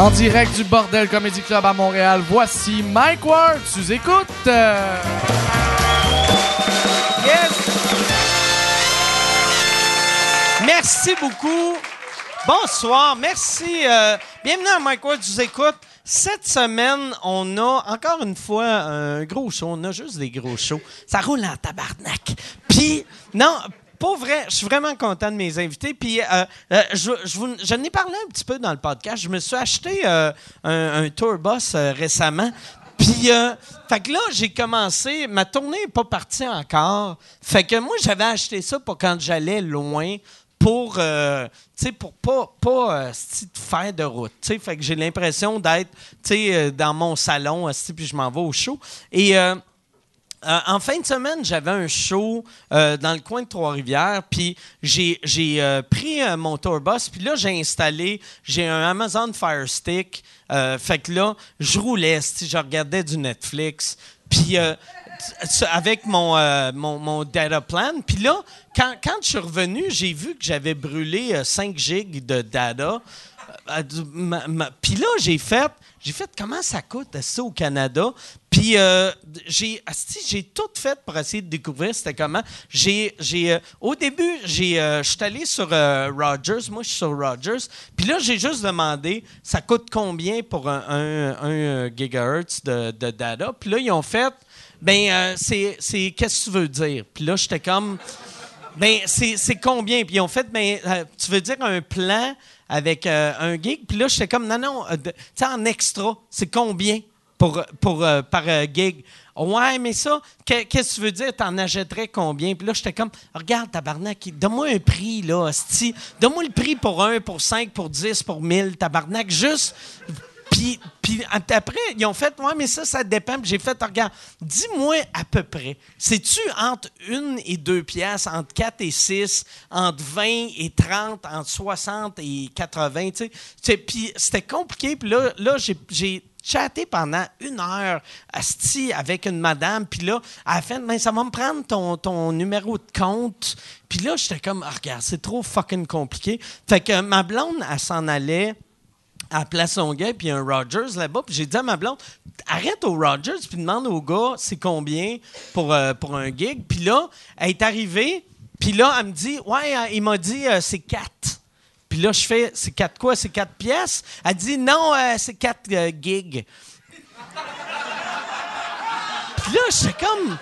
En direct du Bordel Comedy Club à Montréal, voici Mike Ward. Tu écoutes. Euh, Merci beaucoup. Bonsoir. Merci. euh, bienvenue à Mike Ward, tu écoutes. Cette semaine, on a encore une fois un gros show. On a juste des gros shows. Ça roule en tabarnak. Puis, non, vrai. Je suis vraiment content de mes invités. Puis, euh, euh, je, vous- je n'ai parlé un petit peu dans le podcast. Je me suis acheté euh, un, un tour bus récemment. Puis, fait que là, j'ai commencé. Ma tournée n'est pas partie encore. Fait que moi, j'avais acheté ça pour quand j'allais loin pour euh, pour pas pas faire de route fait que j'ai l'impression d'être dans mon salon puis je m'en vais au show et euh, en fin de semaine, j'avais un show euh, dans le coin de Trois-Rivières, puis j'ai, euh, pris mon tourbus, puis là, j'ai installé, j'ai un Amazon Fire Stick, fait que là, je roulais, je regardais du Netflix, puis avec mon, mon, mon data plan, puis là, quand, je suis revenu, j'ai vu que j'avais brûlé euh, 5 gigs de data. Puis là, j'ai fait, j'ai fait comment ça coûte ça au Canada. Puis euh, j'ai, j'ai tout fait pour essayer de découvrir c'était comment. J'ai, j'ai, euh, au début, j'ai, euh, je suis allé sur Rogers. Moi, je suis sur Rogers. Puis là, j'ai juste demandé, ça coûte combien pour un, un, gigahertz de, de data? Puis là, ils ont fait, ben c'est, c'est, qu'est-ce que tu veux dire? Puis là, j'étais comme ben, c'est combien? Puis ils ont fait, ben, euh, tu veux dire un plan avec euh, un gig? Puis là, j'étais comme, non, non, euh, tu sais, en extra, c'est combien pour, pour, par gig? Ouais, mais ça, que- qu'est-ce que tu veux dire? T'en achèterais combien? Puis là, j'étais comme, regarde, tabarnak, donne-moi un prix, là, hostie. Donne-moi le prix pour un, pour cinq, pour dix, pour mille, tabarnak. Juste. Puis, puis après, ils ont fait, ouais, mais ça, ça dépend. J'ai fait, regarde, dis-moi à peu près. C'est-tu entre une et deux pièces, entre 4 et 6, entre 20 et 30, entre 60 et 80, tu sais? Puis c'était compliqué. Puis là, là j'ai, j'ai chatté pendant une heure asti, avec une madame. Puis là, à la fin, ben, ça va me prendre ton, ton numéro de compte. Puis là, j'étais comme, Ah, regarde, c'est trop fucking compliqué. Fait que ma blonde, elle s'en allait à Place Longueuil, puis un Rogers là-bas. Puis j'ai dit à ma blonde, arrête au Rogers, puis demande au gars c'est combien pour, euh, pour un gig. Puis là, elle est arrivée, puis là, elle me dit, ouais, euh, il m'a dit euh, c'est quatre. Puis là, je fais, c'est quatre quoi? C'est quatre pièces? Elle dit, non, euh, c'est quatre gigs. Puis là, j'étais comme,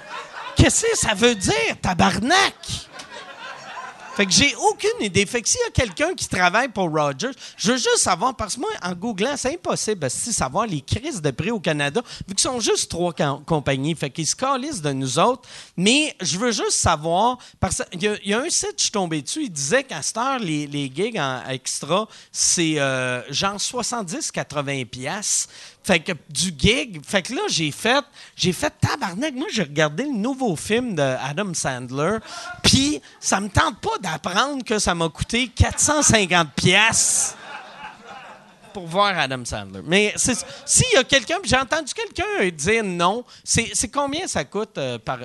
qu'est-ce que ça veut dire, tabarnak? Fait que j'ai aucune idée. Fait que s'il y a quelqu'un qui travaille pour Rogers, je veux juste savoir, parce que moi, en googlant, c'est impossible de savoir les crises de prix au Canada, vu qu'ils sont juste trois com- compagnies. Fait qu'ils se calissent de nous autres. Mais je veux juste savoir, parce qu'il y, a- un site, je suis tombé dessus, il disait qu'à cette heure, les, les gigs en extra, c'est euh, genre 70-80 piastres. Fait que du gig, fait que là j'ai fait, j'ai fait tabarnak. Moi j'ai regardé le nouveau film de Adam Sandler, puis ça me tente pas d'apprendre que ça m'a coûté 450 pièces pour voir Adam Sandler. Mais s'il y a quelqu'un, j'ai entendu quelqu'un dire non, c'est combien ça coûte euh, par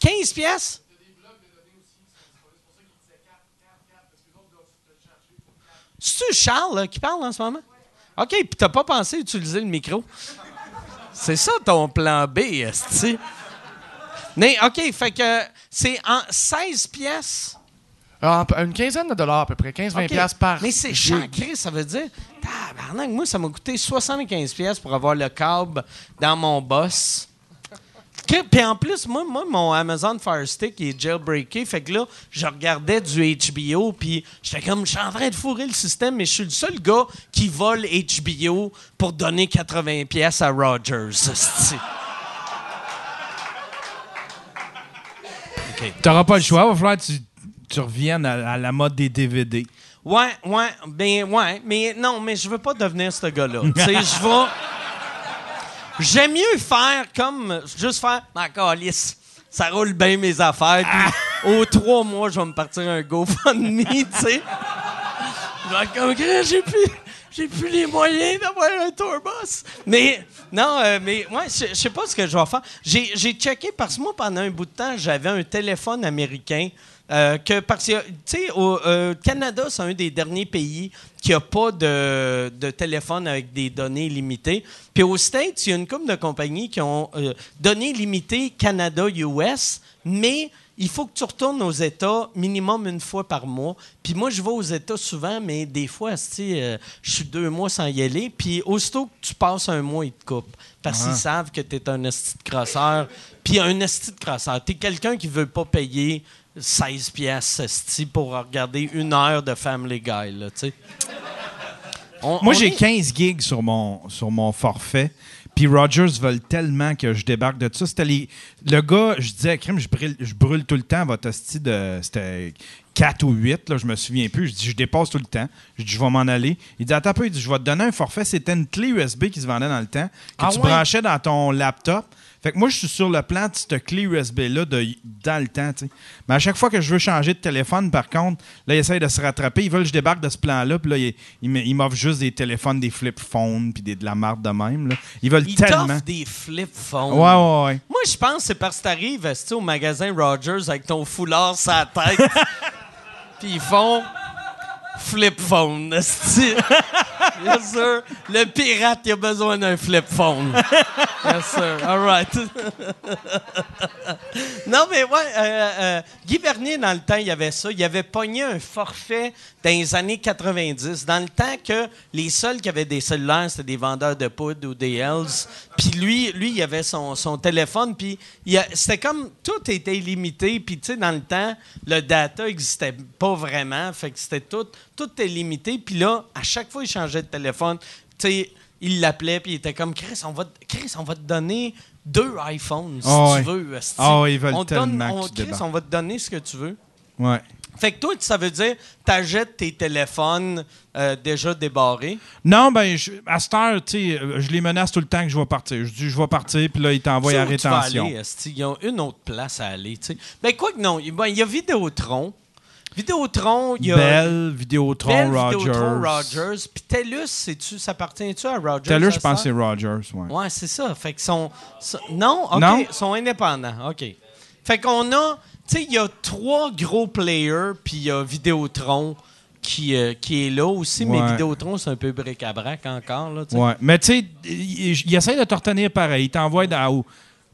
15 pièces C'est-tu Charles qui parle en ce moment? OK, puis t'as pas pensé utiliser le micro? C'est ça ton plan B, esti. Mais OK, fait que c'est en 16 pièces. Ah, une quinzaine de dollars à peu près, 15-20 OK. piastres par Mais c'est chancré, ça veut dire. Tabarnak, moi, ça m'a coûté 75 pièces pour avoir le câble dans mon boss. Puis en plus, moi, moi, mon Amazon Fire Stick il est jailbreaké. Fait que là, je regardais du HBO, puis j'étais comme, je suis en train de fourrer le système, mais je suis le seul gars qui vole HBO pour donner 80 pièces à Rogers. esti. T'auras pas le choix, va falloir que tu, tu reviennes à, à la mode des DVD. Ouais, ouais, ben ouais, mais non, mais je veux pas devenir ce gars-là. tu sais, je vais. J'aime mieux faire comme. Juste faire. Ma calice. Ça roule bien mes affaires. Puis aux trois mois, je vais me partir un GoFundMe, tu sais. Comme, j'ai plus. j'ai plus les moyens d'avoir un tourbus. Mais, non, euh, mais, ouais, je je sais pas ce que je vais faire. J'ai j'ai checké, parce que moi, pendant un bout de temps, j'avais un téléphone américain. Euh, que parce que, tu sais, au euh, Canada, c'est un des derniers pays qui a pas de, de téléphone avec des données limitées. Puis aux States, il y a une couple de compagnies qui ont euh, données limitées Canada-US, mais il faut que tu retournes aux États minimum une fois par mois. Puis moi, je vais aux États souvent, mais des fois, euh, je suis deux mois sans y aller. Puis aussitôt que tu passes un mois, ils te coupent. Parce qu'ils savent que tu es un esti de crosseur. Puis un esti de crosseur. Tu es quelqu'un qui veut pas payer 16 pièces pour regarder une heure de Family Guy, là. On- Moi, on j'ai est- 15 gigs sur mon, sur mon forfait. Puis Rogers veulent tellement que je débarque de ça. C'était les... Le gars, je disais, crime, je brûle, je brûle tout le temps votre hostie de. C'était 4 ou 8, là, je me souviens plus. Je dis, je dépasse tout le temps. Je dis, je vais m'en aller. Il dit, attends un peu, il dit, je vais te donner un forfait. C'était une clé USB qui se vendait dans le temps, que Ah tu ouais? branchais dans ton laptop. Fait que moi, je suis sur le plan de cette clé USB-là de, dans le temps, tu sais. Mais à chaque fois que je veux changer de téléphone, par contre, là, ils essayent de se rattraper. Ils veulent que je débarque de ce plan-là, puis là, ils, ils m'offrent juste des téléphones, des flip phones, puis des, de la marde de même, là. Ils veulent Ils tellement. des flip phones. Ouais, ouais, ouais. Moi, je pense que c'est parce que t'arrives au magasin Rogers avec ton foulard sur la tête. Puis ils font flip phone. Bien sûr. Le pirate, il a besoin d'un flip phone. Yes, sir. All right. non, mais ouais, euh, euh, Guy Bernier, dans le temps, il y avait ça. Il avait pogné un forfait dans les années 90. Dans le temps que les seuls qui avaient des cellulaires, c'était des vendeurs de poudre ou des Hells. Puis lui, lui, il avait son, son téléphone. Puis c'était comme tout était illimité. Puis tu sais, dans le temps, le data n'existait pas vraiment. Fait que c'était tout, tout était limité. Puis là, à chaque fois, il changeait de téléphone. Tu sais, il l'appelait, puis il était comme Chris, on va, te- Chris, on va te donner deux iPhones si Ah tu veux. Ah ouais, ils veulent on te donne- que on- tu Chris, on va te donner ce que tu veux. Ouais. Fait que toi, ça veut dire t'achètes tes téléphones euh, déjà débarrés. Non, ben, je- à cette heure, tu sais, euh, je les menace tout le temps que je vais partir. Je dis, je vais partir, puis là, ils t'envoient Tu à tu vas rétention. aller, esti? Ils ont une autre place à aller. tu sais. Ben, quoi que non. Il ben, il y a Vidéotron. Vidéotron, il y a. Belle, Vidéotron, Bell, Rogers. Vidéotron, Rogers. Puis TELUS, ça appartient-tu à Rogers? À je pense que c'est? Rogers, ouais. Ouais, c'est ça. Fait que sont. sont- non? OK. Non. Ils sont indépendants. OK. Fait qu'on a. Tu sais, il y a trois gros players, puis il y a Vidéotron qui, euh, qui est là aussi. Mais. Vidéotron, c'est un peu bric-à-brac encore. Là. Ouais. Mais tu sais, il, il essaie de te retenir pareil. Il t'envoie dans-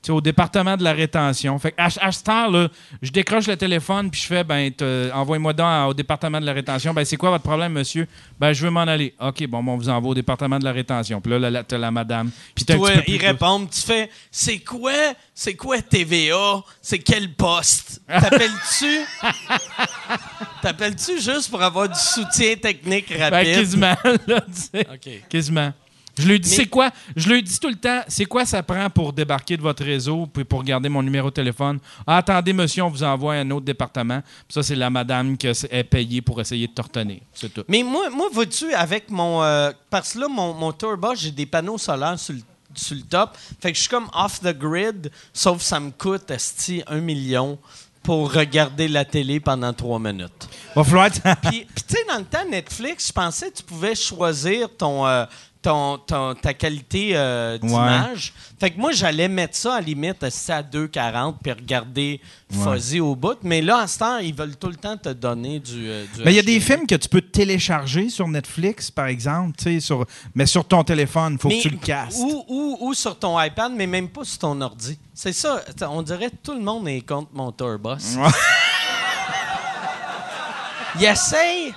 au, tu sais, au département de la rétention. Fait que à, à cette heure-là, je décroche le téléphone puis je fais ben envoyez-moi donc au département de la rétention. Ben c'est quoi votre problème, monsieur? Ben je veux m'en aller. OK, bon, bon, on vous envoie au département de la rétention. Puis là, là, là, t'as la madame. Puis Toi, ils de- répondent, tu fais C'est quoi C'est quoi TVA C'est quel poste? T'appelles-tu? T'appelles-tu juste pour avoir du soutien technique Ben, rapide? quasiment, là, tu sais. OK. Quasiment. Je lui dis, Mais- c'est quoi? Je lui dis tout le temps, c'est quoi ça prend pour débarquer de votre réseau puis pour garder mon numéro de téléphone? Ah, attendez, monsieur, on vous envoie à un autre département. Puis ça, c'est la madame qui est payée pour essayer de retenir. C'est tout. Mais moi, moi vois-tu, avec mon. euh, parce que là, mon, mon tourbus, j'ai des panneaux solaires sur le, sur le top. Fait que je suis comme off the grid, sauf que ça me coûte, esti, un million pour regarder la télé pendant trois minutes. Va falloir... Puis, puis tu sais, dans le temps, Netflix, je pensais que tu pouvais choisir ton, euh, ton, ton- ta qualité euh, d'image. Fait que moi, j'allais mettre ça à limite à 2,40 puis regarder Fuzzy au bout. Mais là, à ce temps, ils veulent tout le temps te donner du. euh, du Mais il y a des films que tu peux télécharger sur Netflix, par exemple, sur... mais sur ton téléphone, il faut que tu le castes. Ou, ou- ou sur ton iPad, mais même pas sur ton ordi. C'est ça. On dirait que tout le monde est contre mon tourbus. Ouais. Il essaye.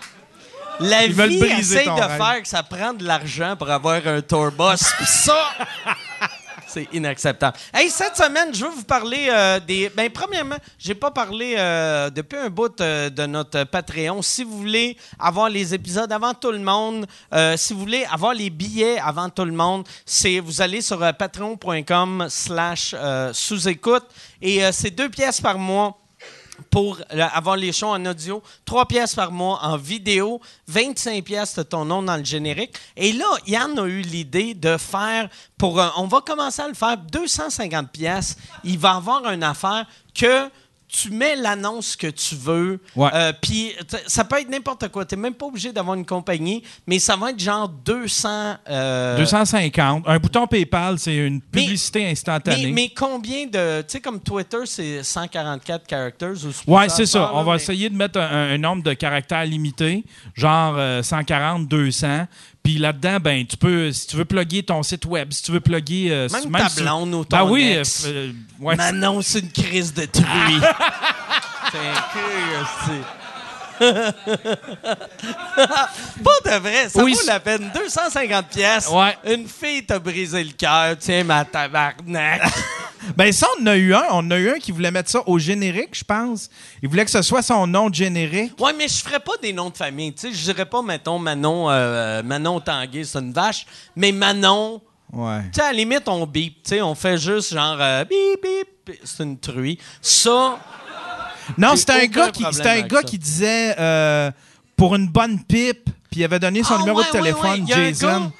La Ils vie ton de rêve. faire que ça prend de l'argent pour avoir un tourbus. Ça, c'est inacceptable. Hey, cette semaine, je veux vous parler euh, des. Ben, premièrement, j'ai pas parlé euh, depuis un bout euh, de notre Patreon. Si vous voulez avoir les épisodes avant tout le monde, si vous voulez avoir les billets avant tout le monde, c'est vous allez sur patreon.com/slash sous-écoute et c'est deux pièces par mois pour avoir les shows en audio, 3 pièces par mois en vidéo, 25 pièces de ton nom dans le générique. Et là, Yann a eu l'idée de faire pour on va commencer à le faire 250 pièces. Il va avoir une affaire que tu mets l'annonce que tu veux. Ouais. Euh, Puis ça peut être n'importe quoi. Tu n'es même pas obligé d'avoir une compagnie, mais ça va être genre 200. euh, 250. Un bouton PayPal, c'est une Mais- publicité instantanée. mais, mais combien de. Tu sais, comme Twitter, c'est 144 characters ou Ouais, c'est ça. On va essayer de mettre un, un nombre de caractères limité, genre euh, 140, 200. Puis là-dedans, ben, tu peux, si tu veux plugger ton site web, si tu veux plugger. euh, Même si- ta si- Ben oui. ex. euh, euh, ouais, Manon, c'est une crise de truie. C'est un Pas de vrai, ça Oui, vaut la peine. 250 pièces. Ouais. Une fille t'a brisé le cœur. Tiens, ma tabarnak. Ben ça, on a eu un. On a eu un qui voulait mettre ça au générique, je pense. Il voulait que ce soit son nom de générique. ouais, mais je ferais pas des noms de famille. Tu sais, je dirais pas, mettons, Manon, euh, Manon Tanguay, c'est une vache. Mais Manon, Ouais. tu sais, à la limite, on bip. Tu sais, on fait juste genre euh, bip, bip. C'est une truie. Ça, Non, c'était un gars qui, c'était un gars ça. qui disait euh, pour une bonne pipe, puis il avait donné son Ah, numéro ouais, de téléphone, ouais, Jason.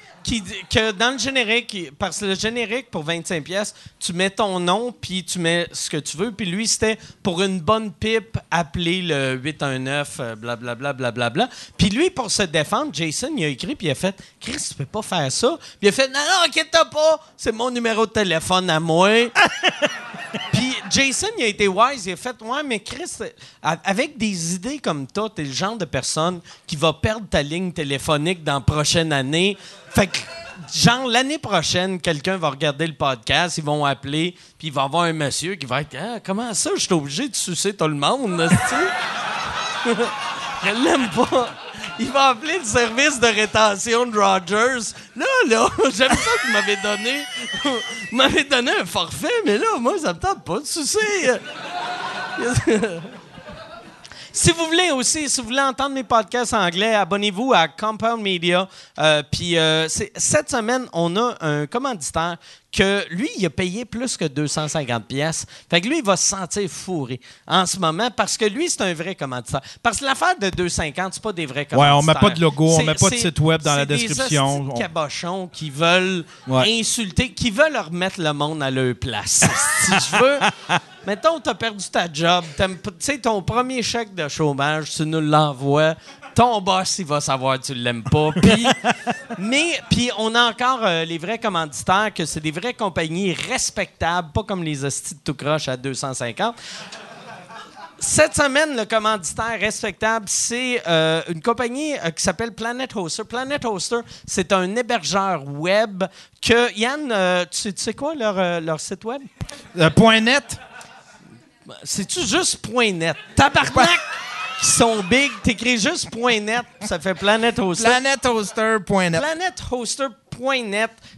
Que dans le générique, parce que le générique pour 25 pièces, tu mets ton nom puis tu mets ce que tu veux. Puis lui, c'était pour une bonne pipe, appeler le 819, euh, blablabla, blablabla. Puis lui, pour se défendre, Jason, il a écrit puis il a fait « Chris, tu peux pas faire ça. » Puis il a fait « Non, non, inquiète-toi pas, c'est mon numéro de téléphone à moi. » Puis Jason, il a été wise. Il a fait Ouais, mais Chris, avec des idées comme toi, t'es le genre de personne qui va perdre ta ligne téléphonique dans la prochaine année. Fait que, genre, l'année prochaine, quelqu'un va regarder le podcast, ils vont appeler, puis il va avoir un monsieur qui va être Ah, Comment ça, je suis obligé de sucer tout le monde, esti? Je l'aime pas. Il va appeler le service de rétention de Rogers. Là, là, j'aime ça que vous m'avez donné. vous donné un forfait, mais là, moi, ça me tente pas de sucer. Si vous voulez aussi, si vous voulez entendre mes podcasts anglais, abonnez-vous à Compound Media. Euh, Puis euh, cette semaine, on a un commanditaire que lui, il a payé plus que 250 pièces. Fait que lui, il va se sentir fourré en ce moment parce que lui, c'est un vrai commanditaire. Parce que l'affaire de 250, c'est pas des vrais Ouais, commanditaires. on met pas de logo, on C'est- met pas de c'est- site web dans la c'est des description. hosties de On- cabochons qui veulent Ouais. insulter, qui veulent remettre le monde à leur place. si je veux, mettons, tu as perdu ta job, tu sais, ton premier chèque de chômage, tu nous l'envoies. Ton boss, il va savoir que tu l'aimes pas. Puis, mais, puis on a encore euh, les vrais commanditaires, que c'est des vraies compagnies respectables, pas comme les hosties de tout croche à 250. Cette semaine, le commanditaire respectable, c'est euh, une compagnie euh, qui s'appelle Planet Hoster. Planet Hoster, c'est un hébergeur web que, Yann, euh, tu, sais, tu sais quoi leur, euh, leur site web? Euh, point net? C'est-tu juste .net? Tabarnak! Qui sont big, t'écris juste .net, ça fait Planet Hoster. Planethoster.net.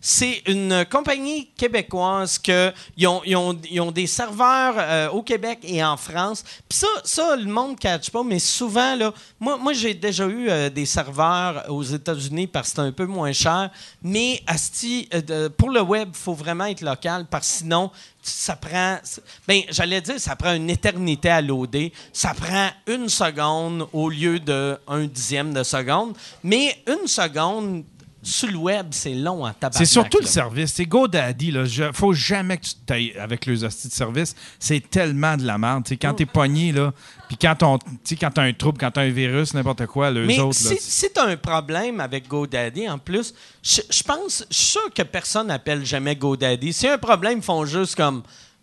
C'est une compagnie québécoise que ils ont, des serveurs euh, au Québec et en France. Puis ça, ça, le monde ne catch pas, mais souvent, là, moi, moi j'ai déjà eu euh, des serveurs aux États-Unis parce que c'est un peu moins cher. Mais asti, euh, pour le web, il faut vraiment être local parce que sinon, ça prend. Ben, j'allais dire, ça prend une éternité à loader. Ça prend une seconde au lieu de un dixième de seconde. Mais une seconde sur le web, c'est long en tabac. C'est surtout le service. C'est GoDaddy. Là. Je- faut jamais que tu t'ailles avec les hosties de service. C'est tellement de la merde. Tu sais, quand t'es pogné, là, puis quand t'as un trouble, quand t'as un virus, n'importe quoi, les Mais autres. là, si, si tu as un problème avec GoDaddy, en plus, je je pense, je suis sûr que personne n'appelle jamais GoDaddy. Si un problème, ils font juste comme.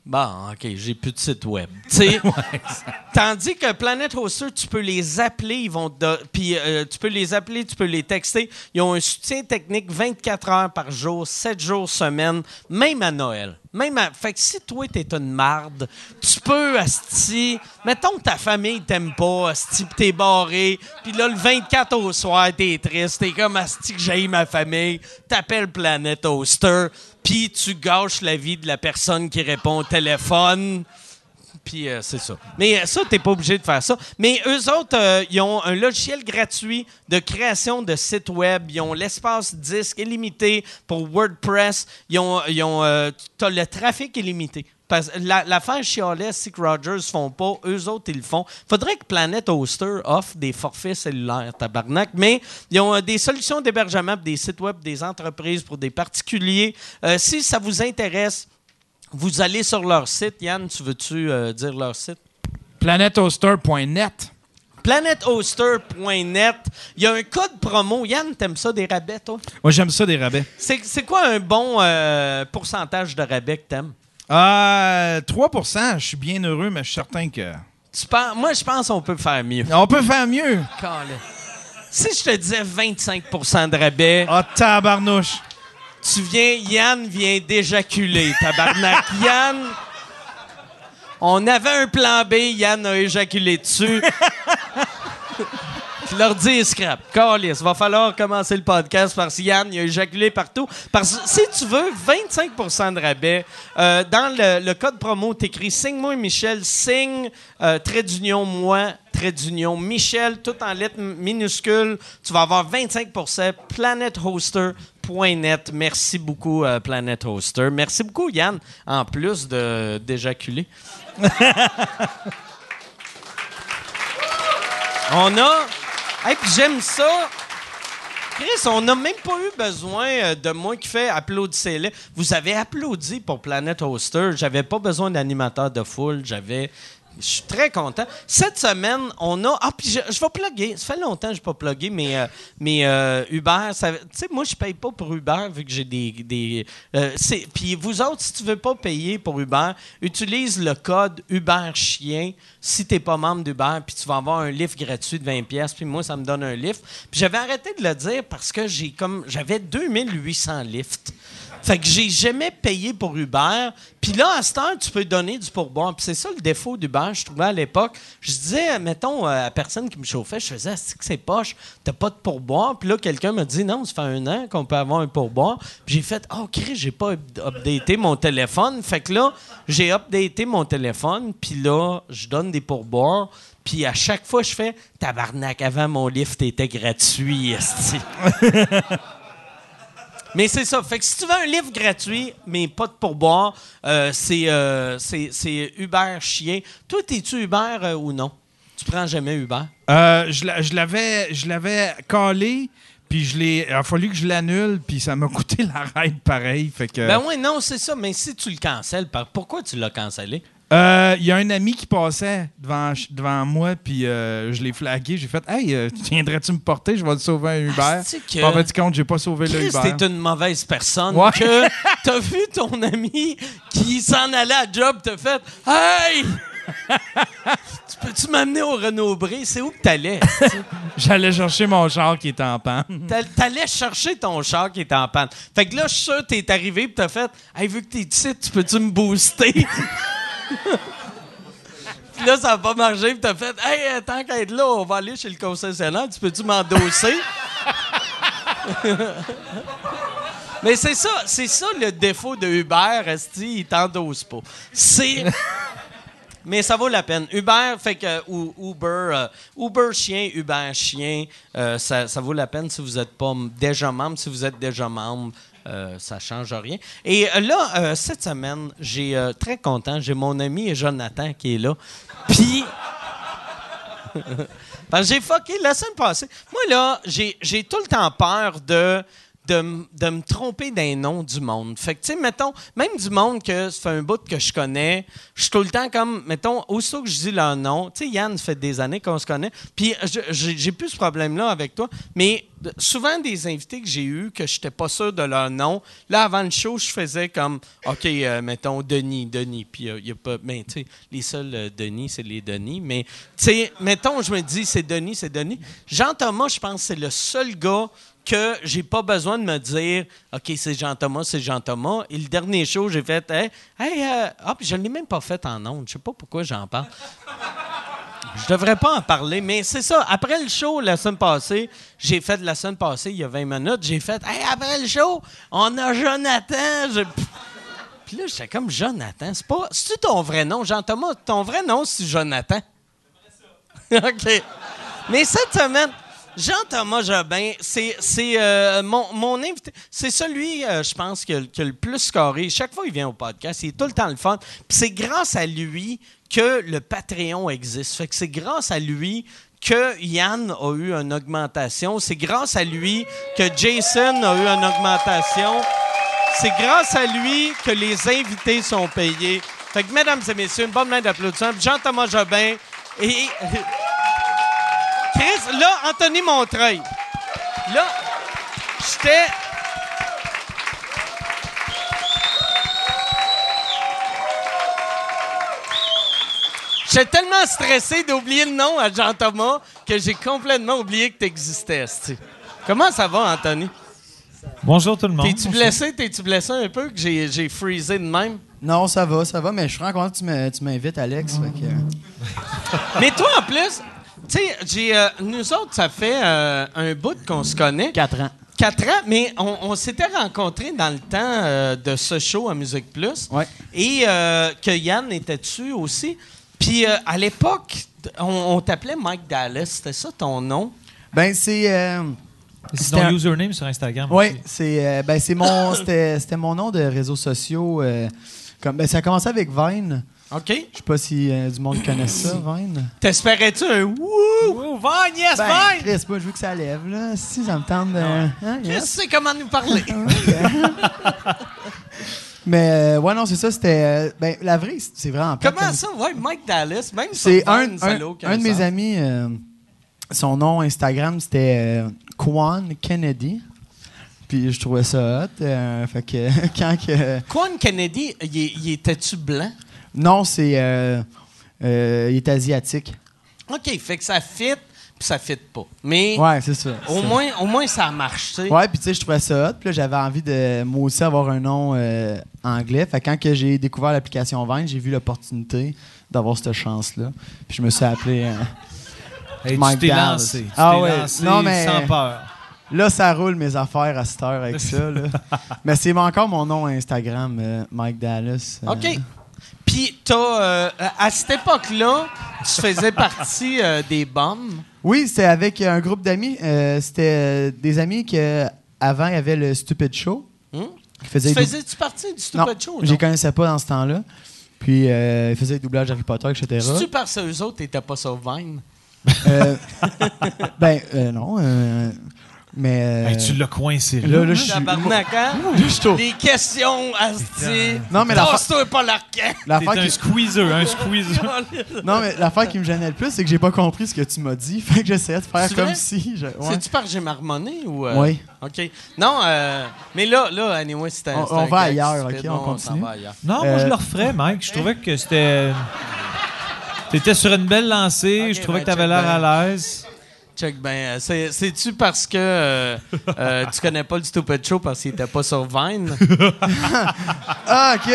Bon, OK, j'ai plus de site web. Tandis que Planet Hoster, tu peux les appeler, ils vont puis euh, tu peux les appeler, tu peux les texter. Ils ont un soutien technique 24 heures par jour, 7 jours semaine, même à Noël. Même à- Fait que si toi, t'es une marde, tu peux, Asti, mettons que ta famille t'aime pas, Asti, pis t'es barré, puis là, le 24 au soir, t'es triste, t'es comme Asti que j'ai ma famille, t'appelles Planet Hoster, puis tu gâches la vie de la personne qui répond au téléphone. Puis euh, c'est ça. Mais euh, ça, t'es pas obligé de faire ça. Mais eux autres, euh, ils ont un logiciel gratuit de création de sites web. Ils ont l'espace disque illimité pour WordPress. Ils ont, ils ont euh, t'as le trafic illimité. Parce la- l'affaire chialée, c'est que Rogers font pas, eux autres, ils le font. Faudrait que Planet Hoster offre des forfaits cellulaires, tabarnak, mais ils ont euh, des solutions d'hébergement pour des sites web, des entreprises, pour des particuliers. Euh, si ça vous intéresse, vous allez sur leur site. Yann, tu veux-tu euh, dire leur site? PlanetHoster.net. PlanetHoster.net. Il y a un code promo. Yann, t'aimes ça des rabais, toi? Moi, j'aime ça, des rabais. C'est c'est quoi un bon euh, pourcentage de rabais que t'aimes? Euh, 3% je suis bien heureux, mais je suis certain que. Tu penses- moi, je pense qu'on peut faire mieux. On peut faire mieux. Calais. Si je te disais 25% de rabais, Ah, tabarnouche. tu viens, Yann vient d'éjaculer, tabarnak. Yann, on avait un plan B, Yann a éjaculé dessus. Puis est scrap. Calice, va falloir commencer le podcast parce que Yann, il a éjaculé partout. Parce que si tu veux 25% de rabais, euh, dans le, code promo, t'écris signe-moi Michel, signe euh, trait d'union moi, trait d'union Michel, tout en lettres minuscules. Tu vas avoir 25 planethoster.net. Merci beaucoup, euh, Planet Hoster. Merci beaucoup, Yann, en plus de d'éjaculer. On a. Hey, j'aime ça. Chris, on n'a même pas eu besoin euh, de moi qui fait applaudissez-les. Vous avez applaudi pour Planet Hoster. J'avais pas besoin d'animateur de foule. J'avais. Je suis très content. Cette semaine, on a. Ah, puis je, vais plugger. Ça fait longtemps que je n'ai pas plugué, mais, euh, mais euh, Uber, tu sais, moi, je paye pas pour Uber vu que j'ai des. des euh, puis vous autres, si tu veux pas payer pour Uber, utilise le code Uber Chien si tu n'es pas membre d'Uber, puis tu vas avoir un lift gratuit de 20$, puis moi, ça me donne un lift. Puis j'avais arrêté de le dire parce que j'ai comme j'avais 2800 lifts. Fait que j'ai jamais payé pour Uber. Puis là, à cette heure, tu peux donner du pourboire. Puis c'est ça le défaut d'Uber, je trouvais à l'époque. Je disais, mettons, euh, à la personne qui me chauffait, je faisais, c'est que c'est poche, t'as pas de pourboire. Puis là, quelqu'un m'a dit, non, ça fait un an qu'on peut avoir un pourboire. Puis j'ai fait, oh, Chris, j'ai pas up- updaté mon téléphone. Fait que là, j'ai updaté mon téléphone. Puis là, je donne des pourboires. Puis à chaque fois, je fais, tabarnak, avant, mon lift était gratuit. Mais c'est ça. Fait que si tu veux un livre gratuit, mais pas de pourboire, euh, c'est, euh, c'est, c'est Uber chien. Toi, t'es-tu Uber euh, ou non? Tu prends jamais Uber? Euh, je l'a- je l'avais, je l'avais calé, puis je l'ai. Il a fallu que je l'annule, puis ça m'a coûté la ride pareil. Fait que. Ben oui, non, c'est ça. Mais si tu le cancelles, par- pourquoi tu l'as cancellé? Euh, Il y a un ami qui passait devant, devant moi, puis euh, je l'ai flagué. J'ai fait Hey, euh, viendrais-tu me porter? Je vais te sauver un Uber. c'est que- En fait, compte, j'ai pas sauvé le Uber. t'es une mauvaise personne. Ouais. Que t'as vu ton ami qui s'en allait à job, t'as fait Hey! tu peux-tu m'amener au Renaud-Bré? C'est où que t'allais? J'allais chercher mon char qui était en panne. T'a- T'allais chercher ton char qui était en panne. Fait que là, je suis sûr que t'es arrivé et t'as fait Hey, vu que t'es ici, tu peux-tu me booster? Puis là, ça n'a pas marché, puis t'as fait Hey, euh, tant qu'à être là, on va aller chez le concessionnaire, tu peux-tu m'endosser? Mais c'est ça, c'est ça le défaut de Uber, Esti, il t'endosse pas. C'est. Mais ça vaut la peine. Uber, fait que ou, Uber, euh, Uber chien, Uber chien, euh, ça, ça vaut la peine si vous n'êtes pas déjà membre. Si vous êtes déjà membre, euh, ça change rien. Et euh, là, euh, cette semaine, j'ai très content. J'ai mon ami Jonathan qui est là. Puis. J'ai fucké la semaine passée. Moi, là, j'ai tout le temps peur de, de, me tromper d'un nom du monde. Fait que, tu sais, mettons, même du monde que ça fait un bout que je connais, je suis tout le temps comme, mettons, aussitôt que je dis leur nom, tu sais, Yann, ça fait des années qu'on se connaît, puis j'ai plus ce problème-là avec toi, mais souvent des invités que j'ai eus que je n'étais pas sûr de leur nom, là, avant le show, je faisais comme, OK, euh, mettons, Denis, Denis, puis il n'y a pas, ben, tu sais, les seuls euh, Denis, c'est les Denis, mais, tu sais, mettons, je me dis, c'est Denis, c'est Denis. Jean-Thomas, je pense, c'est le seul gars que j'ai pas besoin de me dire OK, c'est Jean-Thomas, c'est Jean-Thomas. Et le dernier show, j'ai fait Hey, hey, euh, ah, je ne l'ai même pas fait en ondes. Je sais pas pourquoi j'en parle. Je devrais pas en parler, mais c'est ça. Après le show, la semaine passée, j'ai fait la semaine passée, il y a 20 minutes, j'ai fait Hey, après le show, on a Jonathan. Je- Puis là, j'étais comme Jonathan. C'est pas. C'est-tu ton vrai nom, Jean-Thomas? Ton vrai nom, c'est Jonathan. OK. Mais cette semaine, Jean-Thomas Jobin, c'est euh, mon, mon invité. C'est celui, euh, je pense, qui a le plus scoré. Chaque fois qu'il vient au podcast, il est tout le temps le fun. Puis c'est grâce à lui que le Patreon existe. Fait que c'est grâce à lui que Yann a eu une augmentation. C'est grâce à lui que Jason a eu une augmentation. C'est grâce à lui que les invités sont payés. Fait que, mesdames et messieurs, une bonne main d'applaudissements. Jean-Thomas Jobin, Et. Chris, là, Anthony Montreuil. Là, j'étais. J'étais tellement stressé d'oublier le nom à Jean-Thomas que j'ai complètement oublié que t'existais. esti. Comment ça va, Anthony? Bonjour tout le monde. T'es-tu blessé? T'es-tu blessé un peu que j'ai, j'ai freezé de même? Non, ça va, ça va, mais je suis content que tu me- tu m'invites, Alex. fait que- Mais toi, en plus, tu sais, j'ai, euh, nous autres, ça fait euh, un bout qu'on se connaît. Quatre ans. Quatre ans, mais on, on s'était rencontrés dans le temps euh, de ce show à Musique Plus. Ouais. Et euh, que Yann était dessus aussi. Puis euh, à l'époque, on, on t'appelait Mike Dallas. C'était ça ton nom? Ben, c'est. euh, C'est C'était ton un- username sur Instagram. Oui, c'est euh, ben, c'est mon c'était c'était mon nom de réseaux sociaux. euh, comme ben, ça a commencé avec Vine. OK. Je sais pas si euh, du monde connaît ça, Vine. T'espérais-tu un wouh? Vine, yes, Ben, Vine! Chris, moi je veux que ça lève là. Si ça me tente de. Hein, Je yes. sais comment nous parler. Mais euh, ouais non, c'est ça, c'était euh, ben la vraie c'est vraiment plate comment comme- ça? Ouais, Mike Dallas. Même C'est un, Vine, ça un, n'a aucun un de mes sens. amis, euh, son nom Instagram, c'était euh, Quan Kennedy. Puis je trouvais ça hot. euh, fait que quand que. Quan Kennedy, il, est- il était-tu blanc? Non, c'est. euh, euh, il est asiatique. OK, fait que ça fit, puis ça fit pas. Mais Ouais, c'est ça. au, moins, au moins, ça marche, tu sais. Ouais, puis tu sais, je trouvais ça hot. Puis là, j'avais envie de, moi aussi, avoir un nom euh, anglais. Fait que quand que j'ai découvert l'application Vine, j'ai vu l'opportunité d'avoir cette chance-là. Puis je me suis appelé. euh, Hey, tu Mike t'es Dallas. lancé. Tu Ah ouais. lancé Non, mais- sans peur. Là, ça roule mes affaires à cette heure avec ça. Là. Mais c'est encore mon nom Instagram, euh, Mike Dallas. euh. OK. Puis, t'as, euh, à cette époque-là, tu faisais partie euh, des bombes. Oui, c'était avec un groupe d'amis. Euh, c'était euh, des amis que avant il y avait le Stupid Show. Hmm? Qui Tu faisait faisais-tu partie du Non, Stupid Show? je les connaissais pas dans ce temps-là. Puis euh, ils faisaient des doublages Harry Potter, etc. C'est-tu parce que eux autres n'étaient pas sur Vine? Euh, ben euh, non, euh, mais euh, Hey, tu l'as coincé là. là, là, je suis Tabarnak, hein? je suis au- Les questions, Asti. Non, mais la Tasse-toi pas l'affaire un qui, squeezer, un squeezer. non mais l'affaire qui me gênait le plus, c'est que j'ai pas compris ce que tu m'as dit. Fait que j'essayais de faire comme si. Je, ouais. C'est-tu par que j'ai marmonné ou. euh, Oui. OK. Non, euh, mais là, là, anyway, c'était. On- c'était on un va ailleurs. OK, on Non, continue. s'en va ailleurs. Non, moi Euh, je le referais, Mike. Je trouvais que c'était. T'étais sur une belle lancée. Je trouvais ben, que t'avais l'air à l'aise. Check ben, c'est- c'est-tu parce que euh, euh, tu connais pas le Stupid Show parce qu'il était pas sur Vine? Ah ok.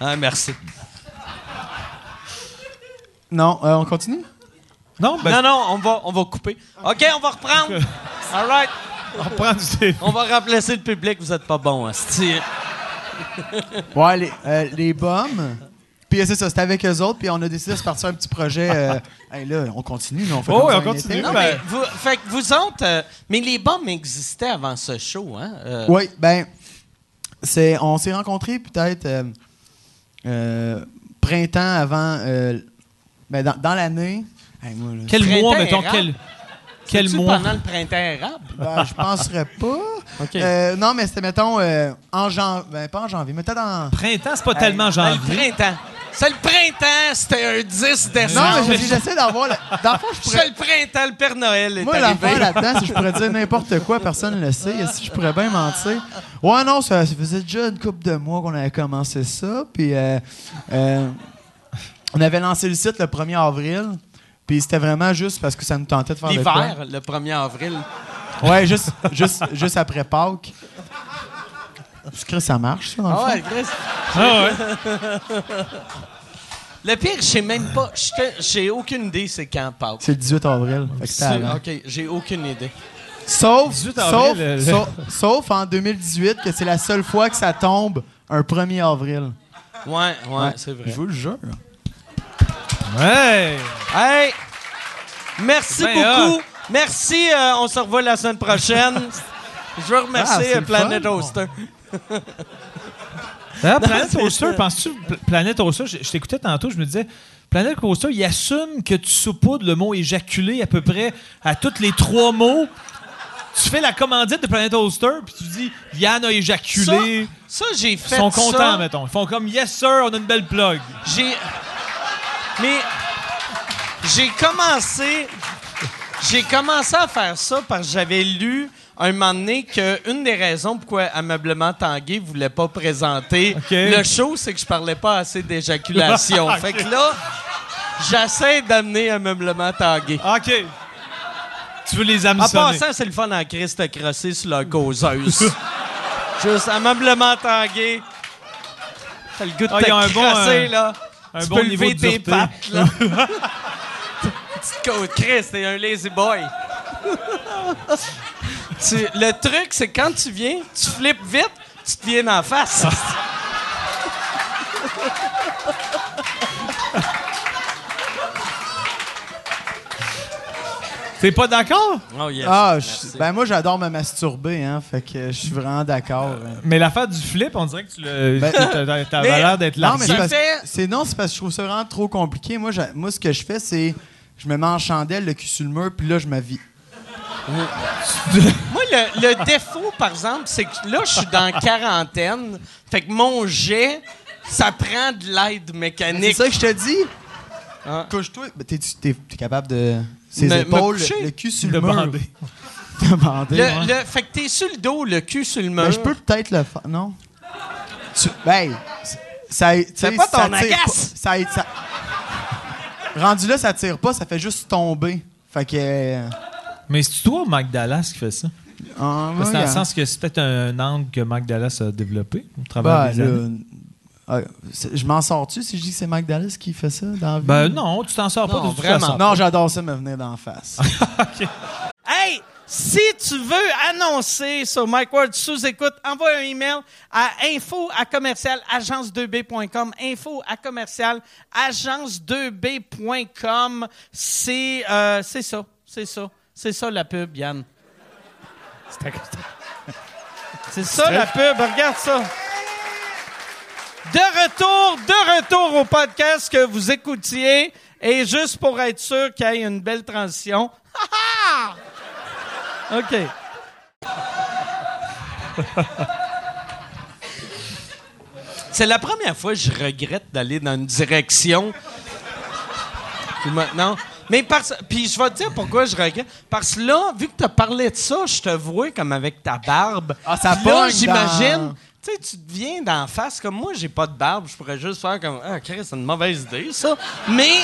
Ah, merci. Non, euh, on continue? Non, ben, non, non, on va, on va couper. OK, on va reprendre. All right. on reprend du On va remplacer le public, vous êtes pas bon, asti. Ouais, les, euh, les bombes. Puis c'est ça, c'était avec eux autres, puis on a décidé de se partir un petit projet. euh, hey, là, on continue, là, on fait Oh, comme on continue. Non, mais vous, fait que vous autres, euh, mais les bombes existaient avant ce show, hein? Euh, Oui, ben, c'est, on s'est rencontrés peut-être euh, euh, printemps avant, euh, ben, dans, dans l'année. Hey, moi, là, Quel mois, mettons, quel, quel mois? pendant le printemps érable? ben, je penserais pas. OK. Euh, non, mais c'était, mettons, euh, en janvier. Ben, pas en janvier, mais peut-être en. Printemps, c'est pas tellement Ben, le janvier. printemps. C'est le printemps, c'était un 10 Non, décembre. mais j'ai- j'essaie d'avoir. Le... Dans le fond, je C'est pourrais. le printemps, le Père Noël est Moi, l'affaire là-dedans, c'est je pourrais dire n'importe quoi, personne ne le sait. Si je pourrais bien mentir. Ouais, non, ça, ça faisait déjà une couple de mois qu'on avait commencé ça. Puis, euh, euh, on avait lancé le site le 1er avril. Puis, c'était vraiment juste parce que ça nous tentait de faire. L'hiver, le 1er avril. Ouais, juste, juste, juste après Pâques. Je crée ça marche, ça, dans le Ah fond. ouais, Chris. Ah ouais. Le pire, je sais même pas. J'ai aucune idée c'est quand Pâques. C'est le 18 avril. Fait que c'était avant. Ok, j'ai aucune idée. Sauf, 18 avril, sauf, le- le- sauf, sauf en 2018, que c'est la seule fois que ça tombe un 1er avril. Ouais, ouais, Ouais. c'est vrai. Je vous le jure. Ouais. Hey! Merci C'est bien beaucoup. Merci. euh, on se revoit la semaine prochaine. Je veux Ah, remercier c'est euh, le Planet fun. Oster. D'ailleurs, Planet c'est Coaster, penses-tu, Pl- Planet Coaster, je, je t'écoutais tantôt, je me disais, Planet Coaster, il assume que tu saupoudres le mot éjaculer à peu près à tous les trois mots. tu fais la commandite de Planet Holster, puis tu dis Yann a éjaculé. Ça, j'ai Ils fait sont ça. contents, mettons. Ils font comme Yes, sir, on a une belle plug. J'ai. Mais. J'ai commencé. J'ai commencé à faire ça parce que j'avais lu un moment donné qu'une des raisons pourquoi Ameublement Tanguay voulait pas présenter le show, c'est que je parlais pas assez d'éjaculation. Fait que là, j'essaie d'amener Ameublement Tanguay. OK. Tu veux les En hameçonner. passant, c'est le fun en Christ crosser sur leur causeuse. Juste ameublement tangué. T'as le goût de Ah, te un bon, crosser, euh, là. un tu bon peux niveau lever tes pattes, là. Petite côte Christ, t'es un lazy boy. Tu- le truc, c'est quand tu viens, tu flippes vite, tu te viens en face. T'es pas d'accord? Oh yes. Ah, je- ben moi, j'adore me masturber, hein. Fait que je suis vraiment d'accord. hein. Mais l'affaire du flip, on dirait que tu le. Ben- Mais- l'air d'être Non, là. mais Ça c'est non, c'est parce que je trouve ça vraiment trop compliqué. Moi, moi, ce que je fais, c'est je me mets en chandelle, le cul sur le mur, puis là, je vis. Moi, le, le défaut, par exemple, c'est que là, je suis dans quarantaine. Fait que mon jet, ça prend de l'aide C'est mécanique. ça que je te dis. Ah. Couche-toi. Ben, t'es, t'es- t'es capable de. Ses Me- épaules, le cul sur le mur. Le, le- fait que t'es sur le dos, le cul sur le mur. Ben, je peux peut-être le faire. Non? Tu, ben, ça. sais, pas ton agace! ça, ça- rendu là, ça tire pas, ça fait juste tomber. Fait que. Mais c'est toi, Mike Dallas, qui fait ça? ah, Parce que dans le sens que c'est peut-être un angle que Mike Dallas a développé au travers Ben, des années. là, ah, je m'en sors-tu si je dis que c'est Mike Dallas qui fait ça dans la vie? Ben non, tu t'en sors pas Non, de toute vraiment. façon. Non, j'adore ça me venir d'en face. Hey, si tu veux annoncer sur Mike Ward sous écoute, envoie un email à info à commercial agence2b.com. Info à commercial agence2b.com. C'est euh, c'est ça, c'est ça, c'est ça la pub, Yann. C'est ça la pub, regarde ça. De retour, de retour au podcast que vous écoutiez. Et juste pour être sûr qu'il y ait une belle transition. Ha, ha! OK. C'est la première fois que je regrette d'aller dans une direction. Puis maintenant. Mais parce. Puis je vais te dire pourquoi je regrette. Parce que là, vu que tu as parlé de ça, je te vois comme avec ta barbe. Ah, ça Puis là, pogne j'imagine. dans- Tu sais, tu te viens d'en face. Comme moi, j'ai pas de barbe. Je pourrais juste faire comme. Ah, Chris, c'est une mauvaise idée, ça. Mais.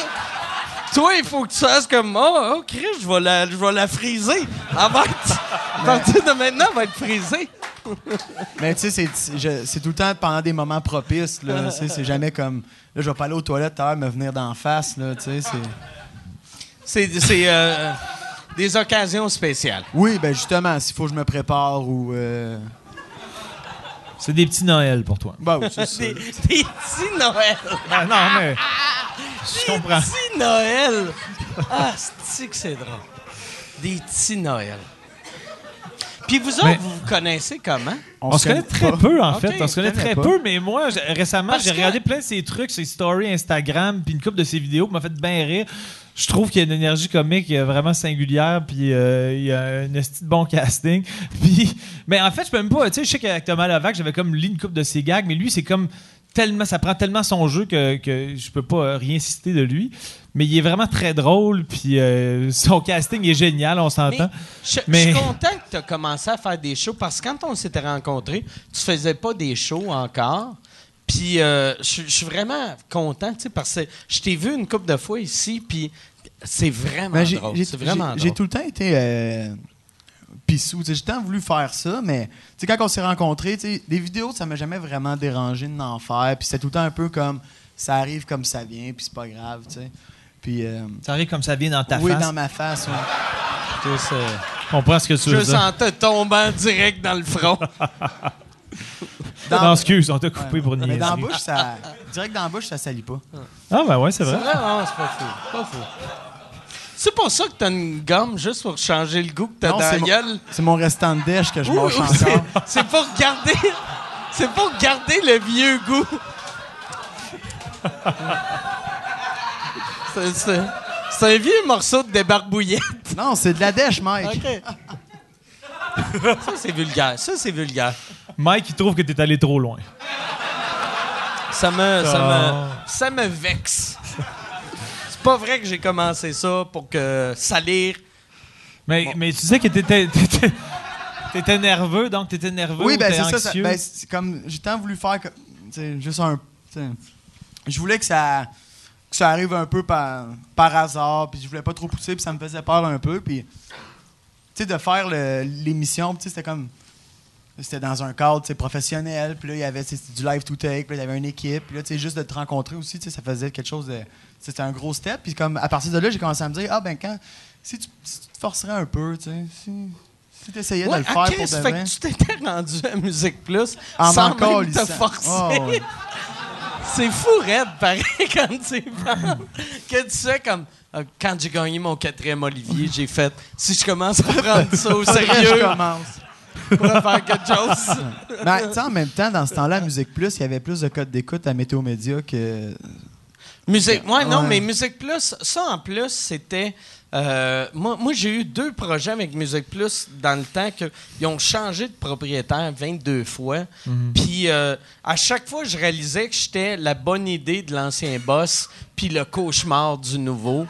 Toi, il faut que tu fasses comme Oh, oh Chris, je vais la, je vais la friser. Elle va être- À partir de maintenant, elle va être frisée. Mais tu sais, c'est- c'est je- c'est tout le temps pendant des moments propices. Là, Tu sais, c'est jamais comme. Là, je vais pas aller aux toilettes tout à l'heure, me venir d'en face. Là, tu sais, c'est... C'est euh, des occasions spéciales. Oui, ben justement, s'il faut que je me prépare ou. euh, C'est des petits Noël pour toi. bah oui, c'est ça. Des, des petits Noël. Ben non, mais. Je comprends. Des petits Noël. Ah, c'est que c'est drôle. Des petits Noël. Puis vous autres, Mais- vous vous connaissez comment? On, se connaît très pas. peu, en fait. On se connaît très pas. peu, mais moi, récemment, j'ai que- regardé plein de ses trucs, ses stories Instagram, puis une couple de ses vidéos qui m'a fait bien rire. Je trouve qu'il y a une énergie comique vraiment singulière, puis euh, il y a un esti de bon casting. Puis, mais en fait, je peux même pas. Tu sais, je sais qu'avec Thomas Levac, j'avais comme lu une couple de ses gags, mais lui, c'est comme tellement, ça prend tellement son jeu que, que je peux pas euh, rien citer de lui. Mais il est vraiment très drôle, puis euh, son casting est génial, on s'entend. je, Mais- je suis content que tu as commencé à faire des shows parce que quand on s'était rencontrés, tu faisais pas des shows encore. Puis euh, je suis vraiment content, tu sais, parce que je t'ai vu une couple de fois ici, puis c'est vraiment Ben, j'ai, drôle. j'ai- C'est vraiment j'ai- j'ai drôle. tout le temps été euh, pissou. J'ai tant voulu faire ça, mais tu sais, quand on s'est rencontrés, tu sais, des vidéos, ça m'a jamais vraiment dérangé de n'en faire. Puis c'était tout le temps un peu comme ça arrive comme ça vient, puis c'est pas grave. tu sais. Puis, euh, Ça arrive comme ça vient dans ta oui, face. dans ma face. ouais. Tous, euh, Je comprends ce que tu veux je dire. sens te tombant direct dans le front. Dans- Non, excuse, on t'a coupé pour mais niaiser. dans la bouche, ça. Direct dans la bouche, ça salit pas. Ah, ben ouais, c'est C'est vrai. vrai, non, c'est pas fou. Pas fou. C'est pour ça que t'as une gomme juste pour changer le goût que t'as Non, dans la c'est mon- gueule. C'est mon restant de dèche que je mange encore. c'est- C'est pour garder. C'est pour garder le vieux goût. C'est- C'est c'est un vieux morceau de débarbouillette. Non, c'est de la dèche, Mike. OK. Ça, c'est vulgaire. Ça, c'est vulgaire. Mike, il trouve que t'es allé trop loin. Ça me, ça Ah. me, ça me vexe. C'est pas vrai que j'ai commencé ça pour que salir. Mais, mais tu sais que t'étais, t'étais, t'étais nerveux, donc t'étais nerveux Oui, ou ben t'es c'est ça, ça. Ben, c'est comme j'ai tant voulu faire que, tu sais, juste un. tu sais, Je voulais que ça, que ça arrive un peu par, par hasard, puis je voulais pas trop pousser, puis ça me faisait peur un peu, puis tu sais de faire le- l'émission, puis tu sais, c'était comme c'était dans un cadre professionnel, puis là il y avait du live to take, puis là, il y avait une équipe, puis là tu sais juste de te rencontrer aussi, ça faisait quelque chose de c'était un gros step, puis comme à partir de là, j'ai commencé à me dire ah ben quand si tu, si tu te forcerais un peu, tu sais, si si tu essayais de le faire Chris, pour de fait que tu t'étais rendu à Musique Plus En sans m'en même te forcer. Ouais. C'est fou, raide, pareil, quand tu. Que tu sais, comme... euh, Quand j'ai gagné mon quatrième Olivier, j'ai fait... Si je commence à prendre ça au sérieux, je commence. pour faire quelque chose... Mais tu sais, en même temps, dans ce temps-là, à Musique Plus, il y avait plus de codes d'écoute à Météo Média que. Musique, ouais, non, mais Musique Plus, ça en plus, c'était. euh, moi, moi j'ai eu deux projets avec Musique Plus dans le temps qu'ils ont changé de propriétaire 22 fois. Puis euh, à chaque fois, je réalisais que j'étais la bonne idée de l'ancien boss, puis le cauchemar du nouveau.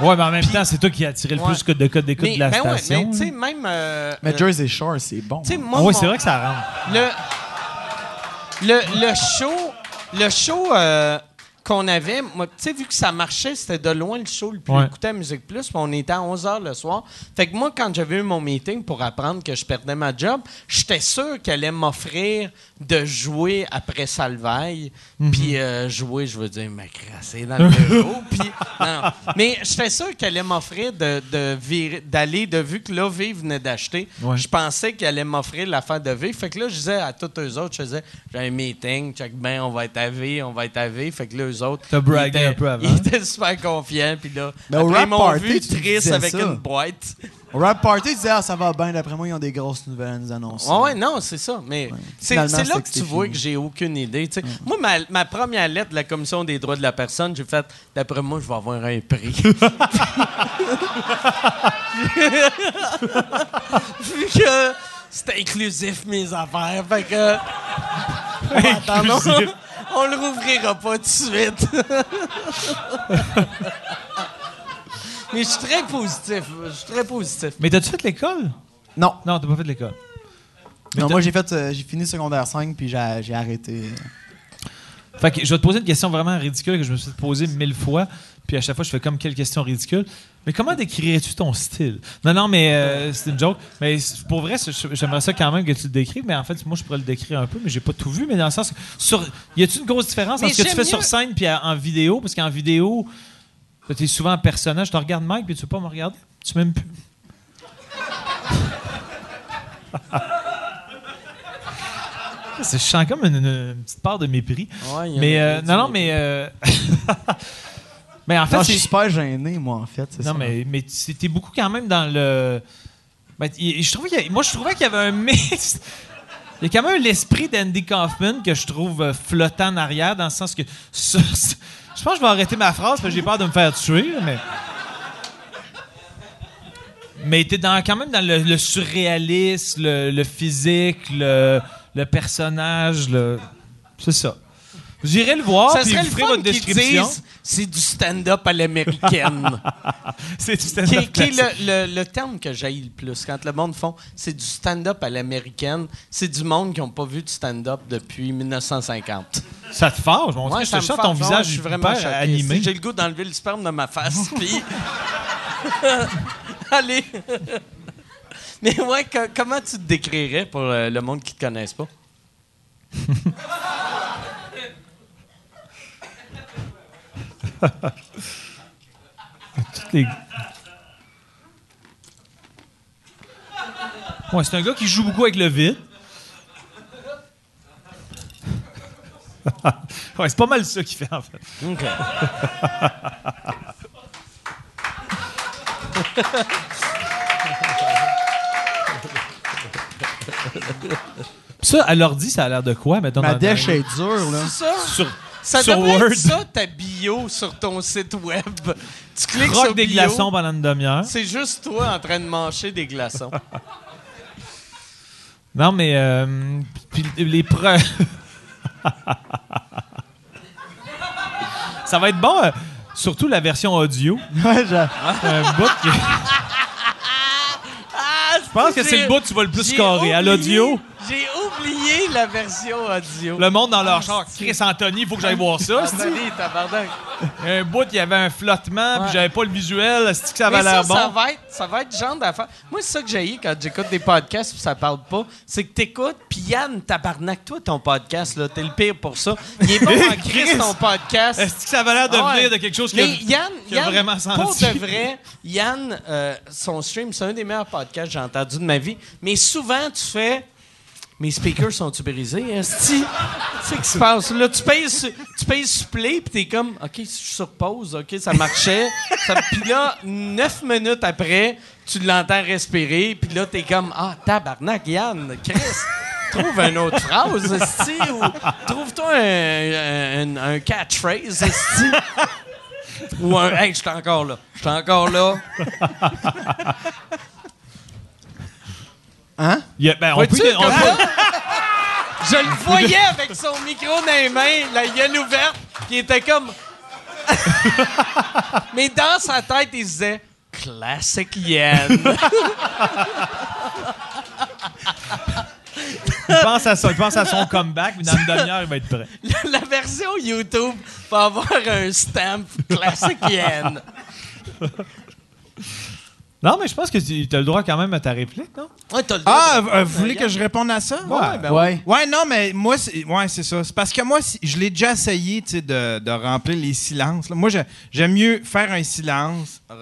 Ouais, mais en même temps, c'est toi qui as attiré le Ouais. plus que de code d'écoute de la ben ouais, station. mais tu sais, même. euh, Mais Jersey Shore, c'est bon. tu sais, hein. moi, Ah ouais, mon- c'est vrai que ça rentre. le, le, le show, le show euh, qu'on avait, tu sais, vu que ça marchait, c'était de loin le show le plus Ouais. écouté à Musique Plus, puis on était à 11 h le soir. Fait que moi, quand j'avais eu mon meeting pour apprendre que je perdais ma job, j'étais sûr qu'elle allait m'offrir de jouer après Salvaille. Puis euh, jouer, je veux dire, m'écrasser dans le bureau. puis, non, non. Mais j'étais sûr qu'elle allait m'offrir de, d'aller, de vu que là, V venait d'acheter, Ouais. je pensais qu'elle allait m'offrir l'affaire de V. Fait que là, je disais à tous eux autres, je disais, j'ai un meeting, check ben, on va être à V, on va être à V. Fait que là, eux autres. T'as bragué ils étaient- un peu avant. Ils étaient super confiants. Puis là, Mais au après, rap ils m'ont party, vu tu triste avec ça. une boîte. Au rap party, tu disais, ah, ça va bien, d'après moi, ils ont des grosses nouvelles à nous annoncer. Ouais, ouais, non, c'est ça. Mais c'est là que que tu vois fini. que j'ai aucune idée. Moi, ma, ma première lettre de la Commission des droits de la personne, j'ai fait, d'après moi, je vais avoir un prix. Vu que c'était inclusif, mes affaires. Fait que. Inclusif. On, le rouvrira pas tout de suite. Mais je suis très positif. Je suis très positif. Mais t'as-tu fait l'école? Non. Non, t'as pas fait l'école. Non, moi, j'ai fait, euh, j'ai fini secondaire 5, puis j'ai j'ai arrêté. Fait que je vais te poser une question vraiment ridicule que je me suis posée mille fois, puis à chaque fois je fais comme quelle question ridicule. Mais comment décrirais-tu ton style? Non, non, mais euh, c'est une joke. Mais pour vrai, j'aimerais ça quand même que tu le décrives. Mais en fait, moi, je pourrais le décrire un peu, mais j'ai pas tout vu. Mais dans le sens, que sur, y a-tu une grosse différence Mais entre ce que tu fais sur scène puis à- en vidéo? Parce qu'en vidéo, tu es souvent un personnage. Je te regarde Mike, puis tu veux pas me regarder? Tu m'aimes plus. Je sens comme une, une petite part de mépris. Ouais, Mais euh, non, non, mépris. mais. euh, mais en fait, Non, je suis super gêné, moi, en fait. Non, ça. mais, mais c'était beaucoup quand même dans le. Ben, je y a- moi, je trouvais qu'il y avait un mix. Il y a quand même l'esprit d'Andy Kaufman que je trouve euh, flottant en arrière, dans le sens que. je pense que je vais arrêter ma phrase parce que j'ai peur de me faire tuer, mais. Mais t'es dans, quand même dans le, le surréalisme, le, le physique, le, le personnage, le. C'est ça. Irez le voir, Ça puis serait vous le ferez fun votre qu'ils description. disent c'est du stand-up à l'américaine. C'est du qui, stand-up qui est classique. le, le- le terme que j'aille le plus. Quand le monde font c'est du stand-up à l'américaine, c'est du monde qui n'ont pas vu de stand-up depuis 1950. Ça te fâche, mon Dieu, je ça te me sens fait ton visage je suis hyper vraiment choqué. animé. J'ai le goût d'enlever le sperme de ma face, puis... Allez! Mais ouais, co- comment tu te décrirais pour euh, le monde qui te connaisse pas? Toutes les- Ouais, c'est un gars qui joue beaucoup avec le vide. ouais, c'est pas mal ça qu'il fait en fait. OK. Ça, à l'ordi, ça a l'air de quoi, mettons? Ma dèche est dure, là. C'est ça? Sur, Ça sur devrait Word. être ça, ta bio sur ton site web. Tu cliques Croque sur des bio, glaçons pendant une demi-heure. C'est juste toi en train de mâcher des glaçons. Non, mais. euh, puis les preuves. Ça va être bon, euh, surtout la version audio. Ouais, j'a- Un bout qui- Je pense que c'est le bout que tu vas le plus scorer. À l'audio, J'ai oublié la version audio. le monde dans leur char. Chris Anthony, il faut que j'aille voir ça. Anthony, tabarnak. Un bout, il y avait un flottement, puis j'avais pas le visuel. C'est que ça avait ça, l'air ça bon? va être, ça va être genre d'affaire. Moi, c'est ça que j'ai quand j'écoute des podcasts puis ça parle pas. C'est que t'écoutes, puis Yann, tabarnak, toi, ton podcast, là, t'es le pire pour ça. Il est bon en crise, ton podcast. Est-ce que ça avait l'air de Ah venir de quelque chose Yann, qui a Yann vraiment pour senti? de vrai, Yann, euh, son stream, c'est un des meilleurs podcasts que j'ai entendu de ma vie. Mais souvent, tu fais... Mes speakers sont-tu brisés? Esti? C'est qui se passe? Là, tu payes, tu payes sur play, puis t'es comme, OK, je sur OK, ça marchait. Puis là, neuf minutes après, tu l'entends respirer, puis là, t'es comme, ah, tabarnak, Yann, Chris, trouve une autre phrase, esti, ou trouve-toi un catchphrase, esti. Ou un, hey, je suis encore là, je suis encore là. Hein? Ben, on peut- peut-? Je le voyais avec son micro dans les mains, la gueule ouverte, qui était comme. Mais dans sa tête, il se disait Classic Yann. il pense à ça. Il pense à son comeback, mais dans une demi-heure, il va être prêt. la version YouTube va avoir un stamp Classic Yann. Non, mais je pense que tu as le droit quand même à ta réplique, non? Ouais, t'as le droit Ah, de- euh, vous voulez que je réponde à ça? Ouais, ben ouais. Ouais, non, mais moi, c'est, ouais, c'est ça. C'est parce que moi, je l'ai déjà essayé, tu sais, de, de remplir les silences. là. Moi, j'aime mieux faire un silence, Tout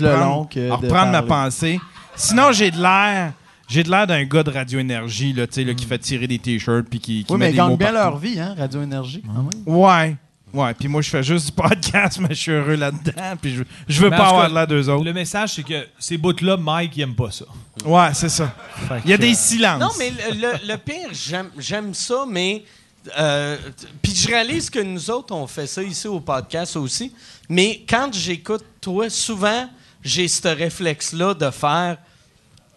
le reprendre- long que de reprendre ma pensée. Sinon, j'ai de l'air, j'ai de l'air d'un gars de Radio Énergie, là, tu sais, là, qui fait tirer des t-shirts puis qui, qui Oui, met mais ils gagnent bien partout. leur vie, hein, Radio Énergie. quand même. Ouais. Ouais, puis moi, je fais juste du podcast, mais je suis heureux là-dedans, puis je, je veux Mais pas avoir cas, de l'air d'eux autres. Le message, c'est que ces bouts-là, Mike, il aime pas ça. Ouais, c'est ça. Fait Il y a que, des euh, silences. Non, mais le, le- le pire, j'aime, j'aime ça, mais. euh, Puis je réalise que nous autres, on fait ça ici au podcast aussi. Mais quand j'écoute toi, souvent, j'ai ce réflexe-là de faire.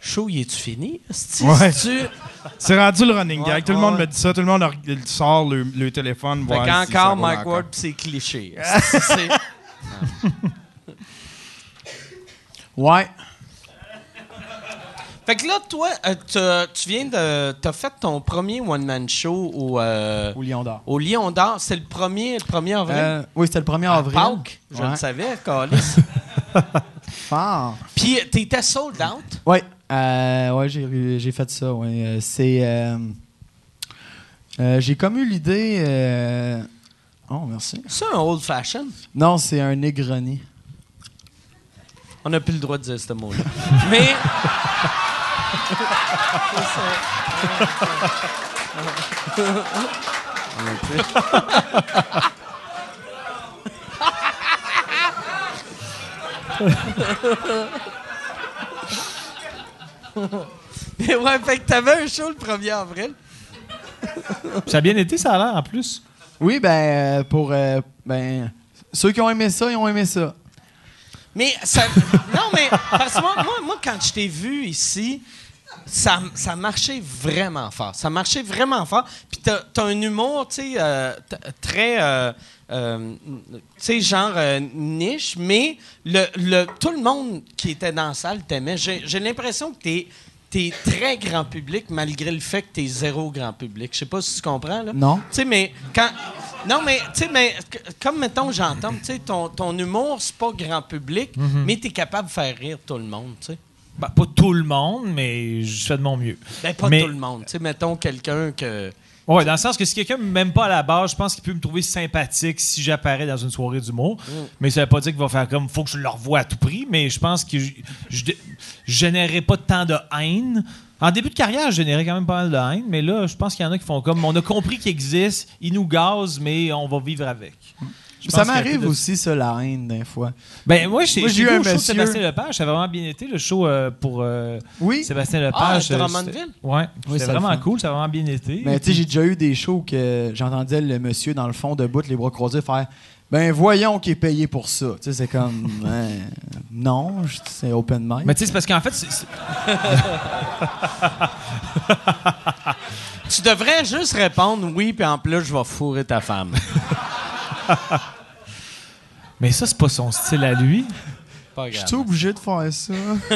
Show, y est-tu fini? Ouais. C'est rendu le running gag. Ouais, tout le monde ouais. me dit ça. Tout le monde sort le, le téléphone. Fait voir si roule Mike encore. Ward, c'est cliché. Ouais. Fait que là, toi, euh, tu viens de. T'as fait ton premier one-man show au, euh, Au Lion d'Or. au Lion d'Or. C'est le premier, le 1er avril? Euh, oui, c'était le 1er avril. Je Ouais. le savais, Calis. Fort. Puis t'étais sold out? Oui, euh, ouais, j'ai, fait ça. Ouais. Euh, C'est, euh, euh, j'ai comme eu l'idée. euh, Oh, merci. C'est un old fashion. Non, c'est un Negroni. On n'a plus le droit de dire ce mot-là. Mais. Mais ouais, fait que t'avais un show le 1er avril. Ça a bien été, ça a l'air, en plus. Oui, ben, euh, pour. euh, ben, ceux qui ont aimé ça, ils ont aimé ça. Mais ça. non, mais. Parce que moi, moi, moi, quand je t'ai vu ici, ça, ça marchait vraiment fort. Ça marchait vraiment fort. Puis t'as as un humour, tu sais, euh, t- très. euh, euh, tu sais, genre euh, niche, mais le, le, tout le monde qui était dans la salle t'aimait. J'ai j'ai l'impression que t'es. T'es très grand public malgré le fait que t'es zéro grand public. Je sais pas si tu comprends, là. Non. Tu sais, mais quand. Non, mais, tu sais, mais comme, mettons, j'entends, tu sais, ton, ton humour, c'est pas grand public, mais t'es capable de faire rire tout le monde, tu sais. Ben, pas tout le monde, mais je fais de mon mieux. Ben, pas Mais- tout le monde. Tu sais, mettons quelqu'un que. Ouais, dans le sens que si quelqu'un m'aime pas à la base, je pense qu'il peut me trouver sympathique si j'apparais dans une soirée d'humour. Mais ça veut pas dire qu'il va faire comme faut que je le revoie à tout prix, mais je pense que je, je générerai pas tant de haine. En début de carrière, je générais quand même pas mal de haine, mais là, je pense qu'il y en a qui font comme on a compris qu'il existe, il nous gazent, mais on va vivre avec. Je Ça qu'il a m'arrive aussi, ça, la haine, des fois. Ben, moi, j'ai Moi, j'ai j'ai eu un show de monsieur- Sébastien Lepage, ça avait vraiment bien été, le show euh, pour euh, Oui. Sébastien Ah, Lepage. euh, c'était- Ouais, Oui, c'était vraiment cool, ça a vraiment bien été. Mais tu sais, j'ai déjà eu des shows que j'entendais le monsieur dans le fond de bout, les bras croisés, faire Ben, voyons qui est payé pour ça. Tu sais, c'est comme. ben, non, je- c'est open mic. Mais tu sais, c'est parce qu'en fait, c'est- c'est- Tu devrais juste répondre oui, puis en plus, je vais fourrer ta femme. mais ça, c'est pas son style à lui. Je suis obligé de faire ça.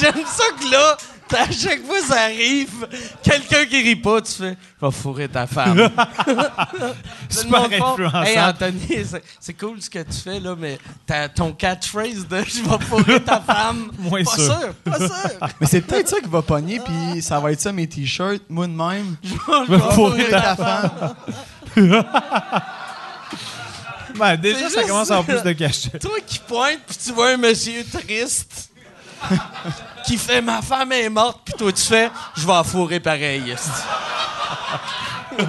J'aime ça que là, à chaque fois ça arrive, quelqu'un qui rit pas, tu fais « Je vais fourrer ta femme ». Super influençable. Hey Anthony, c'est- cool ce que tu fais là, mais t'as ton catchphrase de « Je vais fourrer ta femme ». Moins pas sûr. sûr. Pas sûr. Mais c'est peut-être ça qui va pogner, puis ça va être ça mes t-shirts. Moi de même. Je vais fourrer Fourrer ta femme. Ben, déjà, ça commence à avoir plus de cachet. Toi qui pointe, puis tu vois un monsieur triste qui fait « Ma femme est morte », puis toi tu fais « Je vais la fourrer pareil ».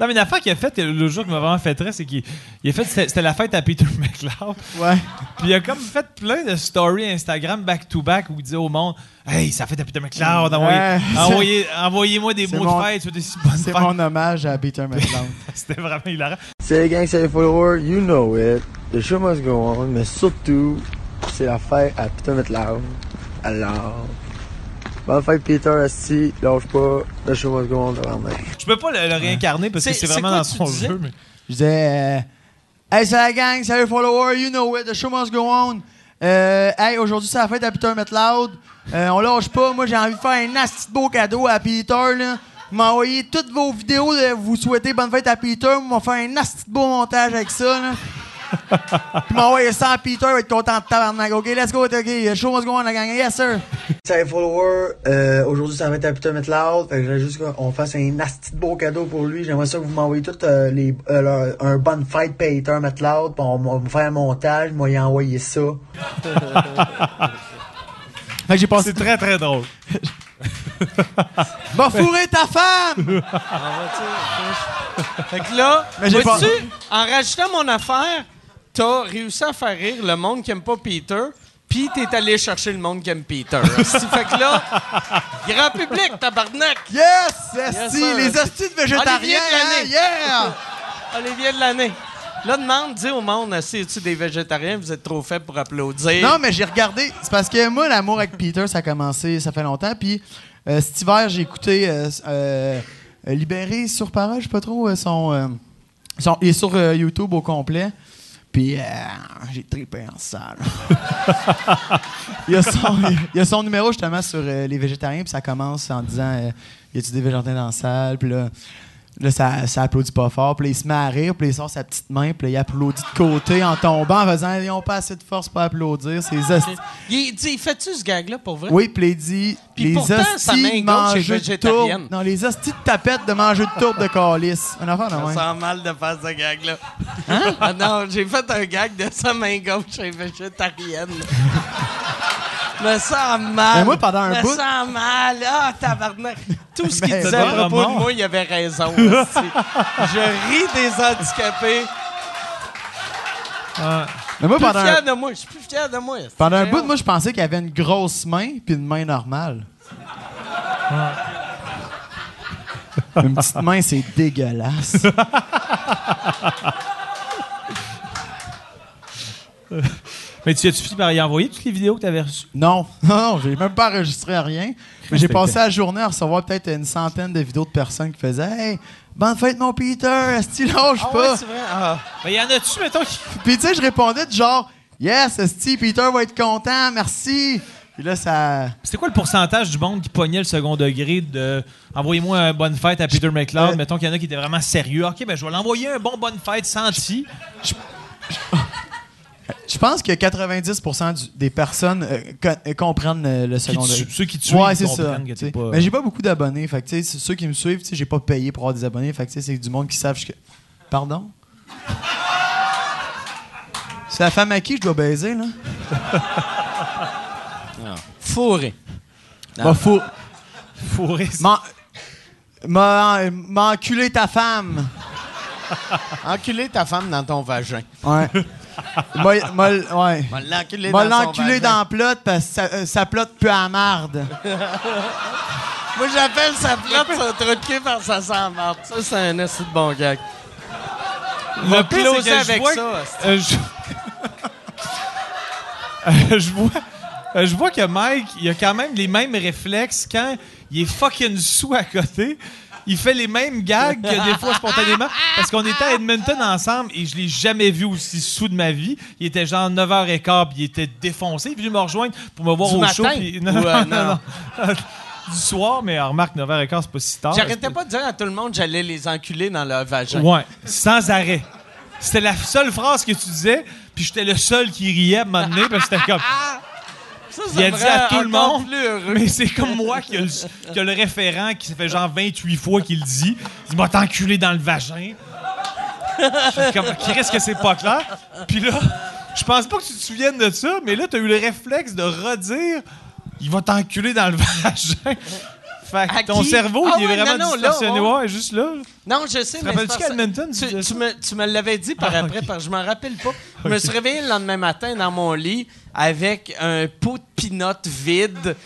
Non, mais une affaire qu'il a faite le jour qui m'a vraiment fait très, c'est qu'il il a fait, c'était la fête à Peter McLeod. Ouais. Puis il a comme fait plein de stories Instagram back-to-back où il disait au monde Hey, ça fait à Peter McLeod, envoyez, Ouais. envoyez, envoyez-moi des mots mon- de fête, sur des si bonnes C'est fêtes. mon hommage à Peter McLeod. C'était vraiment hilarant. C'est gang, c'est les followers, you know it. The show must go on, mais surtout, c'est la fête à Peter McLeod. Alors, bonne fête Peter, Asti, lâche pas, the show must go on, tabarnak. Je peux pas le, le réincarner parce que C'est- vraiment quoi dans son disais? jeu. Mais... Je disais, euh, hey, c'est la gang, salut followers, you know it, the show must go on. Euh, hey, aujourd'hui, c'est la fête à Peter McLeod. Euh, on lâche pas. Moi, j'ai envie de faire un de beau cadeau à Peter, là. Vous m'envoyez toutes vos vidéos de vous souhaitez bonne fête à Peter. On va faire un de beau montage avec ça, là. Puis m'envoyer ça à Peter, il va être content de tabarnak. OK, let's go, OK, the show must go on, la gang. Yes, sir. Salut les followers, euh, aujourd'hui ça va être à Peter McLeod, fait que j'aimerais juste qu'on fasse un de beau cadeau pour lui. J'aimerais ça que vous m'envoyez tout euh, les, euh, leur- un bonne fête Peter McLeod, puis on va me faire un montage, moi y envoyer ça. Fait que j'ai passé. C'est très très drôle. Va fourrer ta femme! Fait que là, Mais j'ai vois-tu, pas- en rajoutant mon affaire, t'as réussi à faire rire le monde qui aime pas Peter, puis t'es allé chercher le monde qui aime Peter. Asti. fait que là, grand public, tabarnak! Yes! Yes, Esti, sir. les de végétariens, Olivier de hein? l'année. Yeah! Olivier de l'année. Là, demande, dis au monde, si es-tu des végétariens, vous êtes trop faibles pour applaudir. Non, mais j'ai regardé. C'est parce que moi, l'amour avec Peter, ça a commencé, ça fait longtemps. Puis euh, cet hiver, j'ai écouté euh, euh, Libéré sur parole, je sais pas trop, son, son- Il est sur YouTube au complet. Puis j'ai trippé en salle. il, y a son, il y a son numéro justement sur euh, les végétariens, puis ça commence en disant euh, Y a-tu des végétariens dans la salle? Puis là. Là, ça, ça applaudit pas fort. Puis là, il se met à rire. Puis là, il sort sa petite main. Puis là, il applaudit de côté en tombant, en faisant Ils ont pas assez de force pour applaudir. C'est hosties. Il dit, fais-tu ce gag-là pour vrai? Oui, puis il dit Puis les pourtant, sa main hosties de gauche est manger de végétarienne. tourbe. Non, les hosties de tapette de manger de tourbe de calice. Un de Ça même. sent mal de faire ce gag-là. Hein? Ah non, j'ai fait un gag de sa main gauche et végétarienne. Me sent mal. Mais moi, pendant un Me bout- sens mal. Ah, tabarnak. Tout ce qu'il disait à propos de moi, il avait raison. Je ris des handicapés. Mais moi, pendant fier un, de moi. Je suis plus fier de moi. pendant un bout, honte. moi, je pensais qu'il avait une grosse main puis une main normale. une petite main, c'est dégueulasse. Mais tu as-tu fini par y envoyer toutes les vidéos que tu avais reçues? Non, non, non, j'ai même pas enregistré rien. Mais j'ai passé la journée à recevoir peut-être une centaine de vidéos de personnes qui faisaient Hey, bonne fête, mon Peter, est-ce lâche Ah pas? ouais, c'est vrai. Ah. Mais y en a-tu, mettons, qui. Puis tu sais, je répondais du genre Yes, esti, Peter va être content, merci. Puis là, ça. C'était quoi le pourcentage du monde qui pognait le second degré de envoyez-moi une bonne fête à Peter McLeod? Euh, mettons qu'il y en a qui étaient vraiment sérieux. Ok, ben je vais l'envoyer un bon bonne fête senti. Je pense que 90% du- des personnes euh, co- euh, comprennent euh, le Qui second tu- degré. ceux qui te suivent Ouais, c'est ça. comprennent que t'es pas. Mais j'ai pas beaucoup d'abonnés. Fait que, tu sais, c'est ceux qui me suivent, tu sais, j'ai pas payé pour avoir des abonnés. Fait que, tu sais, c'est du monde qui savent que. Pardon? C'est la femme à qui je dois baiser, là? Fourré. M'a fou- fourré. m'en- M'a m'a enculé ta femme. Enculer ta femme dans ton vagin. Ouais. M'a- m'a- ouais. Va l'enculer M'a dans son l'enculé dans la plotte parce que ça, euh, ça plotte plus à la marde. Moi, j'appelle sa flotte son trou de cul par sa sang Ça, c'est un assez de bon gag. Le closer que avec ça. que- euh, je... Euh, je vois... euh, je vois que Mike, il a quand même les mêmes réflexes quand il est fucking sous à côté. Il fait les mêmes gags que des fois spontanément. Parce qu'on était à Edmonton ensemble et je l'ai jamais vu aussi sous de ma vie. Il était genre 9h15 puis il était défoncé. Il est venu me rejoindre pour me voir Du au matin? show. puis- Ou, euh, non? du soir, mais remarque, 9h15, c'est pas si tard. J'arrêtais pas de dire à tout le monde que j'allais les enculer dans leur vagin. Ouais, sans arrêt. C'était la seule phrase que tu disais, puis j'étais le seul qui riait à un moment donné, parce que c'était comme. Ça, ça Il a dit à tout le monde, mais c'est comme moi qui a, le, qui a le référent qui ça fait genre 28 fois qu'il le dit. Il m'a t'enculé dans le vagin. Comme, qu'est-ce que c'est pas clair? Puis là, je pense pas que tu te souviennes de ça, mais là, t'as eu le réflexe de redire il va t'enculer dans le vagin. Fait que ton qui? cerveau, Ah il est ouais, vraiment non, non, là, on- Ouais, juste là. Non, je sais, mais. rappelles-tu qu'Edmonton, tu tu, tu me, tu me l'avais dit par Ah, après, parce que je m'en rappelle pas. Je me suis réveillé le lendemain matin dans mon lit avec un pot de pinottes vide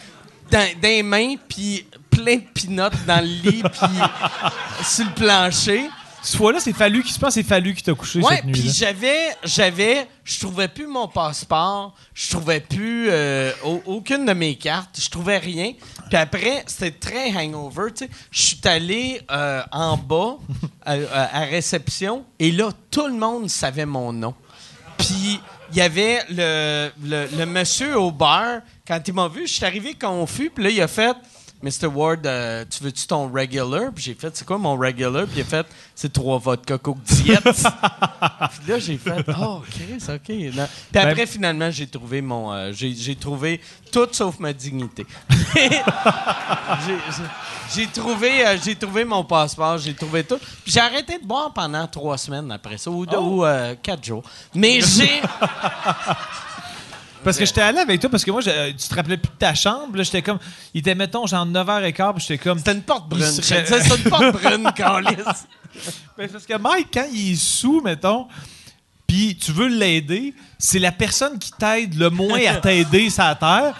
dans, dans les mains, puis plein de pinottes dans le lit, puis sur le plancher. Cette fois-là, c'est Fallu qui se passe, c'est Fallu qui t'a couché Ouais, cette nuit. puis j'avais, j'avais, je trouvais plus mon passeport, je trouvais plus euh, au- aucune de mes cartes, je trouvais rien. Puis après, c'était très hangover, tu sais. Je suis allé euh, en bas à, à- à réception et là, tout le monde savait mon nom. Puis il y avait le, le, le monsieur au bar, quand il m'a vu, je suis arrivé confus, puis là, il a fait Mr. Ward, euh, tu veux-tu ton regular? Puis j'ai fait, c'est quoi mon regular? Puis il a fait, c'est trois vodka coke diète. puis là, j'ai fait, oh, Chris, OK. Non. Puis après, finalement, j'ai trouvé mon. euh, j'ai, trouvé tout sauf ma dignité. j'ai, trouvé, euh, j'ai trouvé mon passeport, j'ai trouvé tout. Puis j'ai arrêté de boire pendant trois semaines après ça, ou, deux- ou, euh, quatre jours. Mais j'ai. Parce que j'étais allé avec toi, parce que moi, je- euh, tu te rappelais plus de ta chambre. Là, j'étais comme. Il était, mettons, genre 9h15, puis j'étais comme. C'était une porte brune. Serait- C'est une porte brune, Carlis. Mais parce que Mike, quand il est sous, mettons, puis tu veux l'aider, c'est la personne qui t'aide le moins à t'aider la terre.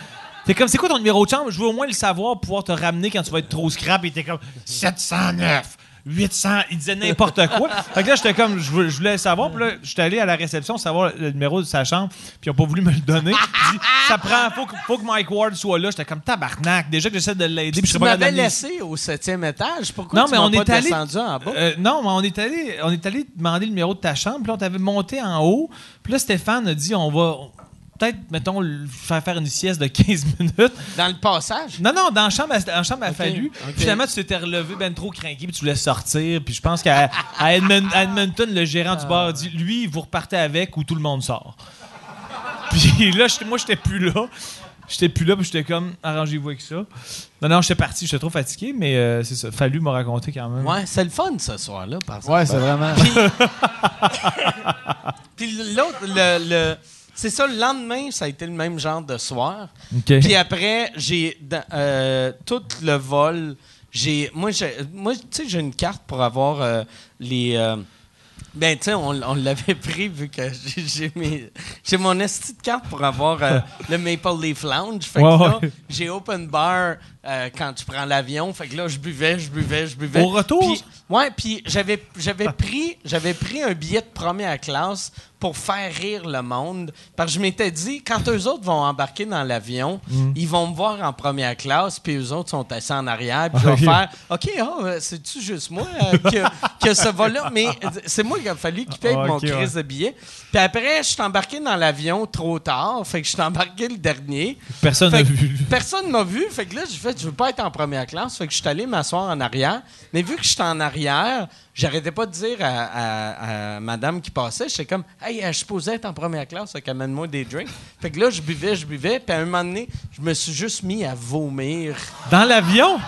T'es comme, c'est quoi ton numéro de chambre? Je veux au moins le savoir pour pouvoir te ramener quand tu vas être trop scrap. Et t'es comme, 709, 800. Il disait n'importe quoi. fait que là, j'étais comme, je voulais, savoir. Puis là, j'étais allé à la réception savoir le numéro de sa chambre. Puis ils n'ont pas voulu me le donner. Il dit, ça prend, faut, que- faut que Mike Ward soit là. J'étais comme, tabarnak. Déjà que j'essaie de l'aider. puis je Tu m'avais laissé au septième étage. Pourquoi non, tu mais on pas est allé. descendu en bas? Euh, non, mais on est allé, on est allé demander le numéro de ta chambre. Puis là, on t'avait monté en haut. Puis là, Stéphane a dit, on va peut-être, mettons, le faire faire une sieste de 15 minutes. Dans le passage? Non, non, dans la chambre, à- dans la chambre à fallu. ok. Finalement, tu t'étais relevé ben trop craqué, puis tu voulais sortir. Puis je pense qu'à à Edmon- à Edmonton, le gérant du bar a dit, lui, vous repartez avec ou tout le monde sort. Puis là, moi, j'étais plus là. J'étais plus là, puis j'étais comme, arrangez-vous avec ça. Non, non, j'étais parti, j'étais trop fatigué, mais euh, c'est ça. Fallu m'a raconté quand même. Ouais, c'est le fun ce soir-là, par exemple. Ouais, c'est vraiment. Puis l'autre, le, le- c'est ça, le lendemain, ça a été le même genre de soir. Puis après, j'ai euh, tout le vol. J'ai moi, tu sais, j'ai une carte pour avoir euh, les. euh, ben, tu sais, on, on l'avait pris vu que j'ai, mon esti de carte pour avoir euh, le Maple Leaf Lounge. Fait que là, j'ai open bar euh, quand tu prends l'avion. Fait que là, je buvais, je buvais, je buvais. Au retour? Puis- ouais, puis j'avais, j'avais pris, j'avais pris un billet de première classe pour faire rire le monde. Parce que je m'étais dit, quand eux autres vont embarquer dans l'avion, Mm. ils vont me voir en première classe, puis eux autres sont assis en arrière, puis je vais faire OK, ah, euh, c'est-tu juste moi euh, que, que ce vol-là? Mais c'est moi qui a fallu qu'il paye Ah, mon crise ouais. de billet. Puis après, je suis embarqué dans l'avion trop tard, fait que je suis embarqué le dernier. Personne n'a vu. Personne m'a vu. Fait que là, j'ai fait, je veux pas être en première classe. Fait que je suis allé m'asseoir en arrière. Mais vu que je suis en arrière, j'arrêtais pas de dire à, à- à madame qui passait, j'étais comme, hey, je suis supposé être en première classe, fait qu'amène-moi des drinks. Fait que là, je buvais, je buvais. Puis à un moment donné, je me suis juste mis à vomir Dans l'avion?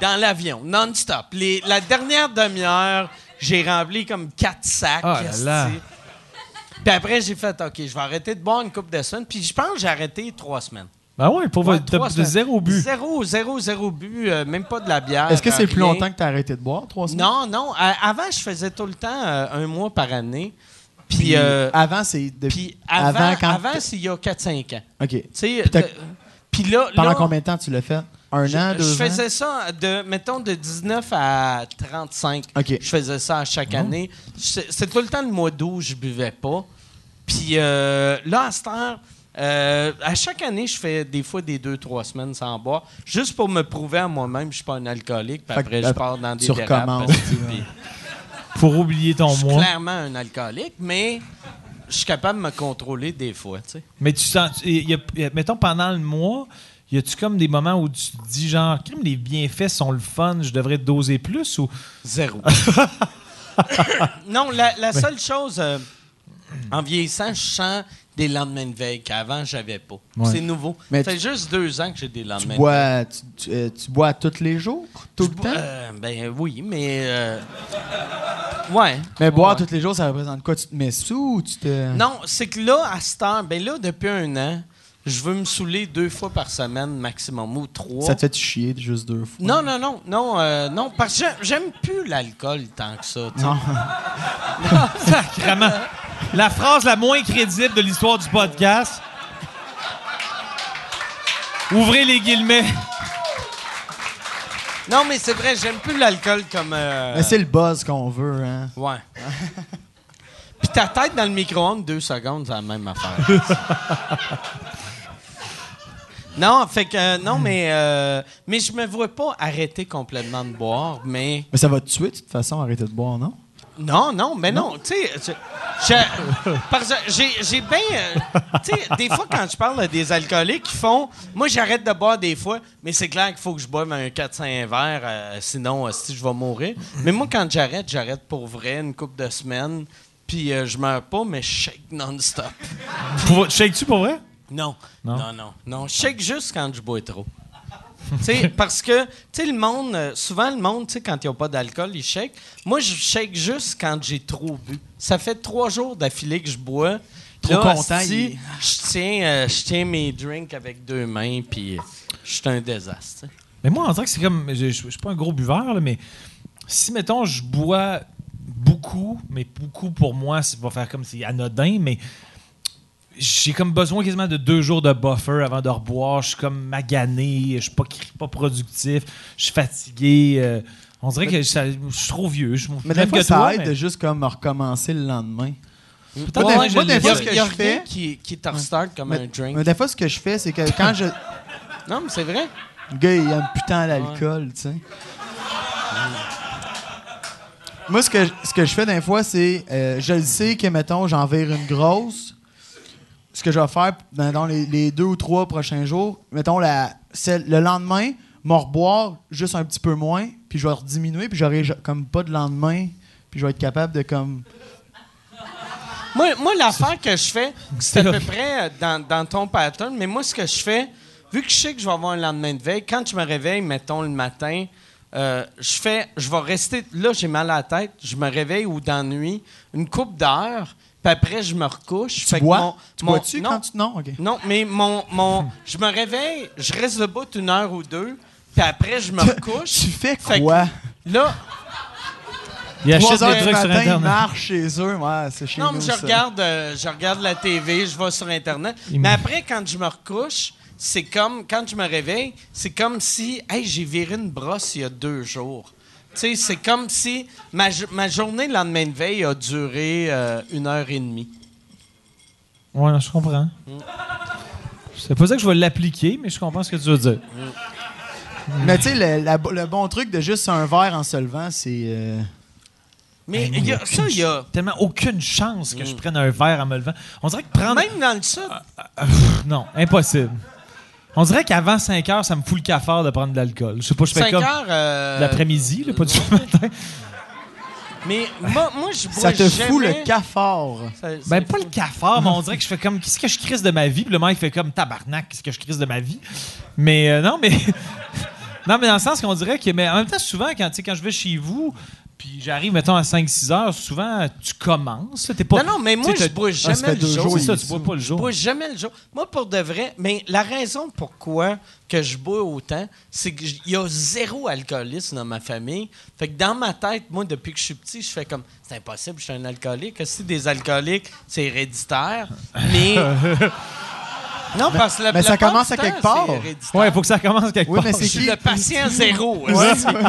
dans l'avion, non-stop. La dernière demi-heure, j'ai rempli comme quatre sacs. Ah là là. esti. Puis après, j'ai fait, OK, je vais arrêter de boire une coupe de semaines. Puis je pense que j'ai arrêté trois semaines. Ben ouais, pour Ouais, votre trois de zéro but. Zéro, zéro, zéro but, euh, même pas de la bière. Est-ce que c'est euh, plus longtemps que tu as arrêté de boire, trois semaines? Non, non. Avant, je faisais tout le temps euh, un mois par année. Puis, euh, avant, c'est depuis. puis avant, avant, quand avant, t'as- c'est il y a 4-5 ans. OK. Tu sais, Puis t'as- là, Pendant là, combien de temps tu l'as fait? Un Je, an, je deux ans? faisais ça, de, mettons, de 19 à 35. OK. Je faisais ça à chaque année. C'est tout le temps le mois d'août où je buvais pas. Puis euh, là, à cette heure, euh, à chaque année, je fais des fois des deux, trois semaines sans boire, juste pour me prouver à moi-même que je suis pas un alcoolique. Puis après, je pars dans des tu dérapes, puis Pour oublier ton Je suis clairement un alcoolique, mais je suis capable de me contrôler des fois, tu sais. Mais tu sens. tu- y a- y a- mettons, pendant le mois, y a-tu comme des moments où tu te dis, genre, crime, les bienfaits sont le fun, je devrais doser plus ou? Zéro. non, la, la seule chose, euh, en vieillissant, je sens des lendemains de veille qu'avant, j'avais pas. Ouais. C'est nouveau. Mais Ça fait juste deux ans que j'ai des Tu lendemains de veille. bois, tu, tu, euh, tu bois tous les jours? Tout Je le bois- temps? euh, ben oui, mais. euh, ouais. Mais boire Ouais. tous les jours, ça représente quoi? Tu te mets sous ou tu te. Non, c'est que là, à cette heure, ben là, depuis un an, je veux me saouler deux fois par semaine maximum ou trois. Ça te fait chier juste deux fois? Non, non, non, non, euh, non, parce que j'ai- j'aime plus l'alcool tant que ça. tu. Non. Sacrement. La phrase la moins crédible de l'histoire du podcast. Ouvrez les guillemets. Non, mais c'est vrai, j'aime plus l'alcool comme. euh, Mais c'est le buzz qu'on veut, hein? Ouais. Puis ta tête dans le micro-ondes, deux secondes, c'est la même affaire. non, fait que. euh, non, mais. euh, mais je me vois pas arrêter complètement de boire, mais. Mais ça va te tuer, de toute façon, arrêter de boire, non? Non, non, mais non, tu sais, j'ai j'ai bien, euh, tu sais, des fois quand je parle des alcooliques qui font, moi j'arrête de boire des fois, mais c'est clair qu'il faut que je boive un 4-5 verres, euh, sinon euh, si je vais mourir. Mais moi quand j'arrête, j'arrête pour vrai une couple de semaines, puis je meurs pas, mais je shake non-stop. Shake-tu pour vrai? Non, Non? non, non, non, je shake juste quand je bois trop. Parce que, tu sais, le monde, euh, souvent le monde, quand il n'y a pas d'alcool, il shake. Moi, je shake juste quand j'ai trop bu. Ça fait trois jours d'affilée que je bois. Trop Là, content, il- Je tiens, euh, je tiens mes drinks avec deux mains, puis je suis un désastre. Mais moi, on dirait que c'est comme. Je je suis pas un gros buveur, là, mais si, mettons, je bois beaucoup, mais beaucoup pour moi, ça va faire comme c'est anodin, mais j'ai comme besoin quasiment de deux jours de buffer avant de reboire. Je suis comme magané, je suis pas, productif, je suis fatigué. euh, on dirait que ça- je suis trop vieux. Je, Mais des fois, que ça toi, aide mais- de juste comme recommencer le lendemain. Peut-être des- moi, fois, ce que je fais- qui, qui te restart comme un drink. Mais des fois, ce que je fais, c'est que quand je. Non, mais c'est vrai. Le gars, il aime putain l'alcool, tu sais. Moi, ce que, ce que je fais des fois, c'est. euh, je le sais que, mettons, j'en vire une grosse. Ce que je vais faire ben, dans les, les deux ou trois prochains jours, mettons, la, celle- le lendemain, m'en reboire juste un petit peu moins, puis je vais rediminuer, puis j'aurai ja- comme pas de lendemain, puis je vais être capable de comme. Moi, moi l'affaire que je fais, c'est à peu près euh, dans, dans ton pattern, mais moi, ce que je fais, vu que je sais que je vais avoir un lendemain de veille, quand je me réveille, mettons le matin, euh, je fais, je vais rester, là, j'ai mal à la tête, je me réveille ou dans la nuit, une coupe d'heures, puis après, je me recouche. Tu Fait que bois? mon- tu mon- bois-tu non, quand tu. Non, ok. Non, mais mon, mon, je me réveille, je reste debout une heure ou deux, puis après, je me recouche. Tu fais Fait que quoi? Là, Il achète 3 heures des du trucs sur matin, il Internet. marche chez eux. Ouais, c'est chez Non, nous. mais je ça. regarde, euh, je regarde la TV, je vais sur Internet. Il Mais me- après, quand je me recouche, c'est comme, quand je me réveille, c'est comme si, hey, j'ai viré une brosse il y a deux jours. Tu sais, c'est comme si ma, ma journée le lendemain de veille a duré euh, une heure et demie. Ouais, je comprends. C'est pas ça que je vais l'appliquer, mais je comprends ce que tu veux dire. Mais tu sais, le, bon truc de juste un verre en se levant, c'est. euh, Mais il y a, ça, il y a. Tellement aucune chance que je prenne un verre en me levant. On dirait que prendre. Même dans le sud, Pff, non, impossible. On dirait qu'avant 5 heures, ça me fout le cafard de prendre de l'alcool. Je sais pas, je fais 5 comme heures. euh, l'après-midi, là, pas du matin. Mais moi, moi je bois Ça te jamais. fout le cafard. Ça- ça Ben, pas le cafard, mais on dirait que je fais comme, qu'est-ce que je crise de ma vie? Puis le mec fait comme, tabarnak, qu'est-ce que je crise de ma vie? Mais euh, non, mais. non, mais dans le sens qu'on dirait que. Mais en même temps, souvent, quand, tu sais, quand je vais chez vous, puis j'arrive, mettons, à 5-6 heures, souvent, tu commences. là, T'es pas. Non, non, mais moi, je bois ça jamais le jour. jours, ça, tu bois pas le Je jour. bois jamais le jour. Moi, pour de vrai, mais la raison pourquoi que je bois autant, c'est qu'il y a zéro alcoolisme dans ma famille. Fait que dans ma tête, moi, depuis que je suis petit, je fais comme c'est impossible, je suis un alcoolique. Si des alcooliques, c'est héréditaire. Mais Non, parce que la mais ça commence à quelque part. Ouais, il faut que ça commence quelque Oui, part. mais c'est Je suis qui? le patient zéro. Oui,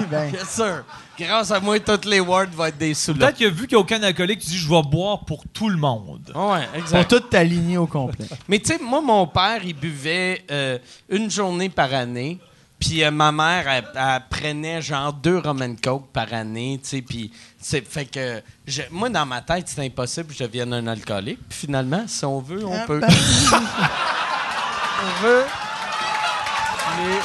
ben, Bien sûr. Grâce à moi, toutes les wards vont être des sous Peut-être qu'il a vu qu'il n'y a aucun alcoolique, tu dis je vais boire pour tout le monde. Ouais, pour exact. tout t'aligner au complet. Mais tu sais, moi, mon père, il buvait euh, une journée par année. Puis euh, ma mère, elle, elle prenait genre deux rum coke par année, tu sais. Puis c'est fait que je- moi, dans ma tête, c'est impossible que je devienne un alcoolique. Puis finalement, si on veut, on Ah, peut. ben, on veut. Mais-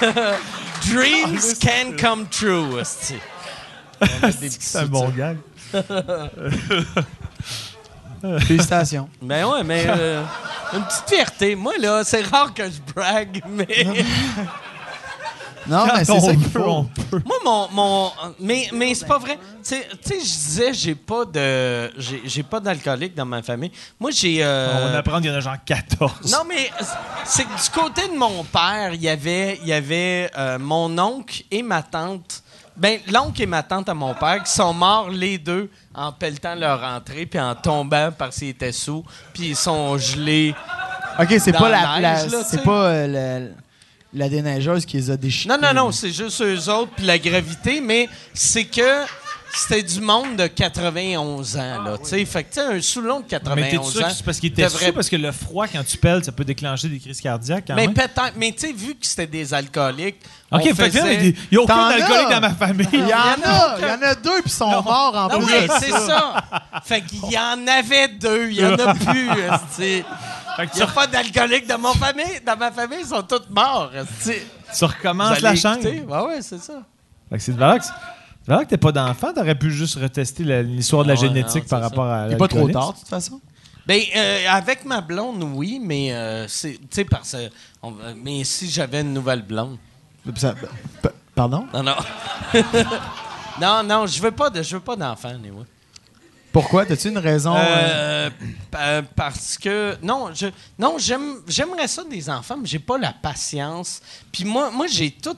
Dreams can come true, C'est un bon gag. Félicitations. Ben ouais, mais euh, une petite fierté. Moi, là, c'est rare que je brague, mais. Non, mais c'est On ça qu'il peut, faut. on peut. Moi, mon. mon mais mais c'est pas vrai. Tu sais, je disais, j'ai pas de. J'ai j'ai pas d'alcoolique dans ma famille. Moi, j'ai. euh, On va apprendre qu'il y en a genre 14. Non, mais c'est que du côté de mon père, il y avait, il y avait euh, mon oncle et ma tante. Ben, l'oncle et ma tante à mon père qui sont morts les deux en pelletant leur entrée puis en tombant parce qu'ils étaient sous puis ils sont gelés. OK, c'est Dans pas la la, la- neige, là, tu c'est pas euh, la, la déneigeuse qui les a déchiquetés. Non, non, non, c'est juste eux autres puis la gravité, mais c'est que c'était du monde de 91 ans, là, tu sais. Fait que, tu sais, un sous-long de Mais 91 t'es sûr ans... que c'est parce qu'il était devrait- sous? Parce que le froid, quand tu pelles, ça peut déclencher des crises cardiaques quand Mais même. peut-être, mais tu sais, vu que c'était des alcooliques, OK, on fait faisait- il n'y a aucun alcoolique dans ma famille. Il y en a, il y en a deux puis ils sont morts en Non, plus. oui, c'est ça. Fait qu'il y en avait deux, il y en a plus. Il tu, n'y a pas d'alcoolique dans, mon famille. dans ma famille, ils sont tous morts. tu recommences la chaîne. écouter? Ouais, c'est ça. Fait que c'est de valeur que c'est de valeur que t'es pas d'enfant, t'aurais pu juste retester la- l'histoire de la ouais, génétique non, par rapport à Il est pas trop tard, de toute façon. Ben, euh, avec ma blonde, oui, mais euh, c'est, tu sais, parce que, on- mais si j'avais une nouvelle blonde, Ça- pardon? non, non, non, non, je veux pas de, je veux pas d'enfant, anyway. Pourquoi? T'as-tu une raison? euh, Euh, pa- parce que non, je non, j'aime j'aimerais ça des enfants, mais j'ai pas la patience. Puis moi moi j'ai tout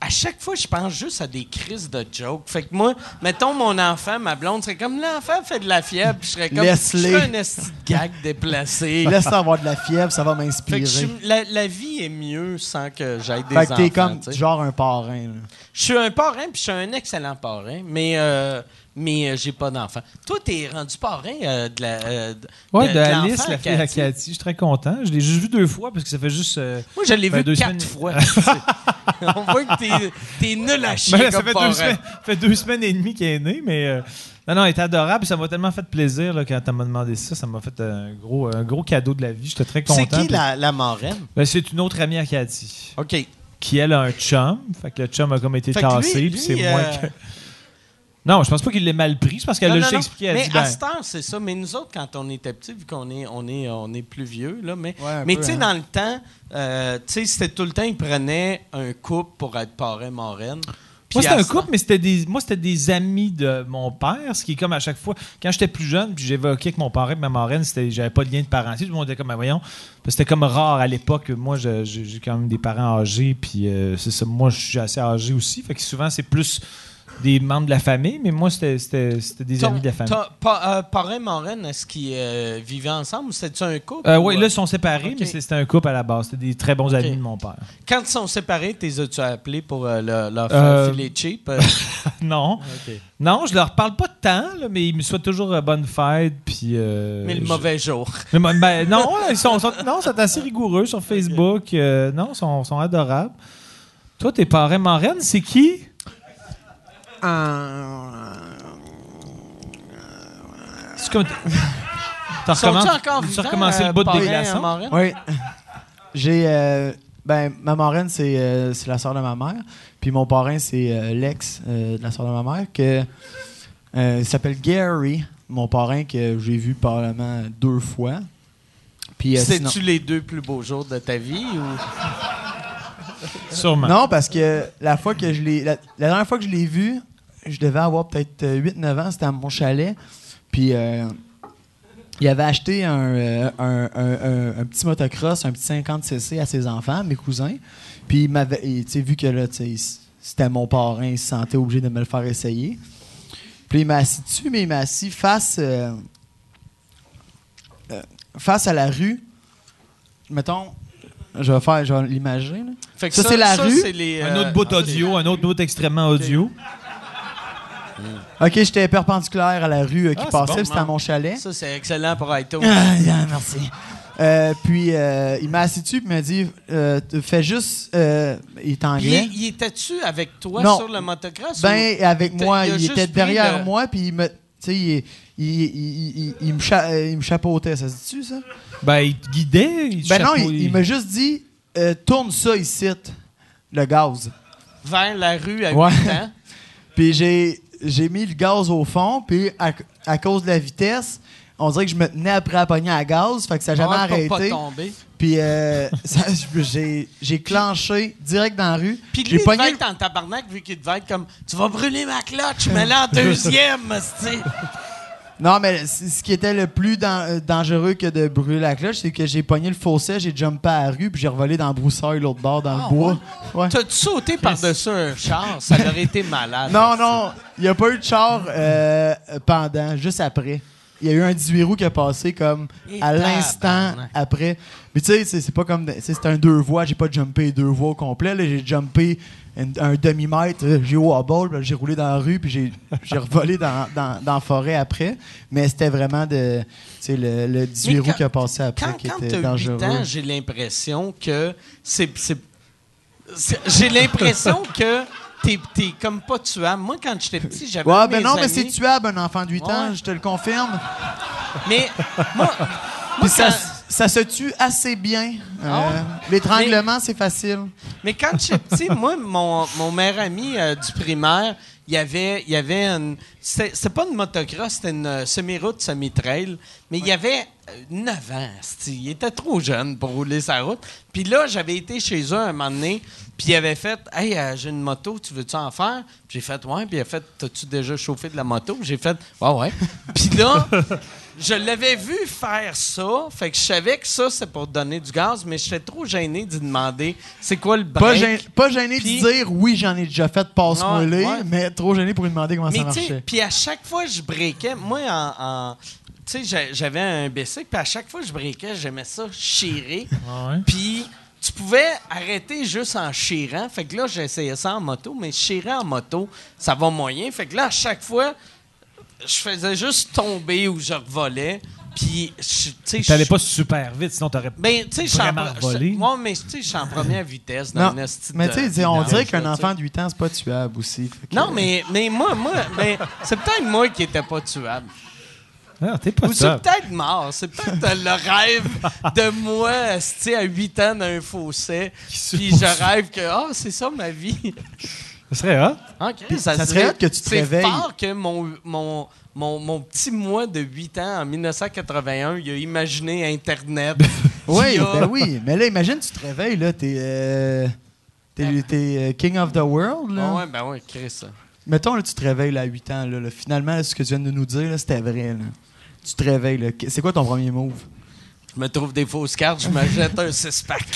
à chaque fois je pense juste à des crises de jokes. Fait que moi, mettons mon enfant, ma blonde serait comme l'enfant fait de la fièvre, je serais comme Laisse-les. je ferais un esti gag déplacé. Laisse avoir de la fièvre, ça va m'inspirer. la, la vie est mieux sans que j'aille des Fait que enfants. t'es comme genre un parrain. Je suis un parrain, puis je suis un excellent parrain, mais euh, mais euh, j'ai pas d'enfant. Toi, t'es rendu parrain euh, de la. euh, de- Ouais, de- de, de Alice, la fille à Cathy. Je suis très content. Je l'ai juste vu deux fois parce que ça fait juste. euh, Moi, je l'ai Ben, vu deux quatre semaines. fois. On voit que t'es, nul à chier Ben là, ça fait parrain. deux, semaines, fait deux semaines et demie qu'il est né, mais. non, non, il est adorable. Ça m'a tellement fait plaisir là, quand tu m'as demandé ça. Ça m'a fait un gros, un gros cadeau de la vie. J'étais très content. C'est qui Puis- la, la marraine? Ben, c'est une autre amie à Cathy. OK. Qui, elle, a un chum. Fait que le chum a comme été Fait que tassé. lui- puis c'est moi euh, que. Non, je pense pas qu'il l'ait mal pris. C'est parce qu'elle Non, a non, juste non. expliqué. Elle Mais dit, ben, à cette heure, c'est ça. Mais nous autres, quand on était petits, vu qu'on est, on est, on est plus vieux, là, mais, Ouais, mais tu sais, hein. dans le temps, euh, tu sais, c'était tout le temps, ils prenaient un couple pour être parrain, marraine. Puis Moi, c'était un couple, mais c'était des, moi, c'était des amis de mon père, ce qui est comme à chaque fois. Quand j'étais plus jeune, puis j'évoquais que mon père et ma marraine, c'était, j'avais pas de lien de parenté. Tout le monde était comme, ben voyons. Parce que C'était comme rare à l'époque. Moi, j'ai quand même des parents âgés, puis euh, c'est ça. Moi, je suis assez âgé aussi. Fait que souvent, c'est plus des membres de la famille, mais moi, c'était, c'était, c'était des Ton- amis de la famille. pa- euh, parrain, marraine, est-ce qu'ils euh, vivaient ensemble? C'était-tu un couple? Euh, ou, oui, euh, là, ils sont séparés, mais c'était un couple à la base. C'était des très bons amis de mon père. Quand ils sont séparés, t'es as-tu appelé pour le- leur faire filer cheap? Non. Non, je leur parle pas de temps, là, mais ils me souhaitent toujours bonne fête. Puis, mais le je- mauvais jour. Mais ben, non, ils sont, sont- non, sont assez rigoureux sur Facebook. non, ils sont, sont adorables. Toi, tes parrains marraines, c'est qui? C'est comme... T'as recommencé- recommencé euh, le bout des parrains, glaçons? Oui. J'ai. euh, ben, ma marraine, c'est euh, c'est la soeur de ma mère. Puis mon parrain, c'est euh, l'ex euh, de la soeur de ma mère. Que, euh, il s'appelle Gary, mon parrain, que j'ai vu probablement deux fois. Puis, sinon- C'était-tu les deux plus beaux jours de ta vie? Ou... Non, parce que la fois que je l'ai. La, dernière fois que je l'ai vu, je devais avoir peut-être euh, 8-9 ans, c'était à mon chalet. Puis euh, il avait acheté un, euh, un- un- petit motocross, un petit 50cc à ses enfants, mes cousins. Puis il m'avait. vu que là, c'était mon parrain, il se sentait obligé de me le faire essayer. Puis il m'a assis dessus, mais il m'a assis face. euh, euh, face à la rue. Mettons, je vais faire, je vais l'imager. là. Fait que Ça, c'est la rue. c'est les, Un euh, autre bout audio, un autre bout extrêmement audio. Ok, j'étais perpendiculaire à la rue euh, qui Ah, c'est passait, bon, puis c'était à mon chalet. Ça, c'est excellent pour iTunes. Ah, yeah, merci. Euh, puis euh, il m'a assis dessus puis il m'a dit euh, fais juste euh, il est Puis, anglais. il, il était-tu avec toi Non. sur le motocross? Ben avec il t'a- moi, il a il, juste était pris derrière le- moi puis il me tu sais il, il, il, il- il me cha- euh, il me chapeautait, ça se dit-tu ça? Ben, il te guidait. Il te Ben non, chapeau- il, il m'a juste dit euh, tourne ça ici le gaz. vers la rue à Ouais. 8 ans? Puis j'ai j'ai mis le gaz au fond puis à, à cause de la vitesse on dirait que je me tenais après à pogner à gaz, fait que ça n'a jamais pas arrêté. tomber. Puis euh, j'ai clenché direct dans la rue. Puis lui, J'ai il devait le- être en tabarnak vu qu'il devait être comme Tu vas brûler ma clutch, mais là en deuxième. Non, mais ce qui était le plus euh, dangereux que de brûler la cloche, c'est que j'ai pogné le fossé, j'ai jumpé à la rue, puis j'ai revolé dans le broussaille l'autre bord, dans Ah, le bois. Ouais. T'as-tu sauté par-dessus un char? Ça aurait été malade. Non, non, il n'y a pas eu de char euh, pendant, juste après. Il y a eu un 18 roues qui a passé comme à l'instant après. Mais tu sais, c'est- pas comme. C'est un deux voies, j'ai pas jumpé deux voies au complet. J'ai jumpé un, un demi-mètre, euh, j'ai puis j'ai roulé dans la rue, puis j'ai revolé dans, dans, dans la forêt après. Mais c'était vraiment de, le, le 18 Mais roues qui a passé après Quand, qui quand était t'as 8 dangereux. j'ai l'impression que c'est- J'ai l'impression que t'es t'es comme pas tuable. Moi, quand j'étais petit, j'avais Ouais, un de ben mes non, mais amis- c'est tuable, un enfant de 8 ans, Ouais. je te le confirme. Mais moi, Puis ça, quand- ça se tue assez bien. Ah Euh? L'étranglement, c'est facile. Mais quand j'étais petit, moi, mon, mon meilleur ami euh, du primaire, il y avait, il y avait une. C'était c'était pas une motocross, c'était une euh, semi-route, semi-trail. Mais il y avait 9 ans. c'ti. Il était trop jeune pour rouler sa route. Puis là, j'avais été chez eux un moment donné, puis il avait fait Hey, euh, j'ai une moto, tu veux-tu en faire Puis j'ai fait Ouais. Puis il a fait T'as-tu déjà chauffé de la moto Puis J'ai fait Ouais, ouais. Puis là. Je l'avais vu faire ça, fait que je savais que ça, c'est pour donner du gaz, mais j'étais trop gêné d'y demander c'est quoi le break? Pas, gêné, pas gêné Puis- de dire oui, j'en ai déjà fait, passe-moi Ouais, les, ouais. mais trop gêné pour lui demander comment Mais ça tu sais, marchait. puis à chaque fois je breakais, moi, en. en- tu sais, j'a- j'avais un bicycle, puis à chaque fois que je breakais, j'aimais ça chirer. Ah. Puis tu pouvais arrêter juste en chirant. Fait que là, j'essayais ça en moto, mais chirer en moto, ça va moyen. Fait que là, à chaque fois, je faisais juste tomber ou je revolais. Puis, je- tu sais, T'allais pas super vite, sinon t'aurais. Ben, Vraiment volé. moi, mais tu sais, je suis en première vitesse dans Non, mais tu sais, on dirait qu'un enfant de 8 ans, c'est pas tuable aussi. Non, mais, mais moi, moi ben, c'est peut-être moi qui était pas tuable. Ah, t'es pas Ou c'est peut-être mort. C'est peut-être le rêve de moi, à 8 ans, dans un fossé. Puis je rêve que, ah, c'est ça ma vie. Ça serait hot. Ok, ça serait hot que tu te C'est réveilles. fort que mon, mon, mon, mon petit moi de 8 ans, en 1981, il a imaginé Internet. Oui, a- ben oui. Mais là, imagine, tu te réveilles, là, t'es. euh, T'es euh, King of the World, là. Ah ouais, ben ouais, Chris. ça. Mettons, là, tu te réveilles là, à 8 ans, là, là. Finalement, là, ce que tu viens de nous dire, là, c'était vrai, là. Tu te réveilles. C'est quoi ton premier move? Je me trouve des fausses cartes, je me jette un six-pack.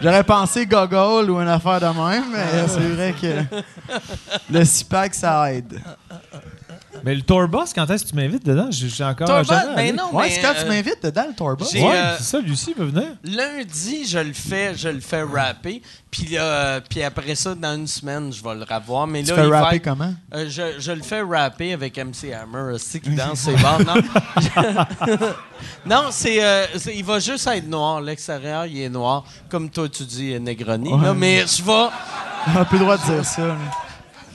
J'aurais pensé goggle ou une affaire de même, mais c'est vrai que le six-pack, ça aide. Mais le tour boss, quand est-ce que tu m'invites dedans? J'ai encore. Tour jamais boss, ben non, Ouais, mais, c'est quand euh, tu m'invites dedans, le tour bus. Ouais, euh, c'est ça, Lucie peut venir. Lundi, je le fais, je le fais rapper. Puis euh, puis après ça, dans une semaine, je vais le revoir. Mais Tu là, fais il va rapper comment? Euh, je, je le fais rapper avec MC Hammer, aussi qui danse ses bars. Non, non c'est, euh, il va juste être noir. L'extérieur, il est noir. Comme toi, tu dis, euh, Negroni. là, Ouais. mais je vais. On a plus le droit de dire ça.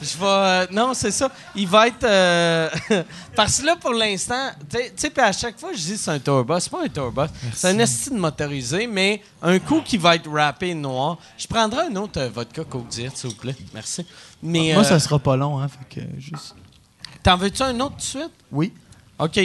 Je vais. euh, non, c'est ça. Il va être. euh, parce que là, pour l'instant, tu sais- puis à chaque fois, je dis c'est un tour bus. C'est pas un tour bus. C'est un estime motorisé, mais un coup qui va être rappé noir. Je prendrai un autre euh, vodka Coke Diet, s'il vous plaît. Merci. Mais. Moi, euh, ça sera pas long, hein. Fait que juste. T'en veux-tu un autre tout de suite? Oui. OK.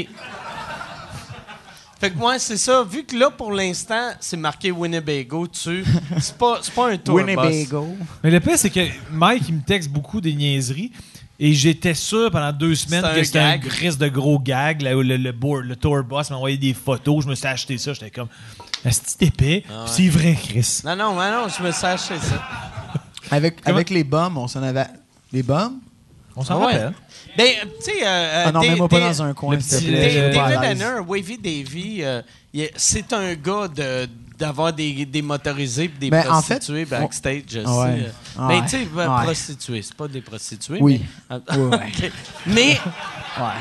Fait que moi, c'est ça. Vu que là, pour l'instant, c'est marqué Winnebago dessus, c'est pas, c'est pas un tour bus. Winnebago. Mais le pire, c'est que Mike, il me texte beaucoup des niaiseries. Et j'étais sûr pendant deux semaines que c'était un gris de gros gag. Là, où le, le, board- le tour boss m'a envoyé des photos. Je me suis acheté ça. J'étais comme, est-ce épais? Ah ouais. C'est vrai, Chris. Non, non, mais non, je me suis acheté ça. Avec, Comment- avec les bombes, on s'en avait. Les bombes? On s'en Ah ouais. rappelle. Ben, tu sais. euh, Ah non, des- mets-moi pas des- dans un coin, s'il te plaît. David. Hanner, Wavy Davy, euh, c'est un gars de d'avoir des, des motorisés et des Ben, en prostituées backstage. Ouais. euh. Ouais. Ben, tu sais, ben, Ouais. prostituées, c'est pas des prostituées. Oui. Mais, Oui, ouais. Ok. mais, Ouais.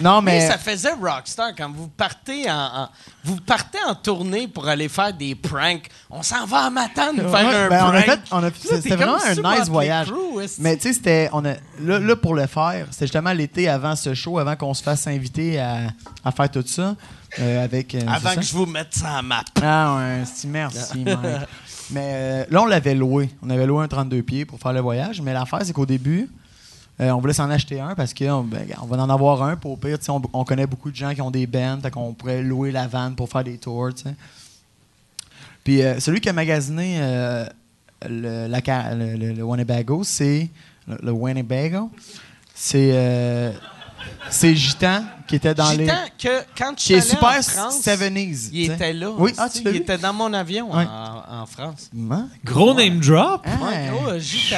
Non, mais mais. ça faisait rockstar quand vous partez en, en- vous partez en tournée pour aller faire des pranks. On s'en va à Matane faire Ouais, un ben, on a prank. fait- on a- Là, c'était vraiment un nice voyage. Mais tu sais, c'était. on a- Là, là, pour le faire, c'était justement l'été avant ce show, avant qu'on se fasse inviter à, à faire tout ça. euh, avec, euh, avant que ça? je vous mette ça en map. Ah ouais, c'est merci, Mike. mais euh, là, on l'avait loué. On avait loué un 32 pieds pour faire le voyage. Mais l'affaire, c'est qu'au début, euh, on voulait s'en acheter un parce qu'on ben, on va en avoir un. Pour au pire, on, on connaît beaucoup de gens qui ont des bands. Fait qu'on pourrait louer la van pour faire des tours. Puis euh, celui qui a magasiné euh, le, la, ca- le, le- le Winnebago, c'est. Le, le Winnebago, c'est. euh, c'est Gitan qui était dans les. Gitan, que quand tu Qui est allais super en France, 70s. il était là. Oui, ah, tu il était dans mon avion Ouais. en, en France. Man, Gros name drop. Ouais, gros, Gitan.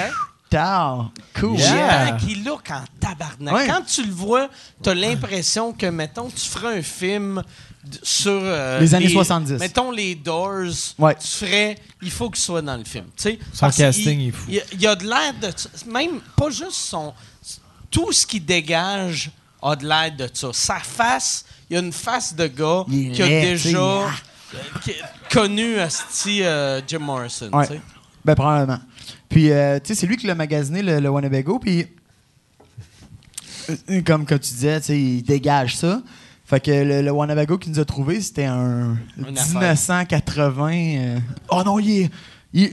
Tard. Cool. Yeah. Qui look en tabarnak. Ouais. Quand tu le vois, t'as l'impression que, mettons, tu ferais un film sur... euh, Les années 70. Mettons les Doors. Ouais. Tu ferais... Il faut qu'il soit dans le film. tu sais, Son parce casting qu'il- est fou. Il, il a de l'air de... Même pas juste son... Tout ce qui dégage a de l'air de ça. Sa face, il y a une face de gars Il est qui a sais, déjà il- euh, qui connu asti, euh, Jim Morrison. Ouais. Ben, probablement. Puis, euh, tu sais, c'est lui qui l'a magasiné, le, le Winnebago. Puis, euh, comme que tu disais, tu sais, il dégage ça. Fait que le, le Winnebago qu'il nous a trouvé, c'était un Une 1980. euh, Oh non, il est. Il,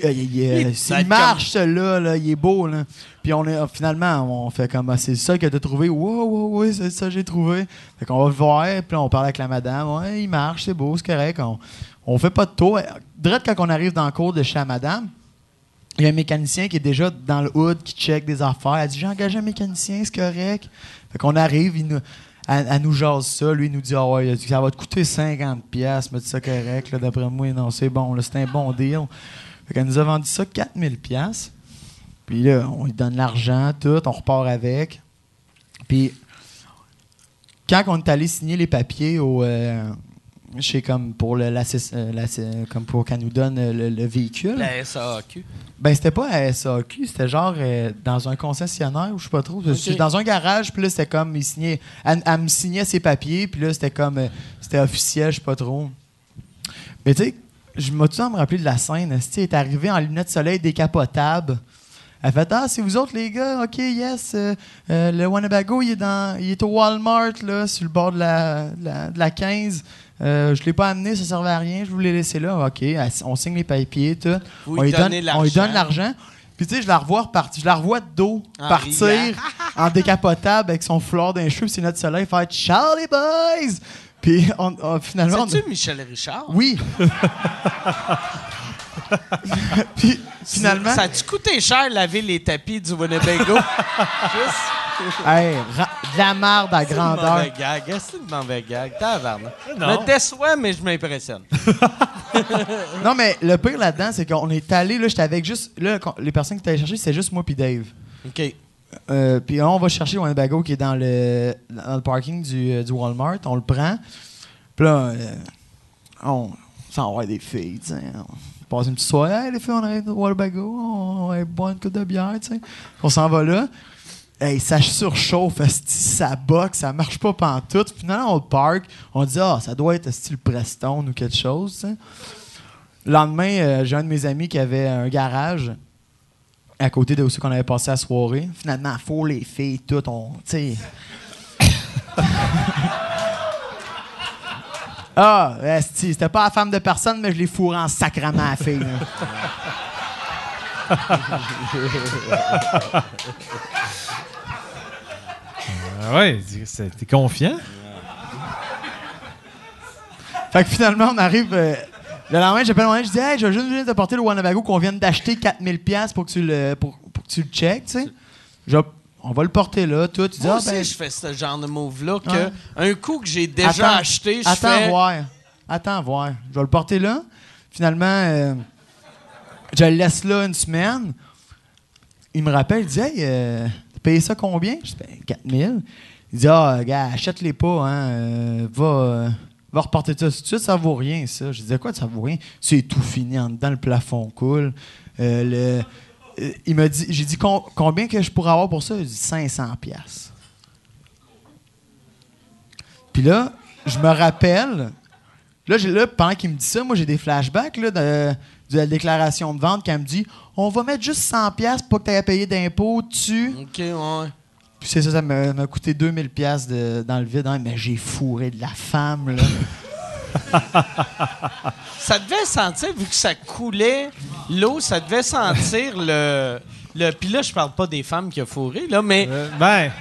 marche, celui-là, là, il est beau. Là. Puis on est, finalement, on fait comme ah, c'est ça que t'as trouvé. Wow, wow, oui, c'est ça que j'ai trouvé. Fait qu'on va le voir, puis on parle avec la madame. Ouais, il marche, c'est beau, c'est correct. On, on fait pas de tour. Direct quand on arrive dans le cours de chez la madame, il y a un mécanicien qui est déjà dans le hood, qui check des affaires. Elle dit J'ai engagé un mécanicien, c'est correct. Fait qu'on arrive, il nous, elle, nous jase ça. Lui, il nous dit Ah ouais, ça va te coûter 50$, mais ça correct. D'après moi, non, c'est bon, c'est un bon deal. Fait qu'elle nous a vendu ça 4000$. Puis là, on lui donne l'argent, tout, on repart avec. Puis, quand on est allé signer les papiers au. euh, chez comme pour le, la, euh, la- comme pour qu'elle nous donne euh, le, le véhicule. La SAQ. Ben, c'était pas à SAQ, c'était genre euh, dans un concessionnaire ou je sais pas trop. Dans un garage, puis là, c'était comme, il signait, elle, elle me signait ses papiers, puis là, c'était comme, euh, c'était officiel, je sais pas trop. Mais tu sais, je m'ai tout me rappeler de la scène. Elle est arrivée en lunettes de soleil décapotables. Elle fait Ah, c'est vous autres, les gars, ok, yes. euh, euh, le Winnebago, il est, dans, il est au Walmart, là, sur le bord de la, de la, de la 15. Euh, je l'ai pas amené, ça servait à rien, je vous l'ai laissé là. OK, on signe les papiers, tout. Vous on, lui donne, on lui donne l'argent. Puis tu sais, je la revois repartir, je la revois de dos En partir riant. en décapotable avec son foulard d'un cheveu, c'est notre soleil, faire Charlie Boys. Puis on, on- finalement, on- C'est-tu Michel Richard? oui. Puis finalement, Ça a-tu coûté cher laver les tapis du Winnebago? Juste. hey, de la merde à C'est grandeur. mauvais gag. C'est le mauvais gag. Tabarnak. Je Non. me déçois, mais je m'impressionne. Non, mais le pire là-dedans, c'est qu'on est allé, là, j'étais avec juste. Là, les personnes qui étaient allées chercher, c'était juste moi puis Dave. OK. Euh, puis on va chercher le Winnebago qui est dans le, dans le parking du, euh, du Walmart. On le prend. Puis là, euh, on s'en va des filles, tu sais. On passe une petite soirée. Hey, les filles, on arrive au Winnebago. On va boire une coupe de bière, tu sais. On s'en va là. Hey, ça surchauffe, ça boxe, ça marche pas pantoute. Finalement, on le park. On dit, ah, ça doit être style Preston ou quelque chose. Le lendemain, euh, j'ai un de mes amis qui avait un garage à côté de où qu'on avait passé la soirée. Finalement, faut les filles, tout, on. Sais. ah, esti, c'était pas la femme de personne, mais je l'ai fourré en sacrament à la fille. Ah ouais, t'es confiant? Fait que finalement, on arrive. euh, le lendemain, j'appelle mon ami, je dis Hey, je vais juste venir te porter le Winnebago qu'on vient d'acheter 4000$ pour que tu le, pour, pour que tu le checkes, tu sais. Je- On va le porter là, tout. Tu dis, Moi ah, aussi, ben, je fais ce genre de move-là que Ouais. un coup que j'ai déjà Attends, acheté, je Attends fais... voir. Attends voir. Je vais le porter là. Finalement, euh, je le laisse là une semaine. il me rappelle, il dit Hey, euh, payé ça combien? Je dis Ben, 4000. Il dit Ah, gars, achète-les pas, hein. euh, va, euh, va reporter ça tout de suite, ça vaut rien, ça. Je disais Quoi, ça vaut rien? C'est tout fini en dedans, le plafond coule. Euh, il m'a dit J'ai dit Com- Combien que je pourrais avoir pour ça? Il dit 500$. piastres. Puis là, je me rappelle. Là, là, pendant qu'il me dit ça, moi, j'ai des flashbacks là, de, de la déclaration de vente quand elle me dit On va mettre juste 100$ piastres pour que tu aies à payer d'impôts dessus. OK, ouais. Puis c'est ça, ça m'a m'a coûté 2000$ piastres de- dans le vide. hein, mais j'ai fourré de la femme, là. Ça devait sentir, vu que ça coulait, l'eau, ça devait sentir le. le Puis là, je parle pas des femmes qui ont fourré, là, mais. Euh, ben,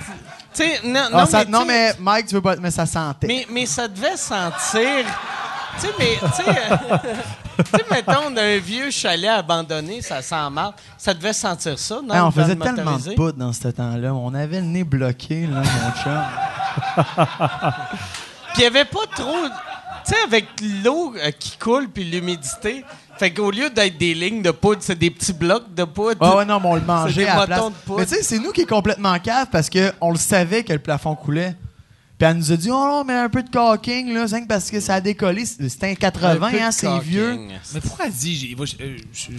Tu sais, non, Ah, non, ça- mais, non, tu mais Mike, tu veux pas. Mais ça sentait. mais, mais ça devait sentir. Tu sais, mais. Tu sais, euh, mettons, on a un vieux chalet abandonné, ça sent mal. Ça devait sentir ça, non? Hey, on faisait le tellement de poudre dans ce temps-là. On avait le nez bloqué, là, mon chum. Puis il n'y avait pas trop. Tu sais, avec l'eau euh, qui coule puis l'humidité, fait qu'au lieu d'être des lignes de poudre, c'est des petits blocs de poudre. Ah ouais, non, mais on le mangeait à la place. de poudre. Mais tu sais, c'est nous qui est complètement cave parce qu'on le savait que le plafond coulait. Puis elle nous a dit, oh non, mais un peu de caulking, là, c'est que parce que ça a décollé. C'était un Un 80, peu de hein, c'est vieux. mais pourquoi elle dit, je, euh,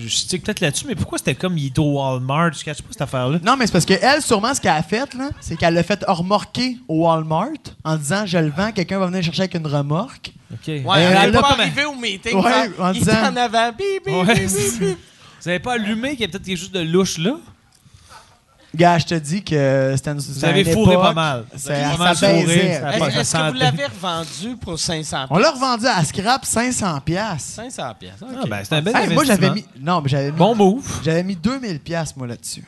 stick peut-être là-dessus, mais pourquoi c'était comme il est au Walmart? Je cache pas cette affaire-là. Non, mais c'est parce qu'elle, sûrement, ce qu'elle a fait, là, c'est qu'elle l'a fait remorquer au Walmart en disant, je le vends, quelqu'un va venir chercher avec une remorque. OK. Ouais, Elle elle pas arrivée au meeting. Ouais, en il disant- est en avant. Bip, bip, Ouais, bip, c'est bip, bip. Vous avez pas allumé qu'il y a peut-être quelque chose de louche là? Gars, je te dis que c'était une Vous avez fourré pas mal. Vous Ça, avez ça pas mal fourré, baisait. ça a Est-ce que vous l'avez revendu pour 500 On l'a revendu à scrap 500 pièces. 500 pièces. Ah, ben, c'est un bel moi j'avais mis non mais j'avais mis Bon move. j'avais mis 2000 pièces moi là-dessus.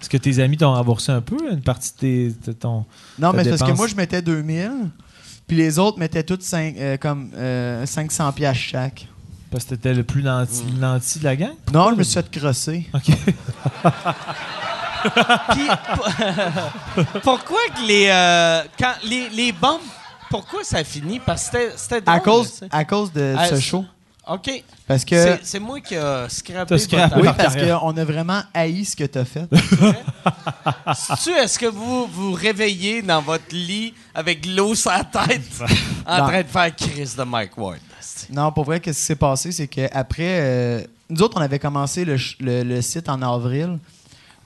Est-ce que tes amis t'ont remboursé un peu, une partie de, tes, de ton. Non mais c'est parce que moi je mettais 2000 puis les autres mettaient toutes cinq- euh, comme euh, 500 pièces chaque. Parce que t'étais le plus nanti, Mm. nanti de la gang? Non, je me suis fait crosser. OK. Puis, pourquoi que les, euh, quand les, les bombes, pourquoi ça finit? Parce que c'était- c'était drôle. À cause à cause de Ah, ce c'est- show OK. parce que C'est c'est moi qui a scrappé T'as scrappé. votre oui, parce carrière. qu'on a vraiment haï ce que t'as fait. Tu Est-ce que vous vous réveillez dans votre lit avec l'eau sur la tête en Non. train de faire crise de Mike Ward? Non, pour vrai, qu'est-ce qui s'est passé, c'est qu'après, euh, nous autres, on avait commencé le, le- le site en avril.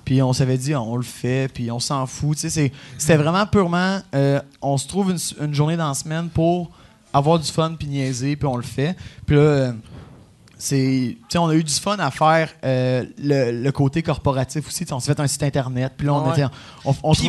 Puis on s'avait dit, on le fait, puis on s'en fout. C'était vraiment purement, euh, on se trouve une, une journée dans la semaine pour avoir du fun, puis niaiser, puis on le fait. Puis là, euh, c'est, on a eu du fun à faire euh, le, le côté corporatif aussi. On s'est fait un site internet, puis là, on, Ouais. était,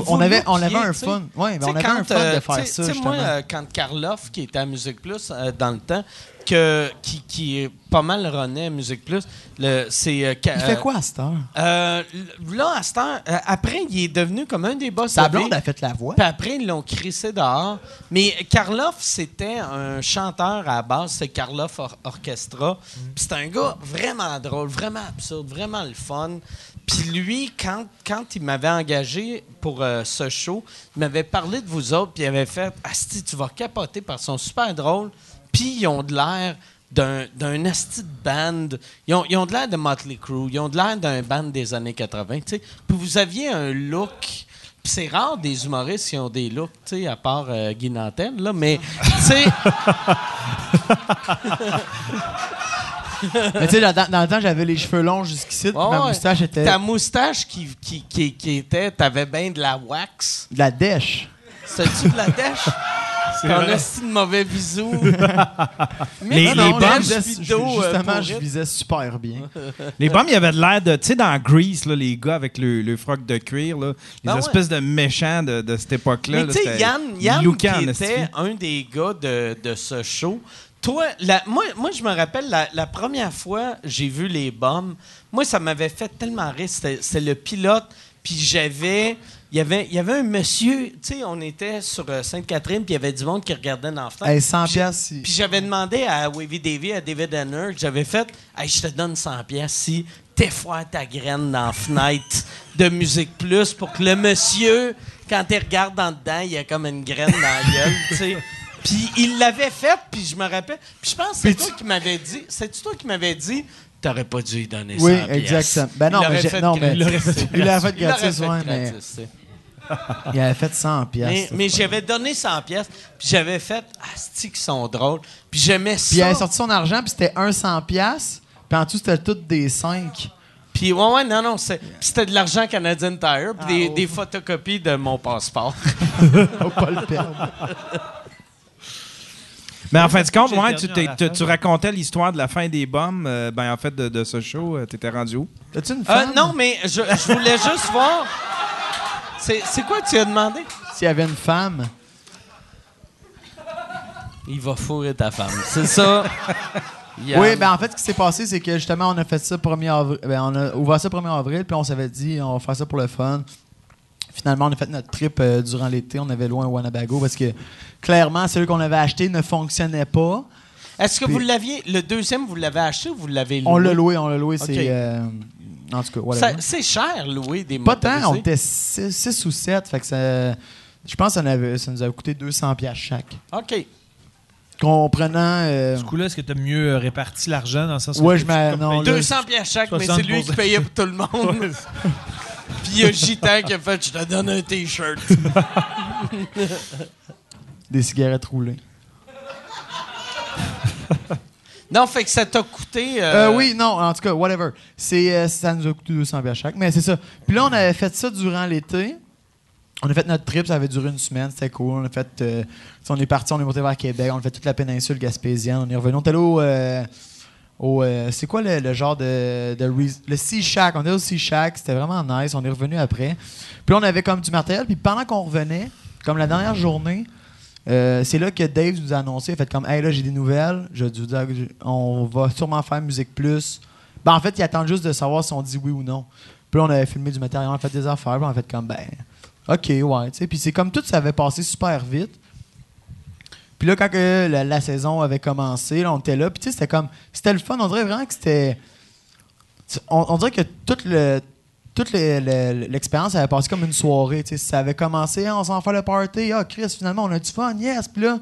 on, avait, on avait un fun. Ouais, mais Tu on avait un fun euh, de faire tu sais- ça, tu sais, justement. moi, euh, quand Karloff, qui était à Musique Plus euh, dans le temps, que, qui, qui est pas mal runné à Musique Plus, le- c'est... euh, Il fait quoi à cette heure? euh, là, à cette heure, euh, après, il est devenu comme un des boss de blonde a fait la voix. Puis après, ils l'ont crissé dehors. Mais Karloff, c'était un chanteur à la base. C'est Karloff Or- Orchestra. Puis c'est un gars vraiment drôle, vraiment absurde, vraiment le fun. Puis lui, quand, quand il m'avait engagé pour euh, ce show, il m'avait parlé de vous autres, puis il avait fait Asti, tu vas capoter qu'ils sont super drôles. Puis ils ont de l'air d'un, d'un de band. Ils ont, ils ont de l'air de Motley Crue. Ils ont de l'air d'un band des années 80. tu sais. Puis vous aviez un look. Puis c'est rare des humoristes qui ont des looks, tu sais, à part euh, Guy Nantel, là, mais, tu sais, Mais tu sais, dans, dans le temps, j'avais les cheveux longs jusqu'ici, Ouais, ma moustache était ta moustache qui, qui, qui, qui était, t'avais bien de la wax. de la dèche. C'était-tu de la dèche? Ton esti de mauvais bisous. Mais Les- non, les bombes, lèche je- euh, justement, je visais super bien. Les bombes, il y avait de l'air de. Tu sais, dans Grease, là, les gars avec le, le froc de cuir, là, les Ben espèces de méchants de, de cette époque-là. Mais tu sais, Yann, Yann lookant, qui était un des gars de, de ce show, toi, la- moi, moi, je me rappelle, la, la première fois j'ai vu les bombes, moi, ça m'avait fait tellement rire. C'était c'était le pilote, puis j'avais... Il y, avait, il y avait un monsieur, tu sais, on était sur euh, Sainte-Catherine, puis il y avait du monde qui regardait dans la fenêtre. Hey, 100 Puis- piastres, si- Puis j'avais demandé à Wavy Davy, à David Hanner, que j'avais fait hey, je te donne 100 pièces si t'effoires ta graine dans la fenêtre de Musique Plus pour que le monsieur, quand il regarde dans dedans, il a comme une graine dans la gueule, tu sais. Puis il l'avait fait, puis je me rappelle. Puis je pense que c'est toi qui m'avais dit. C'est toi qui m'avais dit. T'aurais pas dû lui donner Oui, 100 pièces. exactement. Ben non, Il mais non, mais-. Il l'aurait fait gratis, fait ouais, mais- gratis, tu sais. Il avait fait 100 piastres. Mais, mais j'avais donné 100 pièces, puis j'avais fait Asti qui sont drôles. Puis j'aimais ça. Puis il avait sorti son argent, puis c'était un 100 piastres. Puis en dessous, c'était toutes des 5. Puis ouais, ouais, non, non, c'est- puis c'était de l'argent Canadian Tire, puis Ah, des, oh. des photocopies de mon passeport. Faut pas le perdre. Mais en fin de compte, J'ai ouais, perdu tu, en t'es- rafale. tu, tu racontais l'histoire de la fin des bombes. euh, ben, en fait, de, de ce show, euh, t'étais rendu où? T'as-tu une Euh, femme? non, mais je, je voulais juste voir. C'est quoi que tu as demandé? S'il y avait une femme. Il va fourrer ta femme. C'est ça. Oui, ben en fait, ce qui s'est passé, c'est que justement, on a fait ça 1er avril. Ben, on a ouvert ça 1er avril, puis on s'avait dit, on va faire ça pour le fun. Finalement, on a fait notre trip euh, durant l'été. On avait loin Wanabago parce que clairement, celui qu'on avait acheté ne fonctionnait pas. Est-ce que Puis- vous l'aviez. Le deuxième, vous l'avez aché ou vous l'avez loué? On l'a loué, on l'a loué. C'est. euh, en tout cas, Ça- whatever. C'est cher, louer des Pas tant, on était 6 ou 7. Fait que ça. Je pense que ça, en avait- ça nous avait coûté 200 pièces chaque. OK. Comprenant. euh, Du coup, là, est-ce que tu as mieux euh, réparti l'argent dans le sens Ouais, je là, 200 pièces chaque, mais c'est lui 60%. qui payait pour tout le monde. Puis il y a Gitan qui a fait Je te donne un T-shirt. des cigarettes roulées. Non, fait que ça t'a coûté. Euh, euh, oui, non, en tout cas, whatever. C'est, euh, ça nous a coûté 200 pièces chaque, mais c'est ça. Puis là, on avait fait ça durant l'été. On a fait notre trip, ça avait duré une semaine, c'était cool. On a fait, on est parti, on est monté vers Québec, on a fait toute la péninsule gaspésienne, on est revenu. On était là au, c'est quoi le, genre de, de le Sea Shack? On était au Sea Shack, c'était vraiment nice. On est revenu après. Puis là, on avait comme du matériel. Puis pendant qu'on revenait, comme la dernière journée, euh, c'est là que Dave nous a annoncé, fait comme, hey là, j'ai des nouvelles, je vous dire on va sûrement faire Musique Plus. Ben, en fait, ils attendent juste de savoir si on dit oui ou non. Puis là, on avait filmé du matériel, on a fait des affaires, puis on a fait comme, ben, ok, ouais, tu sais. Puis c'est comme tout ça avait passé super vite. Puis là, quand la, saison avait commencé, on était là, puis tu sais, c'était comme, c'était le fun, on dirait vraiment que c'était. On, on dirait que tout le, toute le- le- l'expérience avait passé comme une soirée. tu sais. Ça avait commencé, on s'en fait le party. Ah, Chris, finalement, on a du fun, yes. Puis là,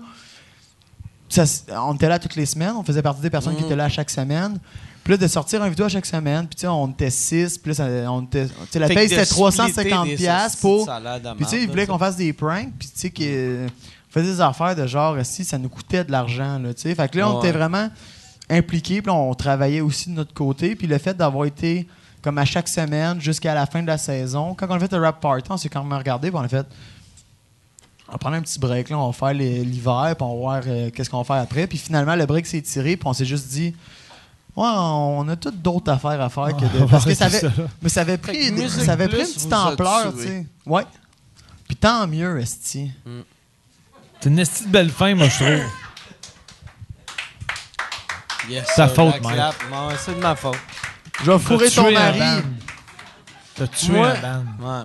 ça on était là toutes les semaines. On faisait partie des personnes qui étaient là chaque semaine. Puis là, de sortir un vidéo à chaque semaine. Puis tu sais, on était six. Puis là, on était, tu sais, la Fait paye, c'était splitter 350$ des piastres pour. Puis tu sais, ils voulaient qu'on fasse des pranks. Puis tu sais, que- on faisait des affaires de genre, si ça nous coûtait de l'argent. Là, tu sais. fait que là, on Ouais. était vraiment impliqués. Puis on travaillait aussi de notre côté. Puis le fait d'avoir été comme à chaque semaine jusqu'à la fin de la saison, quand on a fait le rap party, on s'est quand même regardé. Puis on a fait. On va prendre un petit break, là, on va faire l'hiver, puis on va voir euh, qu'est-ce qu'on va faire après. Puis finalement, le break s'est tiré, puis on s'est juste dit, ouais, on a toutes d'autres affaires à faire que de. Parce que ça avait, mais ça avait pris, ça avait pris une petite ampleur, tu sais. Ouais. Puis tant mieux, Esti. C'est une esti de belle fin, moi, je trouve. Yes, Ta sir, faute. Non, c'est de ma faute. Je vais fourrer ton mari. T'as tué Moi- un band. Ouais.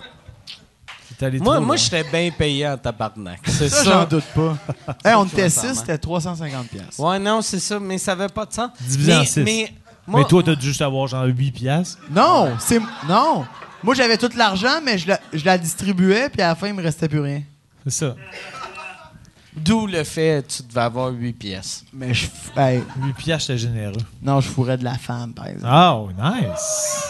T'es allé Moi, moi loin. j'étais bien payé en tabarnak. C'est Ça, ça. j'en doute pas. Hey, on était sincèrement. 6, c'était 350 pièces. Ouais, non, c'est ça, mais ça avait pas de sens. Divisé mais, en six. Mais, moi, Mais toi, t'as dû juste avoir genre 8 piastres? Non, c'est non. Moi, j'avais tout l'argent, mais je la, je la distribuais, puis à la fin, il me restait plus rien. C'est ça. D'où le fait que tu devais avoir 8 pièces. Mais je, f- hey, 8 piastres, j'étais généreux. non, je fourrais de la femme, par exemple. Oh, nice.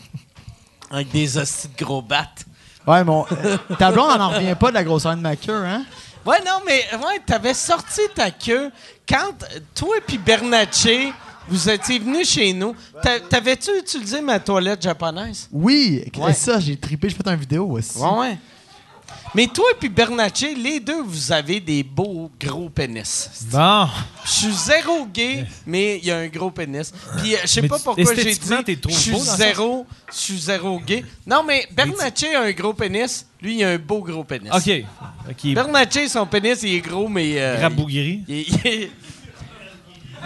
Avec des hosties de gros battes. Ouais, mon euh, ta blonde, elle n'en revient pas de la grosseur de ma queue, hein? Ouais, non, mais ouais, t'avais sorti ta queue quand toi et puis Bernatchez, vous étiez venus chez nous. T'a- T'avais-tu utilisé ma toilette japonaise? Oui, Ouais. ça, j'ai trippé, j'ai fait une vidéo aussi. Ouais, ouais. Mais toi et puis Bernatchez, les deux, vous avez des beaux gros pénis. Bon. Je suis zéro gay, mais il y a un gros pénis. Puis euh, je sais pas pourquoi j'ai dit je suis zéro, je suis zéro gay. Non, mais Bernatchez a un gros pénis, lui il a un beau gros pénis. OK. OK. Bernatchez, son pénis, il est gros, mais. euh, Rabougri. il, il, il,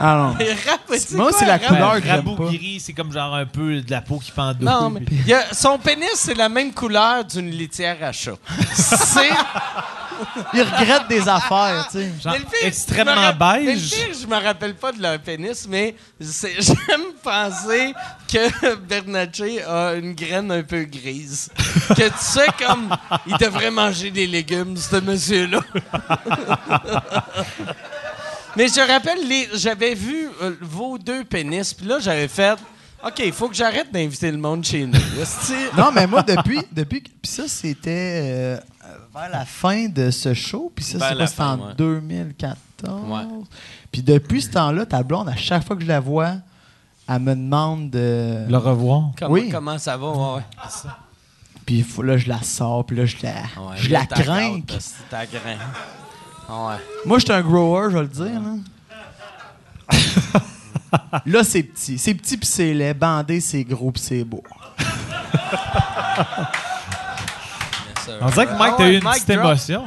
Ah non. il Moi, c'est la couleur que j'aime pas. Rabougri, c'est comme genre un peu de la peau qui pend en deux. Non, mais il y a- son pénis, c'est la même couleur d'une litière à chat. C'est. ils regrettent des affaires, tu sais. Genre Mais le pire, extrêmement je me ra- Mais le beige. pire, je me rappelle pas de leur pénis, mais c'est- j'aime penser que Bernatchez a une graine un peu grise. Que tu sais, comme, il devrait manger des légumes, ce monsieur-là. mais je rappelle, les- j'avais vu euh, vos deux pénis, puis là, j'avais fait. OK, il faut que j'arrête d'inviter le monde chez nous. Non, mais moi, depuis. depuis que- puis ça, c'était euh, vers la fin de ce show. Puis ça, c'est? C'était en ouais. 2014. Ouais. Puis depuis ce temps-là, ta blonde, à chaque fois que je la vois, elle me demande de. Le revoir. Comment, Oui. comment ça va? Ouais, ouais. Puis là, je la sors, puis là, je la, Ouais, je la crains. Ouais. Moi, je suis un grower, je vais le dire. Là, là c'est petit. C'est petit, puis c'est laid. Bandé, c'est gros, puis c'est beau. On dirait que Mike, Ah t'as eu une petite drop. émotion.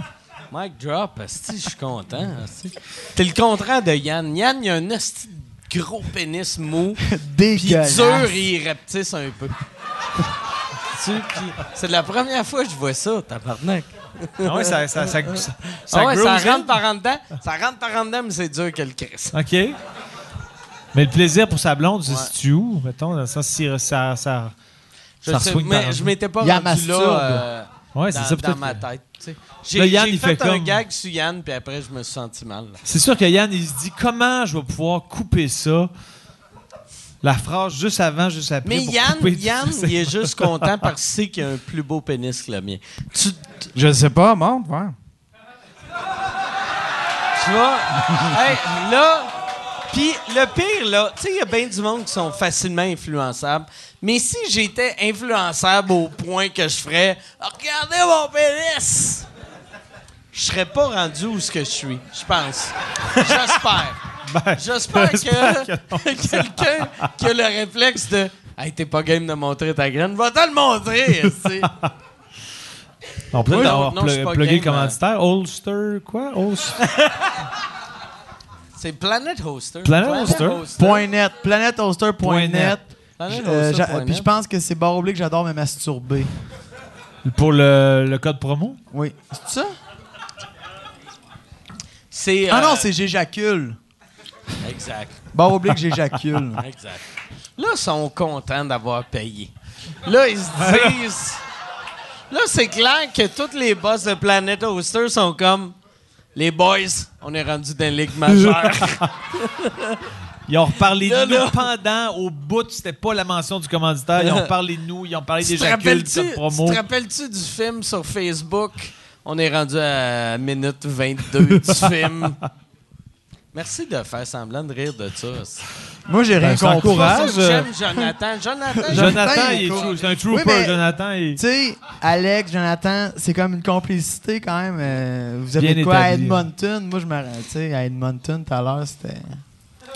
Mic drop, esti, je suis content. T'es le contraire de Yann. Yann, il a un gros pénis mou, puis Dégueulasse. dur et il rapetisse un peu. C'est la première fois que je vois ça, tabarnak. Ah ouais, ça, ça, ça, ça, ça Ah ouais, rentre par en dedans. Ça rentre par en dedans, mais c'est dur que le. OK. Mais le plaisir pour sa blonde, Ouais. c'est tu où, mettons, dans le sens si ça, ça, Je, ça sais, mais je m'étais pas Il rendu masturbe. là euh, Ouais, dans, c'est ça. dans ma tête. tu sais. Là, J'ai Yann, fait, fait un gag sur Yann, puis après, je me suis senti mal. C'est sûr que Yann, il se dit comment je vais pouvoir couper ça. La phrase juste avant, juste après. Mais pour Yann, Yann il est juste content parce qu'il sait qu'il a un plus beau pénis que le mien. Tu, Je sais pas, montre, ouais. Tu vois? hey, là. Puis le pire, là, tu sais, il y a bien du monde qui sont facilement influençables. Mais si j'étais influençable au point que je ferais Regardez mon pénis! Je serais pas rendu où ce que je suis, je pense. J'espère. Ben, J'espère que, quelqu'un qui a le réflexe de Hey, t'es pas game de montrer ta graine, va te le montrer! On peut Oui, avoir non, pl- plugué le commanditaire. Holster, quoi? Holster? C'est Planet Hoster. Planet Hoster. Point net. Planet Euh, Hoster point Puis net. je pense que c'est barre oblique, j'adore me masturber. Pour le, le code promo? Oui. C'est ça? C'est. Ah euh, non, c'est j'éjacule. Exact. Barre oblique, j'éjacule. Exact. Là, ils sont contents d'avoir payé. Là, ils se disent. Là, c'est clair que tous les boss de Planet Hoster sont comme. Les boys, on est rendu dans la ligue majeure. Ils ont reparlé de nous là. pendant, au bout, c'était pas la mention du commanditaire. Ils ont reparlé de nous, ils ont parlé tu, des jacules, de promo. tu te rappelles-tu du film sur Facebook? On est rendu à minute 22 du film. Merci de faire semblant de rire de ça. Moi, j'ai rien Ben, ça compris. j'aime Jonathan. Jonathan, Jonathan, Jonathan, il est c'est un trooper, Oui, mais- Jonathan. il- Tu sais, Alex, Jonathan, c'est comme une complicité quand même. Euh, vous avez Bien quoi à. Edmonton? Moi, je me tu sais, à Edmonton, tout à l'heure, c'était.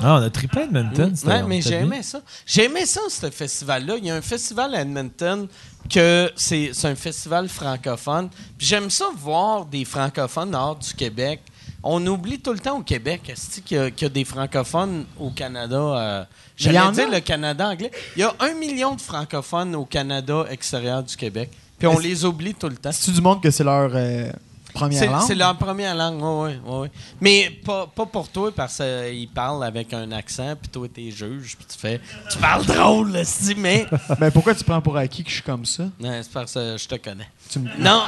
Ah, on a triplé Edmonton. Ouais, mais j'aimais ça. J'aimais ça, ce festival-là. Il y a un festival à Edmonton que c'est un festival francophone. Puis j'aime ça voir des francophones hors du Québec. On oublie tout le temps au Québec est-ce qu'il y, y a des francophones au Canada. euh, J'allais dire le Canada anglais. Il y a un million de francophones au Canada extérieur du Québec. Puis on les oublie tout le temps. C'est-tu du monde que c'est leur euh, première C'est langue? c'est leur première langue, oui, oui. Mais pas, pas pour toi, parce qu'ils parlent avec un accent, puis toi, t'es juge, puis tu fais... Tu parles drôle, là, si, mais... Ben, pourquoi tu prends pour acquis que je suis comme ça? non, c'est parce que je te connais. Tu me- Non!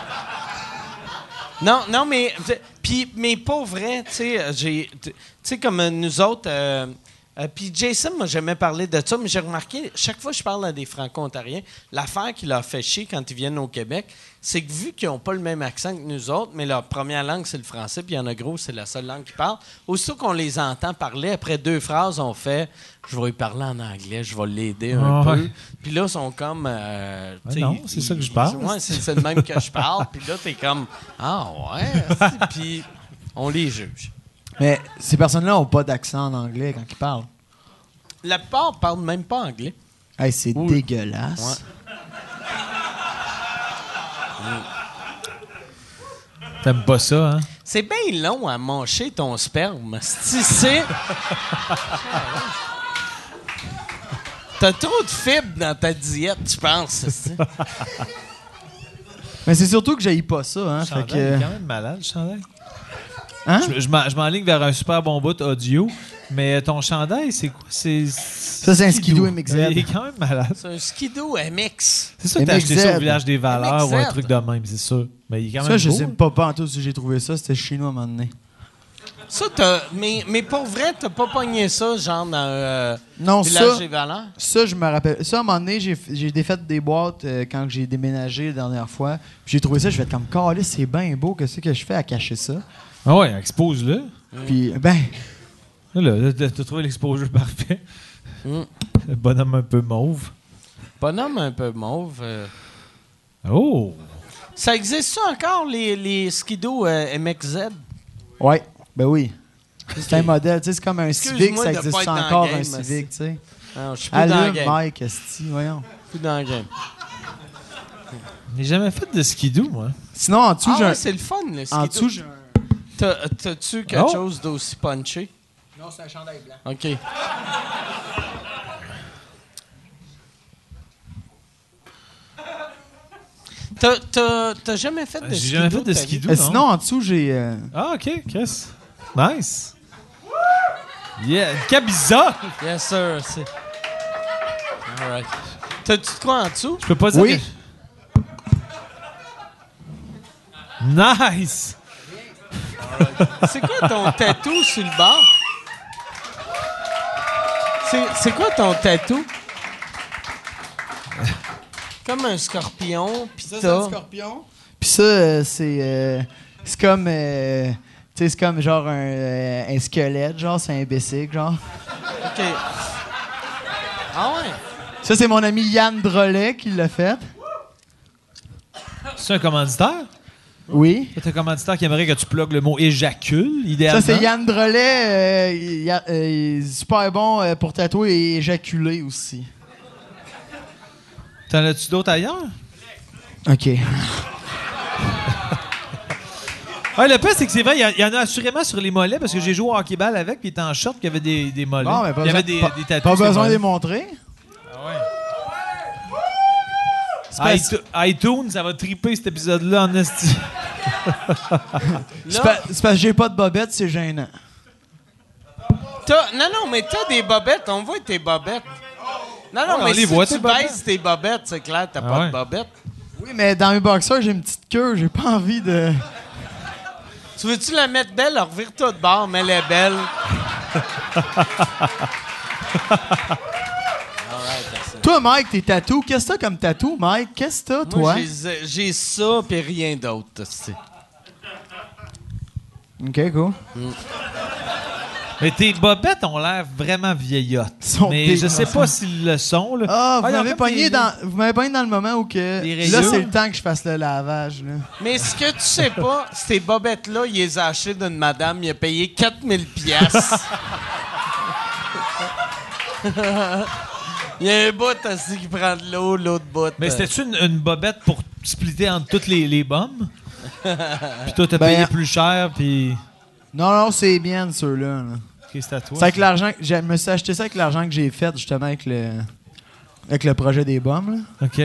Non, non, mais... Puis, mais pas vrai, tu sais, j'ai... Tu sais, comme euh, nous autres... euh, euh, puis Jason m'a jamais parlé de ça, mais j'ai remarqué, chaque fois que je parle à des Franco-Ontariens, l'affaire qui leur fait chier quand ils viennent au Québec, c'est que vu qu'ils n'ont pas le même accent que nous autres, mais leur première langue, c'est le français, puis il y en a gros, c'est la seule langue qu'ils parlent, aussitôt qu'on les entend parler, après deux phrases, on fait « Je vais lui parler en anglais, je vais l'aider un Ah, peu. ouais. Puis là, ils sont comme... euh, Ouais, sais, non, c'est ça que je parle. Ouais, c'est le même que je parle. Puis là, t'es comme « Ah ouais? esti. » Puis on les juge. Mais ces personnes-là n'ont pas d'accent en anglais quand ils parlent. La plupart parlent même pas anglais. Hey, c'est dégueulasse. T'aimes pas ça, hein? C'est bien long à manger ton sperme. Si c'est. T'as trop de fibres dans ta diète, tu penses. Mais c'est surtout que j'aille pas ça, hein. Fait chandail, que, il est quand même malade, le chandail. Hein? Je, je m'en- je m'enligne vers un super bon bout audio, mais ton chandail, c'est quoi? C'est, Ça, c'est un Skidoo MXZ. Il est quand même malade. C'est un skidoo MX. C'est ça que t'as acheté ça au village des valeurs ou un truc de même, c'est sûr. Mais il est quand Ça, même je beau, sais hein. pas, pas en tout si j'ai trouvé ça. C'était chez nous à un moment donné. Ça, t'as. Mais, mais pour vrai, t'as pas pogné ça, genre dans euh, Non, Village ça, des Valeurs? ça, je me rappelle. Ça, à un moment donné, j'ai, j'ai défait des boîtes euh, quand j'ai déménagé la dernière fois. Puis j'ai trouvé ça, je vais être comme, calé, c'est bien beau. Qu'est-ce que je fais à cacher ça? Ah ouais, expose-le. Puis, ben, Là, là, t'as trouvé l'exposure parfait. Mm. Le bonhomme un peu mauve. Bonhomme un peu mauve. euh. Oh! Ça existe ça encore, les, les skidos euh, MXZ? ouais, ben oui. C'est un modèle, tu sais, c'est comme un Civic, ça existe encore, game, un Civic, tu sais. Je suis plus dans le Allume, game. Mike, esti, voyons. Plus dans le game. J'ai jamais fait de skidoo, moi. Sinon, en dessous, Ah j'ai ouais, un- c'est le fun, le skido. en dessous, j'ai un... T'as- T'as-tu quelque Oh. chose d'aussi punché? Non, c'est un chandail blanc. OK. T'as- jamais fait de J'ai skido? jamais fait de skidoo, Euh, non? sinon, en dessous, j'ai... euh, Ah, OK, Chris. Nice. Yeah, une cabisa! Yes, sir. All right. T'as-tu de quoi en dessous? Je peux pas dire Oui. que- Nice! C'est quoi ton tatou sur le bord? C'est quoi ton tatou? Comme un scorpion, pis Ça, c'est un scorpion. Puis ça, euh, c'est... euh, c'est comme... euh, tu sais, c'est comme genre un, euh, un squelette, genre, c'est un bicycle, genre. OK. Ah ouais? Ça, c'est mon ami Yann Drolet qui l'a fait. C'est un commanditaire? Oui. C'est un commanditaire qui aimerait que tu plugues le mot éjacule, idéalement. Ça, c'est Yann Drolet. euh, il, a- euh, super bon euh, pour tatouer et éjaculer aussi. T'en as-tu d'autres ailleurs? OK. Ouais, le pire, c'est que c'est vrai, il y, y en a assurément sur les mollets parce que j'ai joué au hockey-ball avec, puis il était en short, puis il y avait des, des mollets. Bon, mais pas il y avait besoin- des, pas- des besoin de les montrer. Ah Itu- iTunes, ça va triper cet épisode-là en esti. C'est parce que j'ai pas de bobette, c'est gênant. T'as- Non, non, mais t'as des bobettes. On voit tes bobettes. Non, non, Ouais, on mais les si voit, tu bobettes? baisses tes bobettes, c'est clair, t'as Ah pas ouais. de bobettes. Oui, mais dans mes boxers, j'ai une petite queue. J'ai pas envie de. Tu veux-tu la mettre belle? Alors, Revire-toi de bord, mais elle est belle. Toi, Mike, tes tatous. Qu'est-ce que t'as comme tatou, Mike? Qu'est-ce que t'as, toi? Moi, j'ai- j'ai ça, puis rien d'autre. c'est- OK, cool. Mais tes bobettes ont l'air vraiment vieillottes. Sont Mais je sais pas s'ils le sont. Là. Ah, vous m'avez comme pogné des- dans, vous m'avez pogné dans le moment où que. Là, rayures. c'est le temps que je fasse le lavage, là. Mais ce que tu sais pas, ces bobettes-là, il les a achetées d'une madame, il a payé 4000 pièces. Il y a un bout aussi qui prend de l'eau, l'autre bout. Mais euh, c'était-tu une, une bobette pour splitter entre toutes les, les bombes? puis toi, t'as Ben, payé plus cher, puis... Non, non, c'est bien, ceux-là. c'est à toi. C'est avec l'argent. que- Je me suis acheté ça avec l'argent que j'ai fait, justement, avec le. Avec le projet des bombes, là. OK.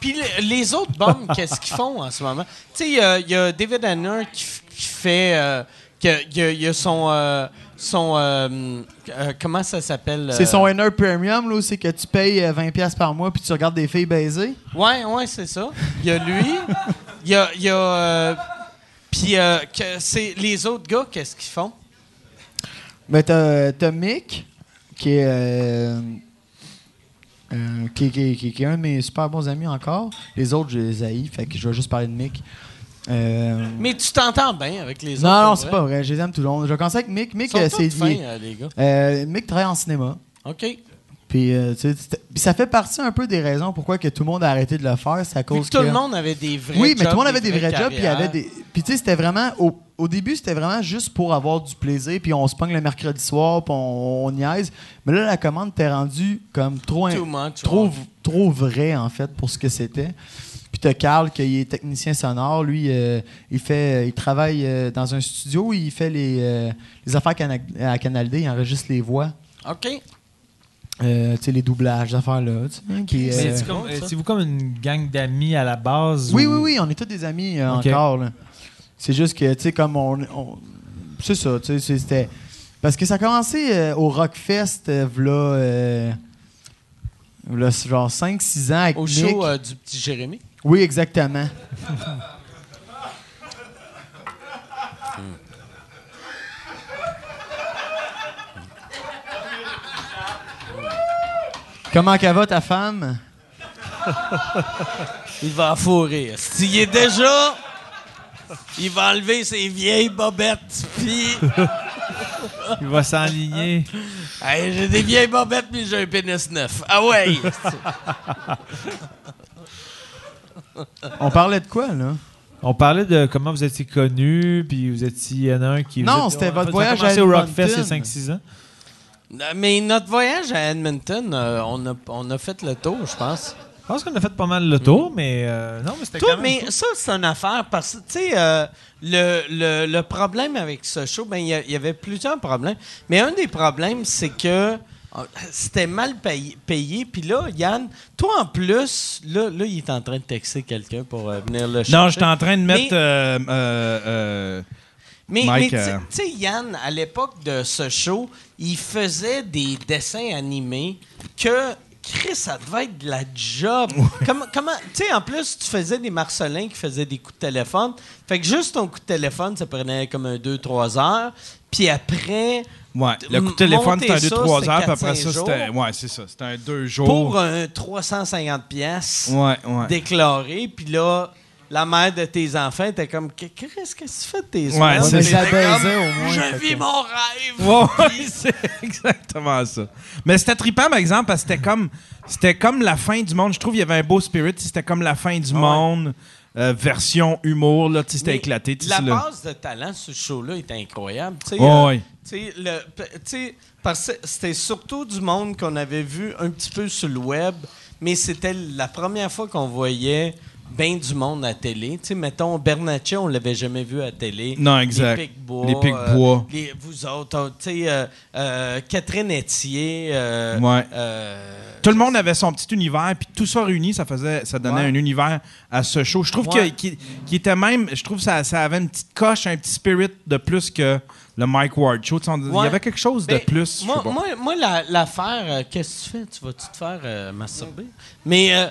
Puis le- les autres bombes, qu'est-ce qu'ils font en ce moment? Tu sais, il y a- il y, a David Hanner qui, qui fait. euh, il y, a- il y a son. euh, son euh, euh, comment ça s'appelle? C'est euh, son Winner Premium, là, c'est que tu payes euh, 20$ par mois puis tu regardes des filles baiser. Ouais, ouais, c'est ça. Il y a lui. Il y a. y a, puis c'est les autres gars, qu'est-ce qu'ils font? Ben, t'as, t'as Mick, qui est, euh, euh, qui, qui- qui- qui est un de mes super bons amis encore. Les autres, je les haïs, fait que je vais juste parler de Mick. Euh, Mais tu t'entends bien avec les autres. non, non, c'est pas vrai. Je les aime tout le long. Je commencer avec Mick. Mick, euh, c'est fins, euh, les gars. euh, Mick travaille en cinéma. OK. Puis, ça fait partie un peu des raisons pourquoi que tout le monde a arrêté de le faire. C'est à cause que tout le monde avait des vrais Oui, mais tout le monde jobs, avait des vrais jobs, puis il y avait carrières. des. Puis tu sais, c'était vraiment. Au, au début, c'était vraiment juste pour avoir du plaisir, puis on se pogne le mercredi soir, puis on, on niaise. Mais là, la commande t'est rendue comme trop, much, trop, ouais. trop vrai, en fait, pour ce que c'était. Puis t'as Carl, qui est technicien sonore. Lui, euh, il fait, il travaille euh, dans un studio, il fait les, euh, les affaires Cana- à Canal D, il enregistre les voix. OK. euh, tu sais, les doublages, ces affaires-là. tu euh, c'est comme- c'est-vous comme une gang d'amis à la base? Oui, ou- oui, oui, on est tous des amis euh, encore. là. C'est juste que, tu sais, comme on. on- c'est ça, tu sais, c'était. Parce que ça a commencé euh, au Rockfest, euh, v'là, euh, v'là genre 5-6 ans avec Au Nick. show euh, du petit Jérémy. Oui, exactement. Comment qu'elle va ta femme? Il va fourrer. S'il est déjà. Il va enlever ses vieilles bobettes. Puis. Il va s'enligner. Hey, j'ai des vieilles bobettes, mais j'ai un pénis neuf. Ah ouais! On parlait de quoi, là? On parlait de comment vous étiez connus, puis vous étiez. Il y en a un qui. Non, c'était votre voyage commencé à au Rockfest il y a Edmonton. 5-6 ans. mais notre voyage à Edmonton, euh, on, a, on a fait le tour, je pense. Je pense qu'on a fait pas mal le tour, mais euh, non, mais c'était quand même mais cool. ça, c'est une affaire parce que, tu sais, euh, le, le, le problème avec ce show, ben, il y, avait plusieurs problèmes. Mais un des problèmes, c'est que euh, c'était mal payé. payé. Puis là, Yann, toi en plus, là, là, il est en train de texter quelqu'un pour euh, venir le chercher. Non, j'étais en train de mettre. Mais- euh, euh, Mais, tu sais, Yann, à l'époque de ce show, il faisait des dessins animés que. Chris, ça devait être de la job. comment, comment, tu sais, en plus, tu faisais des Marcelins qui faisaient des coups de téléphone. Fait que juste ton coup de téléphone, ça prenait comme un 2-3 heures. Puis après, ouais, le coup de téléphone, c'était un ça, 2-3 c'était heures, puis après 4-5 ça, c'était. Ouais, c'est ça. C'était un 2 jours. pour un 350 pièces Ouais, ouais. déclaré, puis là, la mère de tes enfants était comme Qu'est-ce que tu fais de tes Ouais, semaines? c'est ça comme, baisait au moins. Je fait vis que- mon rêve. Ouais, c'est exactement ça. Mais c'était trippant, par exemple, parce que c'était comme, c'était comme la fin du monde. Je trouve qu'il y avait un beau spirit. C'était comme la fin du monde, euh, version humour. Là, tu sais, c'était Mais éclaté. tu sais, La base de talent sur ce show-là est incroyable. Tu sais, Ouais, euh, ouais. tu sais, le- pe- tu sais, parce que c'était surtout du monde qu'on avait vu un petit peu sur le web, mais c'était la première fois qu'on voyait bien du monde à télé. Tu sais, mettons, Bernatchez, on l'avait jamais vu à télé. Non, exact. Les Pic-Bois. Les Pic-Bois. euh, les- vous autres, tu sais, euh, euh, Catherine Etier. Ouais. Tout le monde avait son petit univers, puis tout ça réuni, ça faisait, ça donnait Ouais. un univers à ce show. Je trouve Ouais. que- qu'il était même, je trouve que ça, ça avait une petite coche, un petit spirit de plus que le Mike Ward Show. Tu sais, on- Il y Ouais. avait quelque chose de Ben, plus. je Moi, sais pas. moi, moi, la- l'affaire, euh, qu'est-ce que tu fais? Tu vas-tu te faire euh, masturber? Mais euh,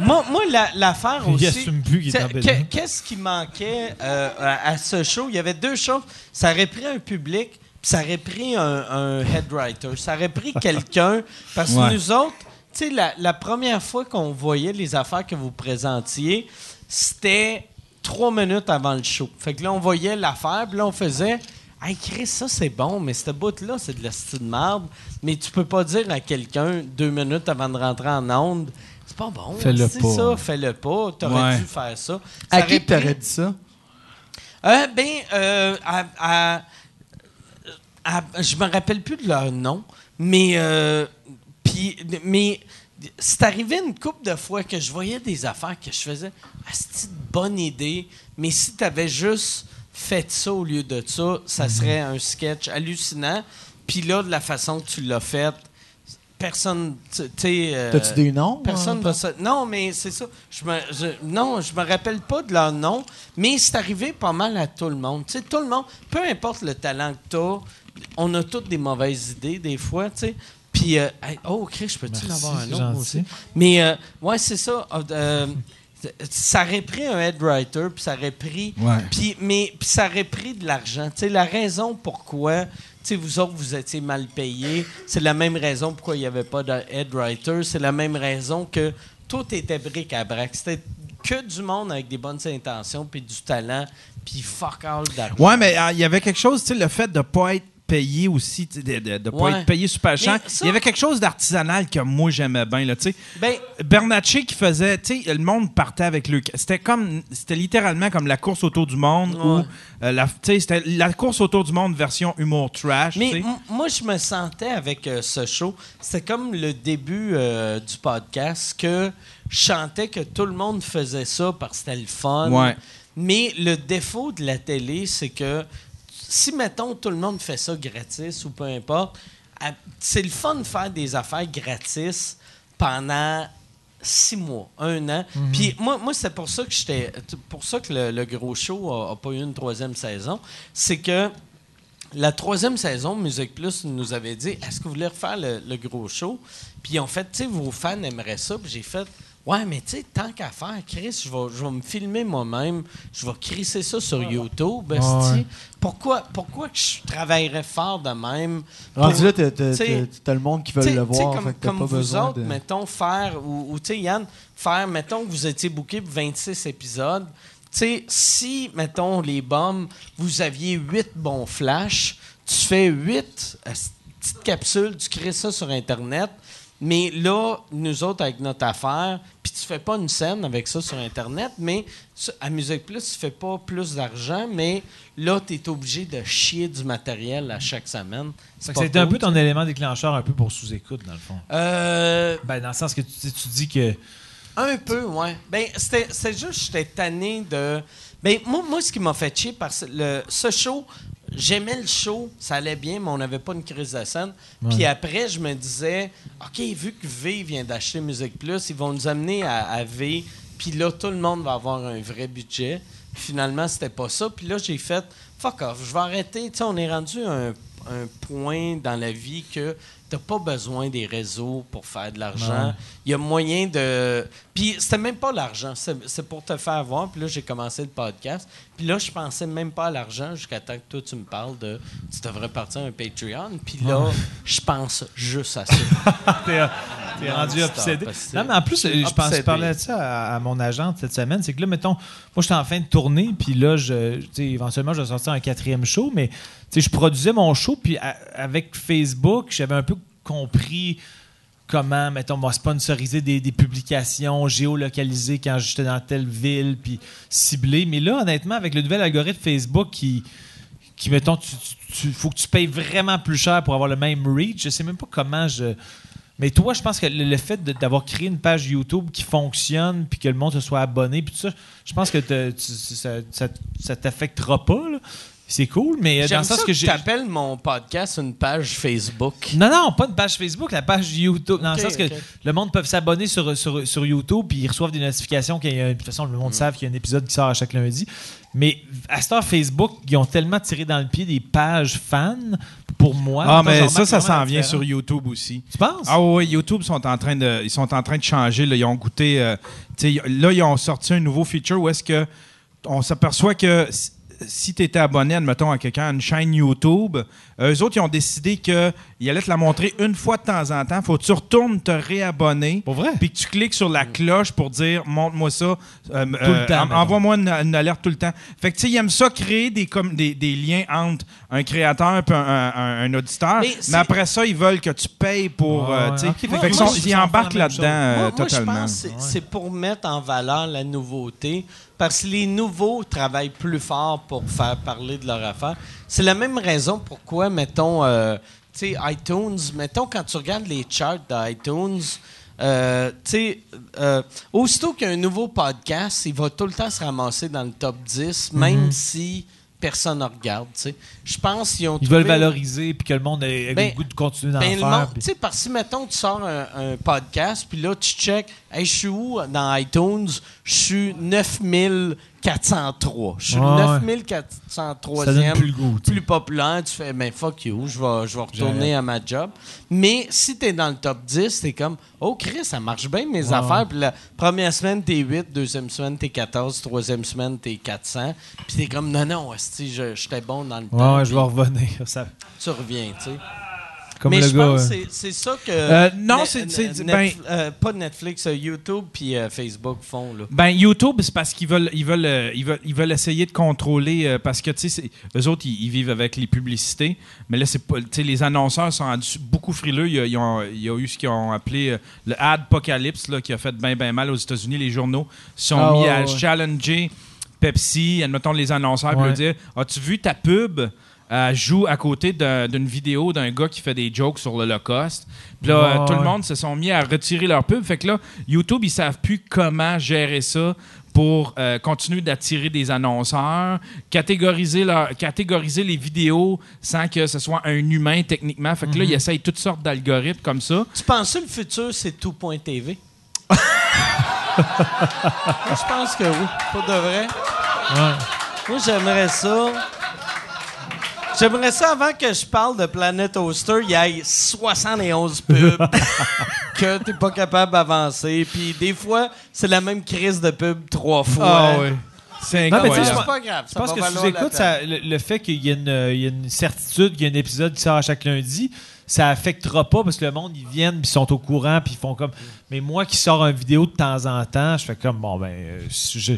moi, moi la- l'affaire Il aussi. assume plus qu'il est c'est- en Belgique. que- Qu'est-ce qui manquait euh, à, à ce show? Il y avait deux choses. Ça aurait pris un public, puis ça aurait pris un, un head writer. Ça aurait pris quelqu'un. Parce que Ouais. nous autres, tu sais, la, la première fois qu'on voyait les affaires que vous présentiez, c'était trois minutes avant le show. Fait que là, on voyait l'affaire, puis là, on faisait. Hey, Chris, ça c'est bon, mais cette bout-là, c'est de la style de marde. Mais tu peux pas dire à quelqu'un deux minutes avant de rentrer en onde. C'est pas bon. Fais-le c'est pas. ça, fais-le pas. T'aurais Ouais. dû faire ça. À qui que t'aurais pris- dit ça? euh, ben, euh, à- à- à- je me rappelle plus de leur nom, mais, euh, puis, mais c'est arrivé une couple de fois que je voyais des affaires que je faisais. Ah, c'est une bonne idée, mais si tu avais juste fait ça au lieu de ça, ça serait un sketch hallucinant. Puis là, de la façon que tu l'as fait, personne, tu euh, T'as-tu des noms? Personne hein, va se... Non, mais c'est ça. Je me... je- Non, je me rappelle pas de leur nom, mais c'est arrivé pas mal à tout le monde. Tout le monde, peu importe le talent que tu as, on a toutes des mauvaises idées des fois, tu sais. Puis, euh, oh, Chris, je peux-tu Merci, l'avoir un gentil. aussi? Mais, euh, ouais, c'est ça. Euh, euh, ça aurait pris un head writer, puis ça aurait pris. Ouais. Puis, mais puis ça aurait pris de l'argent. Tu sais, la raison pourquoi, vous autres, vous étiez mal payés, c'est la même raison pourquoi il n'y avait pas de head writer. C'est la même raison que tout était bric à brac. C'était que du monde avec des bonnes intentions, puis du talent, puis fuck all d'argent. Ouais, mais euh, il y avait quelque chose, tu sais, le fait de pas être payé aussi, de, de, de pas Ouais. être payé super cher. Ça- Il y avait quelque chose d'artisanal que moi j'aimais bien, là, tu sais. Ben, Bernatchez qui faisait, tu sais, le monde partait avec le. C'était comme, c'était littéralement comme la course autour du monde Ouais. ou euh, la, tu sais, c'était la course autour du monde version humour trash. Mais m- moi, je me sentais avec euh, ce show, c'était comme le début euh, du podcast, que je chantais que tout le monde faisait ça parce que c'était le fun. Ouais. Mais le défaut de la télé, c'est que si, mettons, tout le monde fait ça gratis ou peu importe, c'est le fun de faire des affaires gratis pendant six mois, un an. Puis moi, moi c'est pour ça que j'étais, pour ça que le, le gros show a, a pas eu une troisième saison, c'est que la troisième saison, Musique Plus nous avait dit Est-ce que vous voulez refaire le, le gros show? Puis ils ont fait Tu sais, vos fans aimeraient ça. Puis j'ai fait Ouais, mais tu sais, tant qu'à faire, Chris, je vais, je vais me filmer moi-même. Je vais crisser ça sur YouTube. ouais. Pourquoi, pourquoi que je travaillerais fort de même pour- Rendu là, t'as- le monde qui veut le voir. Comme, fait que t'as comme pas vous autres, de... mettons, faire, ou, ou tu sais, Yann, faire, mettons que vous étiez booké pour 26 épisodes. Tu sais, si, mettons, les bombes, vous aviez 8 bons flashs, tu fais 8 petites capsules, tu crées ça sur Internet. Mais là, nous autres, avec notre affaire, puis tu fais pas une scène avec ça sur Internet, mais à Musique Plus, tu fais pas plus d'argent, mais là, tu es obligé de chier du matériel à chaque semaine. C'est C'était un peu ton élément déclencheur un peu pour sous-écoute, dans le fond. Euh, Ben, dans le sens que tu, tu dis que. Un peu, ouais. Ben, c'était c'était juste, j'étais tanné de. Ben, moi, moi, ce qui m'a fait chier, parce que le, ce show, j'aimais le show, ça allait bien, mais on n'avait pas une crise de scène. Puis après, je me disais, OK, vu que V vient d'acheter Musique Plus, ils vont nous amener à, à V, puis là, tout le monde va avoir un vrai budget. Puis finalement, c'était pas ça. Puis là, j'ai fait, fuck off, je vais arrêter. Tu sais, on est rendu à un, un point dans la vie que t'as pas besoin des réseaux pour faire de l'argent. Il y a moyen de. Puis c'était même pas l'argent, c'est pour te faire voir. Puis là, j'ai commencé le podcast. Puis là, je pensais même pas à l'argent jusqu'à temps que toi, tu me parles de. Tu devrais partir un Patreon. Puis là, je pense juste à ça. T'es rendu obsédé. Non, mais en plus, je pense, je parlais de ça à, à mon agente cette semaine. C'est que là, mettons, moi, j'étais en fin de tournée, puis là, je, éventuellement, je vais sortir un quatrième show, mais tu sais, je produisais mon show, puis à- avec Facebook, j'avais un peu compris comment, mettons, moi, sponsoriser des, publications géolocalisées quand j'étais dans telle ville, puis cibler. Mais là, honnêtement, avec le nouvel algorithme Facebook qui, qui mettons, tu, faut que tu payes vraiment plus cher pour avoir le même reach. Je sais même pas comment je. Mais toi, je pense que le, fait d'avoir créé une page YouTube qui fonctionne, puis que le monde se soit abonné, puis tout ça, je pense que ça, ça, ça t'affectera pas. là. C'est cool, mais euh, dans le ça sens que que tu j'ai. t'appelles mon podcast une page Facebook. Non, non, pas une page Facebook, la page YouTube. Dans le sens que le monde peut s'abonner sur, sur, sur YouTube puis ils reçoivent des notifications. qu'il y a- de toute façon, le Mm. monde savent qu'il y a un épisode qui sort à chaque lundi. Mais à cette heure, Facebook, ils ont tellement tiré dans le pied des pages fans pour moi. Ah, mais ça, ça s'en vient sur YouTube aussi. Tu penses? Ah oui, YouTube sont en train de, ils sont en train de changer. là. Ils ont goûté. euh, là, ils ont sorti un nouveau feature où est-ce que on s'aperçoit que si- tu étais abonné, admettons, à quelqu'un à une chaîne YouTube, eux autres, ils ont décidé qu'ils allaient te la montrer une fois de temps en temps. Faut que tu retournes te réabonner. Pour vrai? Puis que tu cliques sur la cloche pour dire montre-moi ça. euh, Tout le temps, en- mettons. Envoie-moi une, une alerte tout le temps. Fait que tu sais, ils aiment ça créer des, comme, des, des liens entre un créateur et un, un- un auditeur. Mais après ça, ils veulent que tu payes pour. Ouais, euh, fait que ils pense embarquent là-dedans euh, moi, moi, je totalement. pense que c'est- c'est pour mettre en valeur la nouveauté. Parce que les nouveaux travaillent plus fort pour faire parler de leur affaire. C'est la même raison pourquoi, mettons, euh, tu sais, iTunes, mettons, quand tu regardes les charts d'iTunes, euh, tu sais, euh, aussitôt qu'il y a un nouveau podcast, il va tout le temps se ramasser dans le top 10, même Mhm. si personne ne regarde, tu sais. Je pense qu'ils ont Ils veulent valoriser puis que le monde ait, Ben, le goût de continuer d'en ben, le faire. Tu sais, parce que mettons, tu sors un, un podcast, puis là, tu check, hey, je suis où dans iTunes? Je suis 9403. Je suis Ouais, le ouais. 9403e. Ça donne plus goût, plus populaire. Tu fais, ben fuck you, je vais, je vais retourner à ma job. Mais si tu es dans le top 10, t'es comme, oh Chris, ça marche bien mes affaires. Puis la première semaine, t'es 8, deuxième semaine, t'es 14, troisième semaine, t'es 400. Puis t'es comme, non, non, je- j'étais bon dans le Ouais, temps. ouais, je vais revenir. Ça, Tu reviens, tu sais. Comme Mais le je gars. pense euh, que c'est- c'est ça que. Euh, non, c'est- ben- euh, pas Netflix, euh, YouTube puis euh, Facebook font. Là. Ben YouTube, c'est parce qu'ils veulent, ils veulent, euh, ils veulent, ils veulent essayer de contrôler euh, parce que tu sais, eux autres, ils, ils vivent avec les publicités, mais là, c'est pas, tu sais, les annonceurs sont rendus beaucoup frileux. Il y a, ils ont- il y a eu ce qu'ils ont appelé euh, le adpocalypse là, qui a fait bien, bien mal aux États-Unis. Les journaux se sont Ah, mis ouais, à ouais. challenger Pepsi, admettons les annonceurs, puis Ouais. leur dire, as-tu vu ta pub? Euh, joue à côté d'un- d'une vidéo d'un gars qui fait des jokes sur l'Holocauste. Puis là, euh, tout le monde se sont mis à retirer leur pub. Fait que là, YouTube, ils savent plus comment gérer ça pour euh, continuer d'attirer des annonceurs, catégoriser, leur, catégoriser les vidéos sans que ce soit un humain techniquement. Fait que là, ils essayent toutes sortes d'algorithmes comme ça. Tu penses que le futur, c'est tout.tv? Je pense que oui. Pour de vrai. Moi, j'aimerais ça. J'aimerais ça, avant que je parle de Planet Oster, il y ait 71 pubs que t'es pas capable d'avancer. Puis des fois, c'est la même crise de pub trois fois. C'est Non, mais tu sais, incroyable. C'est pas grave. Je ça pense va que valoir la peine. ça- le, le fait qu'il y, ait une- il y a une certitude qu'il y a un épisode qui sort à chaque lundi, ça affectera pas parce que le monde, ils viennent, puis ils sont au courant, puis ils font comme. Mais moi qui sors une vidéo de temps en temps, je fais comme, bon, ben, euh, je-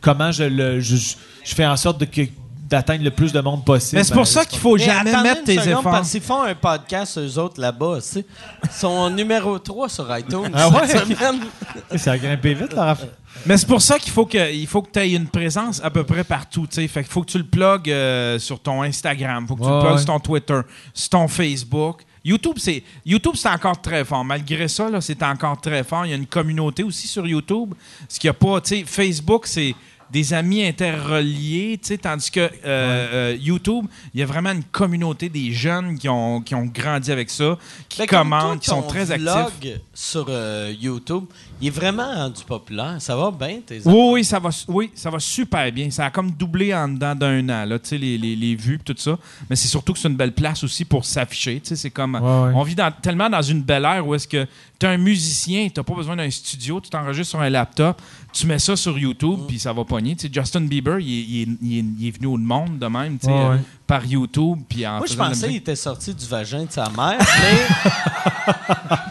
comment je le. Je, je fais en sorte de que d'atteindre le plus de monde possible. Mais c'est pour ça qu'il faut Mais jamais mettre tes seconde, efforts. Parce qu'ils font un podcast, eux autres, là-bas, tu sais. Ils sont numéro 3 sur iTunes Ah ouais? cette semaine. Ça a grimpé vite, leur affaire. Mais c'est pour ça qu'il faut que il faut que tu aies une présence à peu près partout, tu sais. Fait qu'il faut que tu le plugues euh, sur ton Instagram, faut que tu Ouais, le plugues ouais. sur ton Twitter, sur ton Facebook. YouTube, c'est YouTube, c'est encore très fort. Malgré ça, là, c'est encore très fort. Il y a une communauté aussi sur YouTube. Ce qu'il y a pas, tu sais, Facebook, c'est des amis interreliés, tu sais, tandis que euh, euh, YouTube, il y a vraiment une communauté des jeunes qui ont, qui ont grandi avec ça, qui commentent, toi, qui sont très actifs. vlog sur euh, YouTube, il est vraiment rendu populaire. Ça va bien, tes Oui, oui, ça va, oui, ça va super bien. Ça a comme doublé en dedans d'un an, là, tu sais, les, les, les vues et tout ça. Mais c'est surtout que c'est une belle place aussi pour s'afficher. tu sais, C'est comme. Ouais, ouais. On vit dans- tellement dans une belle ère où est-ce que tu es un musicien, tu pas besoin d'un studio, tu t'enregistres sur un laptop, tu mets ça sur YouTube, puis ça va pogner. Tu sais, Justin Bieber, il est, il est- il est- il est venu au monde de même, Ouais, euh, par YouTube. Puis en Moi, je pensais qu'il était sorti du vagin de sa mère, mais.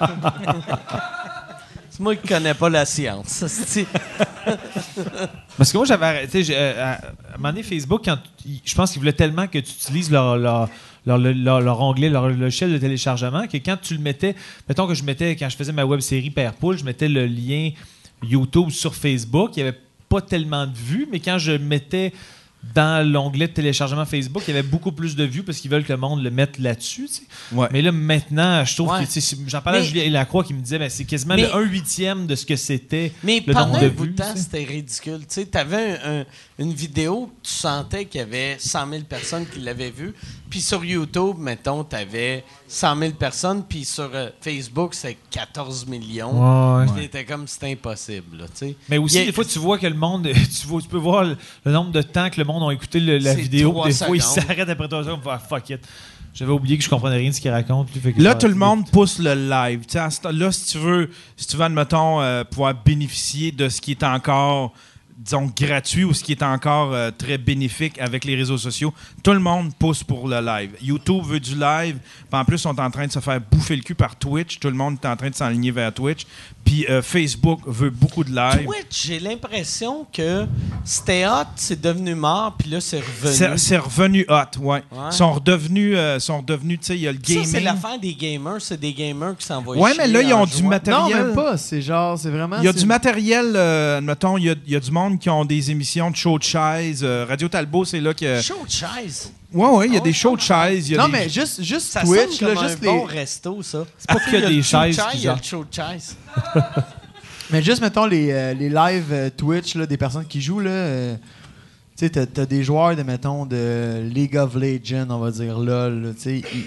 c'est moi qui connais pas la science. Parce que moi, j'avais arrêté. euh, à, à un moment donné, Facebook, quand, je pense qu'ils voulaient tellement que tu utilises leur, leur, leur, leur- leur onglet, leur logiciel de téléchargement, que quand tu le mettais, mettons que je mettais, quand je faisais ma web série Père Poule, je mettais le lien YouTube sur Facebook. Il n'y avait pas tellement de vues, mais quand je mettais dans l'onglet de téléchargement Facebook, il y avait beaucoup plus de vues parce qu'ils veulent que le monde le mette là-dessus. tu. Ouais. Mais là, maintenant, je trouve Ouais. que tu sais, j'en parlais à Mais- Julien Lacroix qui me disait ben, c'est quasiment Mais- le 1 huitième de ce que c'était. Mais le pendant nombre de un bout de temps, tu c'était ridicule. Tu sais, t'avais un- un- une vidéo, tu sentais qu'il y avait 100 000 personnes qui l'avaient vue. Puis sur YouTube, mettons, t'avais 100 000 personnes. Puis sur euh, Facebook, c'est 14 millions. Ouais, t'étais comme, c'est impossible, là. Mais aussi, a- des fois, tu vois que le monde. Tu, vois, tu peux voir le, le nombre de temps que le monde a écouté le- la vidéo. Des fois, ils s'arrêtent après trois secondes pour faire fuck it. J'avais oublié que je comprenais rien de ce qu'il raconte. Là, tout le monde pousse le live. Là, si tu veux, si tu veux, admettons, euh, pouvoir bénéficier de ce qui est encore, disons, gratuit ou ce qui est encore euh, très bénéfique avec les réseaux sociaux, tout le monde pousse pour le live. YouTube veut du live. Puis en plus, ils sont en train de se faire bouffer le cul par Twitch. Tout le monde est en train de s'enligner vers Twitch. Puis euh, Facebook veut beaucoup de live. Twitch, j'ai l'impression que c'était hot, c'est devenu mort, puis là, c'est revenu. C'est revenu hot, ouais. Ouais. Ils sont redevenus, euh, sont redevenus, tu sais, il y a le Ça, gaming. c'est l'affaire des gamers. C'est des gamers qui s'envoient Ouais, chier mais là, ils ont du matériel. Non, même pas. C'est genre, c'est vraiment. Il y a du matériel, euh, admettons, il y a, il y a du monde qui ont des émissions de show de chaise. euh, Radio Talbot, c'est là que. Show de chaise? Ouais, ouais, il y a Ah des shows de chaise. il y a Non, des- mais juste, juste Ça Twitch, sonne là, juste un les. bon resto, ça. C'est pas que des chaises Il y a le show de chaise. Mais juste, mettons, les, euh, les lives euh, Twitch, là, des personnes qui jouent, là. euh, tu sais, t'as, des joueurs de, mettons, de League of Legends, on va dire, LOL, là, tu sais. ils-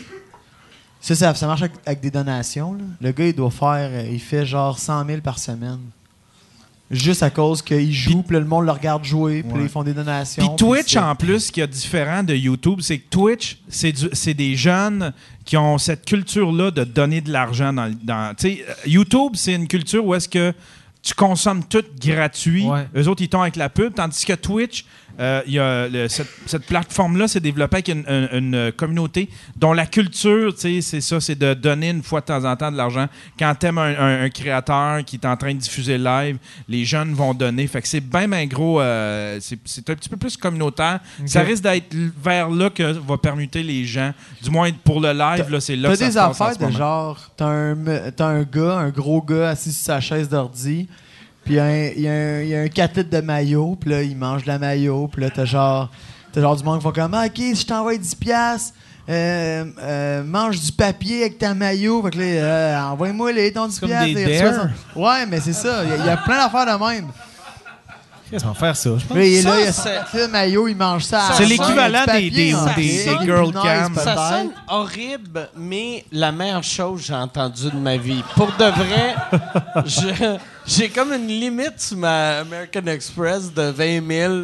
Ça, ça, ça marche avec, avec des donations, là. Le gars, il doit faire. il fait genre 100 000 par semaine. Juste à cause qu'il joue, puis le monde le regarde jouer, puis Ouais. ils font des donations. Puis Twitch, en plus, ce qui est différent de YouTube, c'est que Twitch, c'est des jeunes qui ont cette culture-là de donner de l'argent dans. dans tu sais, euh, YouTube, c'est une culture où est-ce que tu consommes tout gratuit. Ouais. Eux autres, ils tombent avec la pub. Tandis que Twitch, euh, y a le- cette, cette plateforme-là s'est développée avec une, une- une communauté dont la culture, c'est ça, c'est de donner une fois de temps en temps de l'argent. Quand t'aimes un, un- un créateur qui est en train de diffuser live, les jeunes vont donner. Fait que c'est bien, bien gros. euh, c'est un petit peu plus communautaire. Ça risque d'être vers là que va permuter les gens. Du moins, pour le live, c'est là T'as que ça des passe en affaires de genre, t'as un, t'as un gars, un gros gars assis sur sa chaise d'ordi, puis il y a un- il y, a un- il y a un 4 litres de maillot, puis là, il mange de la maillot, puis là, t'as genre, t'as genre du monde qui font comme, Ah, OK, si je t'envoie 10 piastres, euh, euh, mange du papier avec ta maillot. Fait que là, euh, envoie-moi les ton 10 comme piastres. des dares. ça. Ouais, mais c'est ça. Il y, a- il y a plein d'affaires de même. Qu'est-ce qu'on va faire ça? Je il est Ça, là, il a petit maillot, il mange ça. C'est l'équivalent papier des- des- en des- des girl cam. Ça peut-être. sonne horrible, mais la meilleure chose que j'ai entendue de ma vie. Pour de vrai, je- j'ai comme une limite sur ma American Express de 20 000.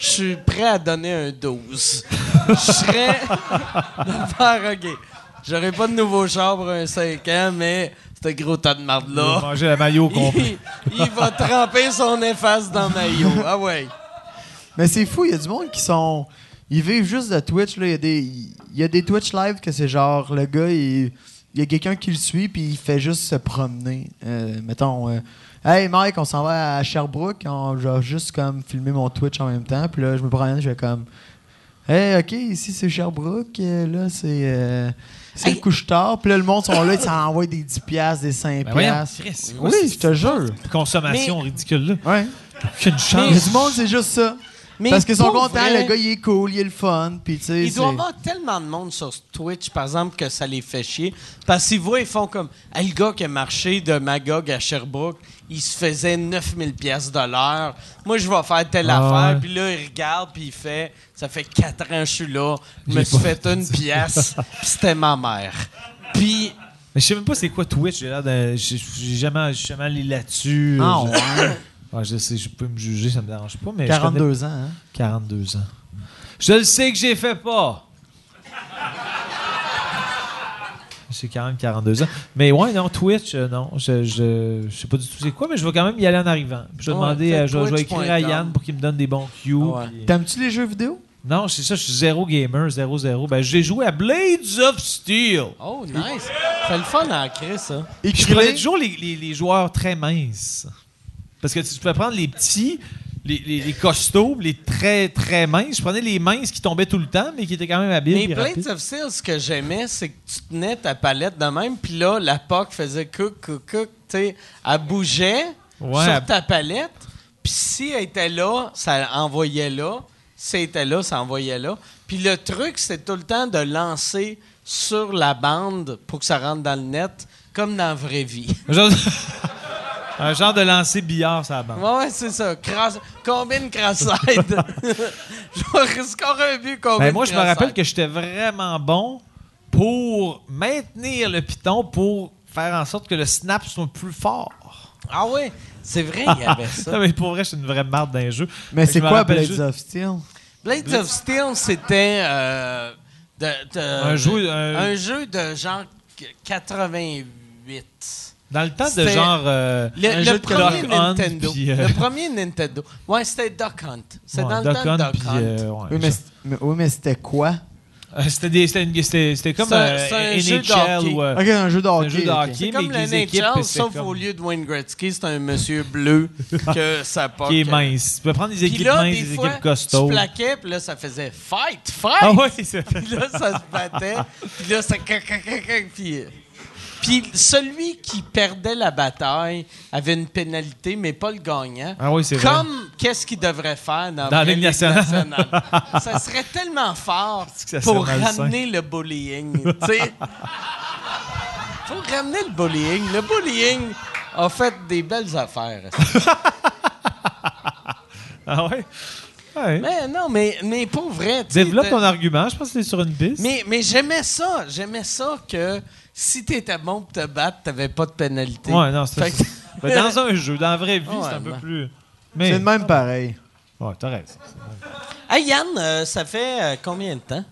Je suis prêt à donner un 12. Je serais faire OK. J'aurais pas de nouveau char pour un 5 ans, mais ce gros tas de Il va marde-là, manger la maillot complet. il, il va tremper son efface dans le maillot. Ah ouais. Mais c'est fou, il y a du monde qui sont. Ils vivent juste de Twitch. là. Il y, a des- il y a des Twitch live que c'est genre, le gars, il, il y a quelqu'un qui le suit, puis il fait juste se promener. Euh, mettons, euh, hey Mike, on s'en va à Sherbrooke, on va juste comme filmer mon Twitch en même temps. Puis là, je me promène, je vais comme, hey, ok, ici c'est Sherbrooke, euh, là c'est. euh, c'est le Hey. couche-tard. Puis là, le monde sont là, ils s'envoient des 10$, piastres, des 5$. Ben voyons, piastres. Chris, oui, je te jure. Consommation ridicule, là. Ouais. Aucune Il y a chance. du monde, c'est juste ça. Mais Parce qu'ils sont contents, vrai- le gars il est cool, il est le fun, puis tu sais. Il doit y avoir tellement de monde sur Twitch, par exemple, que ça les fait chier. Parce qu'ils voient, ils font comme Hey, le gars qui a marché de Magog à Sherbrooke, il se faisait 9000 pièces de l'heure. Moi, je vais faire telle Ah affaire. Puis là, il regarde, puis il fait Ça fait 4 ans que je suis là. Je me suis fait une pièce, puis c'était ma mère. Puis. Mais je sais même pas c'est quoi Twitch. J'ai l'air de. J'ai jamais, jamais allé là-dessus. Ah ouais. Ouais, je sais, je peux me juger, ça me dérange pas. Mais je connais 42 ans, hein? 42 ans. Je le sais que j'ai fait pas. J'ai quand même 42 ans. Mais ouais, non, Twitch, euh, non. Je, je, je sais pas du tout c'est quoi, mais je vais quand même y aller en arrivant. Je vais Ouais, demander, à- je, vais- je vais écrire à. Yann pour qu'il me donne des bons cues. Ouais. T'aimes-tu les jeux vidéo? Non, c'est ça, je suis zéro gamer, zéro zéro. Ben, j'ai joué à Blades of Steel. Oh, nice. C'est le fun à créer, ça. Puis je prenais toujours les, les- les joueurs très minces. Parce que tu peux prendre les petits, les, les- les costauds, les très très minces. Je prenais les minces qui tombaient tout le temps, mais qui étaient quand même habiles. Blades rapides. of Steel, ce que j'aimais, c'est que tu tenais ta palette de même, puis là, la POC faisait cook, cook, cook, tu sais, elle bougeait Ouais, sur ta palette, puis si elle était là, ça envoyait là, si elle était là, ça envoyait là. Puis le truc, c'est tout le temps de lancer sur la bande pour que ça rentre dans le net, comme dans la vraie vie. Un genre, de... lancer billard, ça bande. Ouais, ouais, c'est ça. Combine cross-side. Genre, score un but, combine Ben, moi, je me rappelle que j'étais vraiment bon pour maintenir le piton pour faire en sorte que le snap soit plus fort. Ah ouais, c'est vrai, il y avait ça. Non, mais pour vrai, c'est une vraie marde d'un jeu. Mais c'est quoi Blades juste- of Steel? Blades of Steel, c'était euh, de- de- Un jeu- un- un jeu de genre 88. Dans le temps de genre. euh, Le, un le jeu de premier Duck Hunt, Nintendo. puis, euh, Le premier Nintendo. Ouais, c'était Duck Hunt. C'est ouais, dans Duck le temps de Hunt, Duck puis, Hunt. euh, ouais, Oui, mais, mais- oui, mais c'était quoi? Euh, C'était des- c'était une- c'était- c'était comme C'est un- euh, c'est un jeu de ou. euh, Ok, un jeu de un hockey. jeu de ok. hockey. C'est mais comme avec le les équipes, sauf comme- au lieu de Wayne Gretzky, c'est un monsieur bleu que ça pas. qui est mince. Tu peux prendre des équipes là, minces, des des fois, équipes costauds. tu plaquais, puis là, ça faisait « Fight! Fight! Ah ouais, c'est Puis là, ça se battait. Puis là, ça... Puis, puis celui qui perdait la bataille avait une pénalité, mais pas le gagnant. Ah oui, c'est vrai. Comme qu'est-ce qu'il devrait faire dans, Dans la Ligue nationale. nationale? ça serait tellement fort pour ramener le bullying. tu sais. Faut ramener le bullying. Le bullying a fait des belles affaires. Ah ouais? Ouais. Mais non, mais, mais pour vrai. Développe ton argument, je pense que c'est sur une piste. Mais, mais j'aimais ça. J'aimais ça que si t'étais bon pour te battre, t'avais pas de pénalité. Ouais, non, c'est que- Ben, dans un jeu, dans la vraie vie, Ouais, c'est un peu plus. Mais. C'est le même pareil. Ouais, t'as raison. Hey Yann, euh, ça fait euh, combien de temps?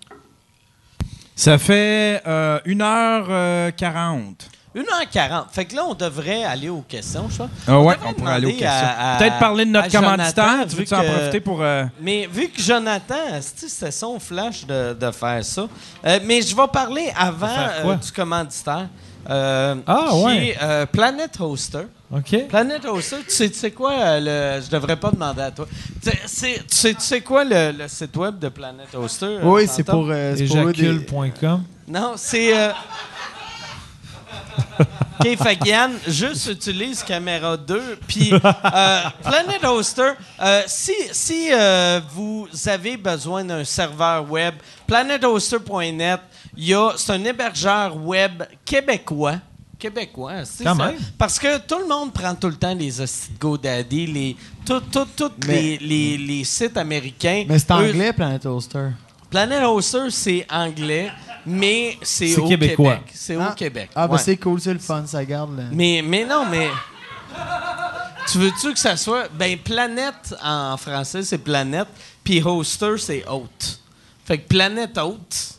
Ça fait euh, 1h40. 1h40. Fait que là, on devrait aller aux questions, je crois. Ah ouais, on pourrait aller aux questions. Peut-être parler de notre commanditaire. Tu vu veux-tu en que- profiter pour. euh, Mais vu que Jonathan, c'était son flash de, de faire ça. Euh, mais je vais parler avant euh, du commanditaire. Euh, Ah, qui ouais. est, euh, Planet Hoster. OK. Planet Hoster, tu sais, tu sais quoi euh, le. Je devrais pas demander à toi. Tu sais- c'est- tu sais, tu sais quoi le, le site web de Planet Hoster? Oui, c'est pour, euh, c'est pour eux des- Éjacule.com. Non, c'est. OK, fait que Yann, juste utilise caméra 2. Puis, euh, Planet Hoster, euh, si, si euh, vous avez besoin d'un serveur web, planethoster.net, il y a- c'est un hébergeur web québécois. Québécois. c'est Quand ça. même. Parce que tout le monde prend tout le temps les hosties de GoDaddy, les, tout, tout, tous les, les, les sites américains. Mais c'est anglais, Planet Hoster. Planet Hoster, c'est anglais, mais c'est au québécois. Québec. C'est Ah. au Québec. Ah, ben ouais. c'est cool, c'est le fun, ça garde. le- Mais, mais non, mais. Tu veux-tu que ça soit. Ben, planète en français, c'est planète. Puis hoster, c'est hôte. Fait que planète hôte.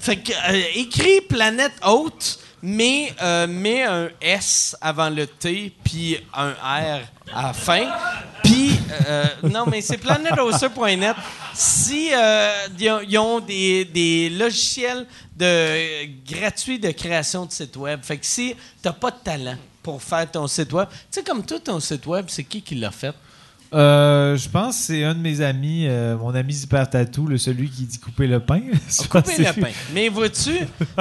Fait que euh, écris planète hôte, mais euh, mets un S avant le T, puis un R à la fin. Puis, euh, non, mais c'est planethoster.net. Si euh, ils ont- ils ont des, des logiciels de, gratuits de création de site web, fait que si t'as pas de talent pour faire ton site web, tu sais, comme toi, ton site web, c'est qui qui l'a fait? Euh, je pense que c'est un de mes amis, euh, mon ami le celui qui dit couper le pain. Couper le pain. Mais vois-tu,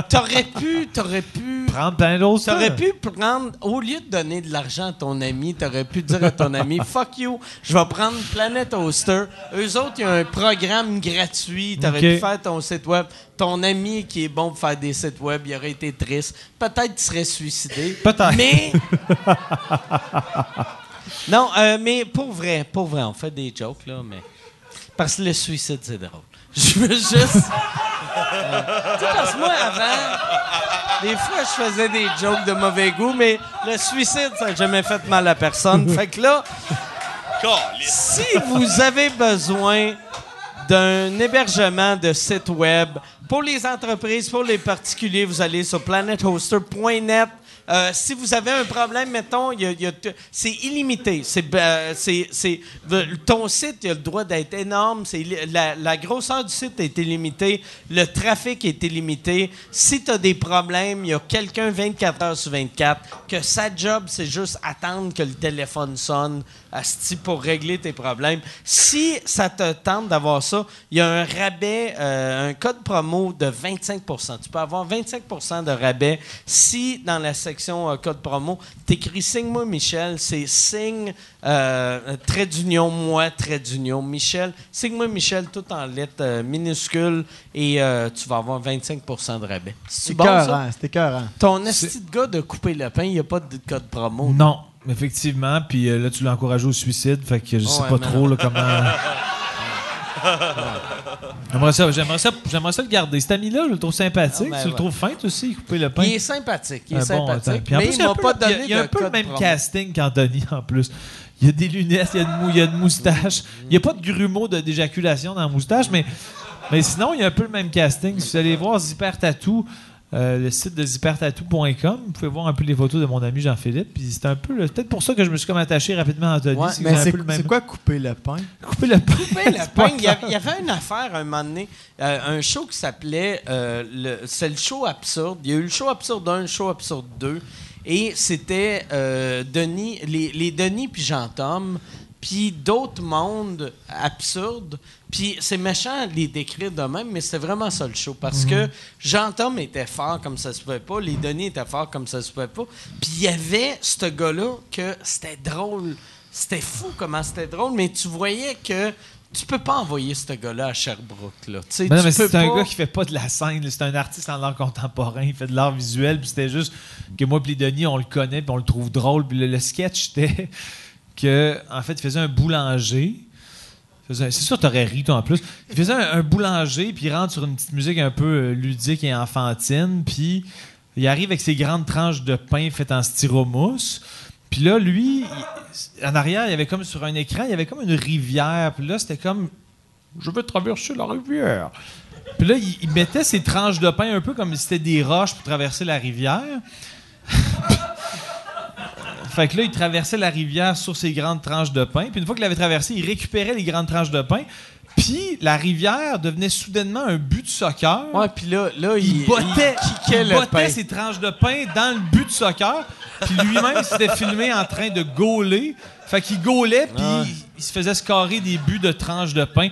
t'aurais pu, t'aurais pu Prendre plein d'autres. T'aurais pu prendre, au lieu de donner de l'argent à ton ami, t'aurais pu dire à ton ami, fuck you, je vais prendre Planet Hoster. Eux autres, il y a un programme gratuit, t'aurais pu faire ton site web. Ton ami qui est bon pour faire des sites web, il aurait été triste. Peut-être qu'il serait suicidé. Peut-être. Mais. non, euh, mais pour vrai, pour vrai, on fait des jokes, là, mais. Parce que le suicide, c'est drôle. Je veux juste. Euh, tu sais, parce que moi, avant, des fois, je faisais des jokes de mauvais goût, mais le suicide, ça n'a jamais fait mal à personne. fait que là, si vous avez besoin d'un hébergement de site web pour les entreprises, pour les particuliers, vous allez sur planethoster.net. Euh, si vous avez un problème, mettons, c'est illimité. C'est, euh, ton site, a le droit d'être énorme. C'est, la, grosseur du site est illimitée. Le trafic est illimité. Si tu as des problèmes, il y a quelqu'un 24 heures sur 24 que sa job, c'est juste attendre que le téléphone sonne pour régler tes problèmes. Si ça te tente d'avoir ça, il y a un rabais, euh, un code promo de 25% Tu peux avoir 25% de rabais si dans la section euh, code promo, tu écris Signe-moi Michel, c'est signe, euh, trait d'union, moi, trait d'union, Michel. Signe-moi Michel, tout en lettres euh, minuscules et euh, tu vas avoir 25% de rabais. C'est bon, ça? écœurant, c'est écœurant. Ton esti de gars de couper le pain, il n'y a pas de code promo. Non, effectivement. Puis euh, là, tu l'as encouragé au suicide. Fait que je sais Ouais, pas trop là, comment. J'aimerais ça, j'aimerais, ça, j'aimerais ça le garder. Cet ami-là, je le trouve sympathique. Ah, ben tu le ouais. trouves fin, toi aussi, couper le pain? Il est sympathique, il est Un sympathique. mais plus, il y a m'a un peu- pas il y a- donné Il y a de un peu le même casting qu'Anthony en plus. Il y a des lunettes, il y a une, mou- il y a moustache. Il n'y a pas de grumeaux de- d'éjaculation dans la moustache, mais, mais sinon, il y a un peu le même casting. Si vous allez voir Zipper Tattoo, euh, le site de zippertattoo.com, vous pouvez voir un peu les photos de mon ami Jean-Philippe. Puis c'est un peu le- peut-être pour ça que je me suis comme attaché rapidement à Anthony. Ouais, c'est que Mais j'ai un c'est peu le même- c'est quoi couper le pain? couper le pain? Couper le pain, il y, avait, clair. il y avait une affaire un moment donné, euh, un show qui s'appelait euh, le- c'est le show absurde. Il y a eu le show absurde 1, le show absurde 2 et c'était euh, Denis les, les Denis puis Jean-Tom puis d'autres mondes absurdes. Puis c'est méchant de les décrire de même, mais c'était vraiment ça le show. Parce que Jean-Tom était fort comme ça se pouvait pas, les Denis étaient forts comme ça se pouvait pas. Puis il y avait ce gars-là que c'était drôle. C'était fou comment c'était drôle, mais tu voyais que tu peux pas envoyer ce gars-là à Sherbrooke. Là. Mais non, mais c'est un gars qui fait pas de la scène. C'est un artiste en art contemporain. Il fait de l'art visuel. Puis c'était juste que moi et Denis, on le connaît puis on le trouve drôle. Puis le, le sketch, c'était que en fait, il faisait un boulanger. C'est sûr, t'aurais ri, toi, en plus. Il faisait un, boulanger, puis il rentre sur une petite musique un peu euh, ludique et enfantine, puis il arrive avec ses grandes tranches de pain faites en styromousse. Puis là, lui, en arrière, il y avait comme sur un écran, il y avait comme une rivière. Puis là, c'était comme je veux traverser la rivière. Puis là, il, il mettait ses tranches de pain un peu comme si c'était des roches pour traverser la rivière. fait que là, il traversait la rivière sur ses grandes tranches de pain. Puis une fois qu'il avait traversé, il récupérait les grandes tranches de pain. Puis la rivière devenait soudainement un but de soccer. Ouais, puis là, là il, il, bottait, il il ses tranches de pain dans le but de soccer. Puis lui-même s'était filmé en train de gauler. Fait qu'il gaulait, puis Ah. il, il se faisait scorer des buts de tranches de pain.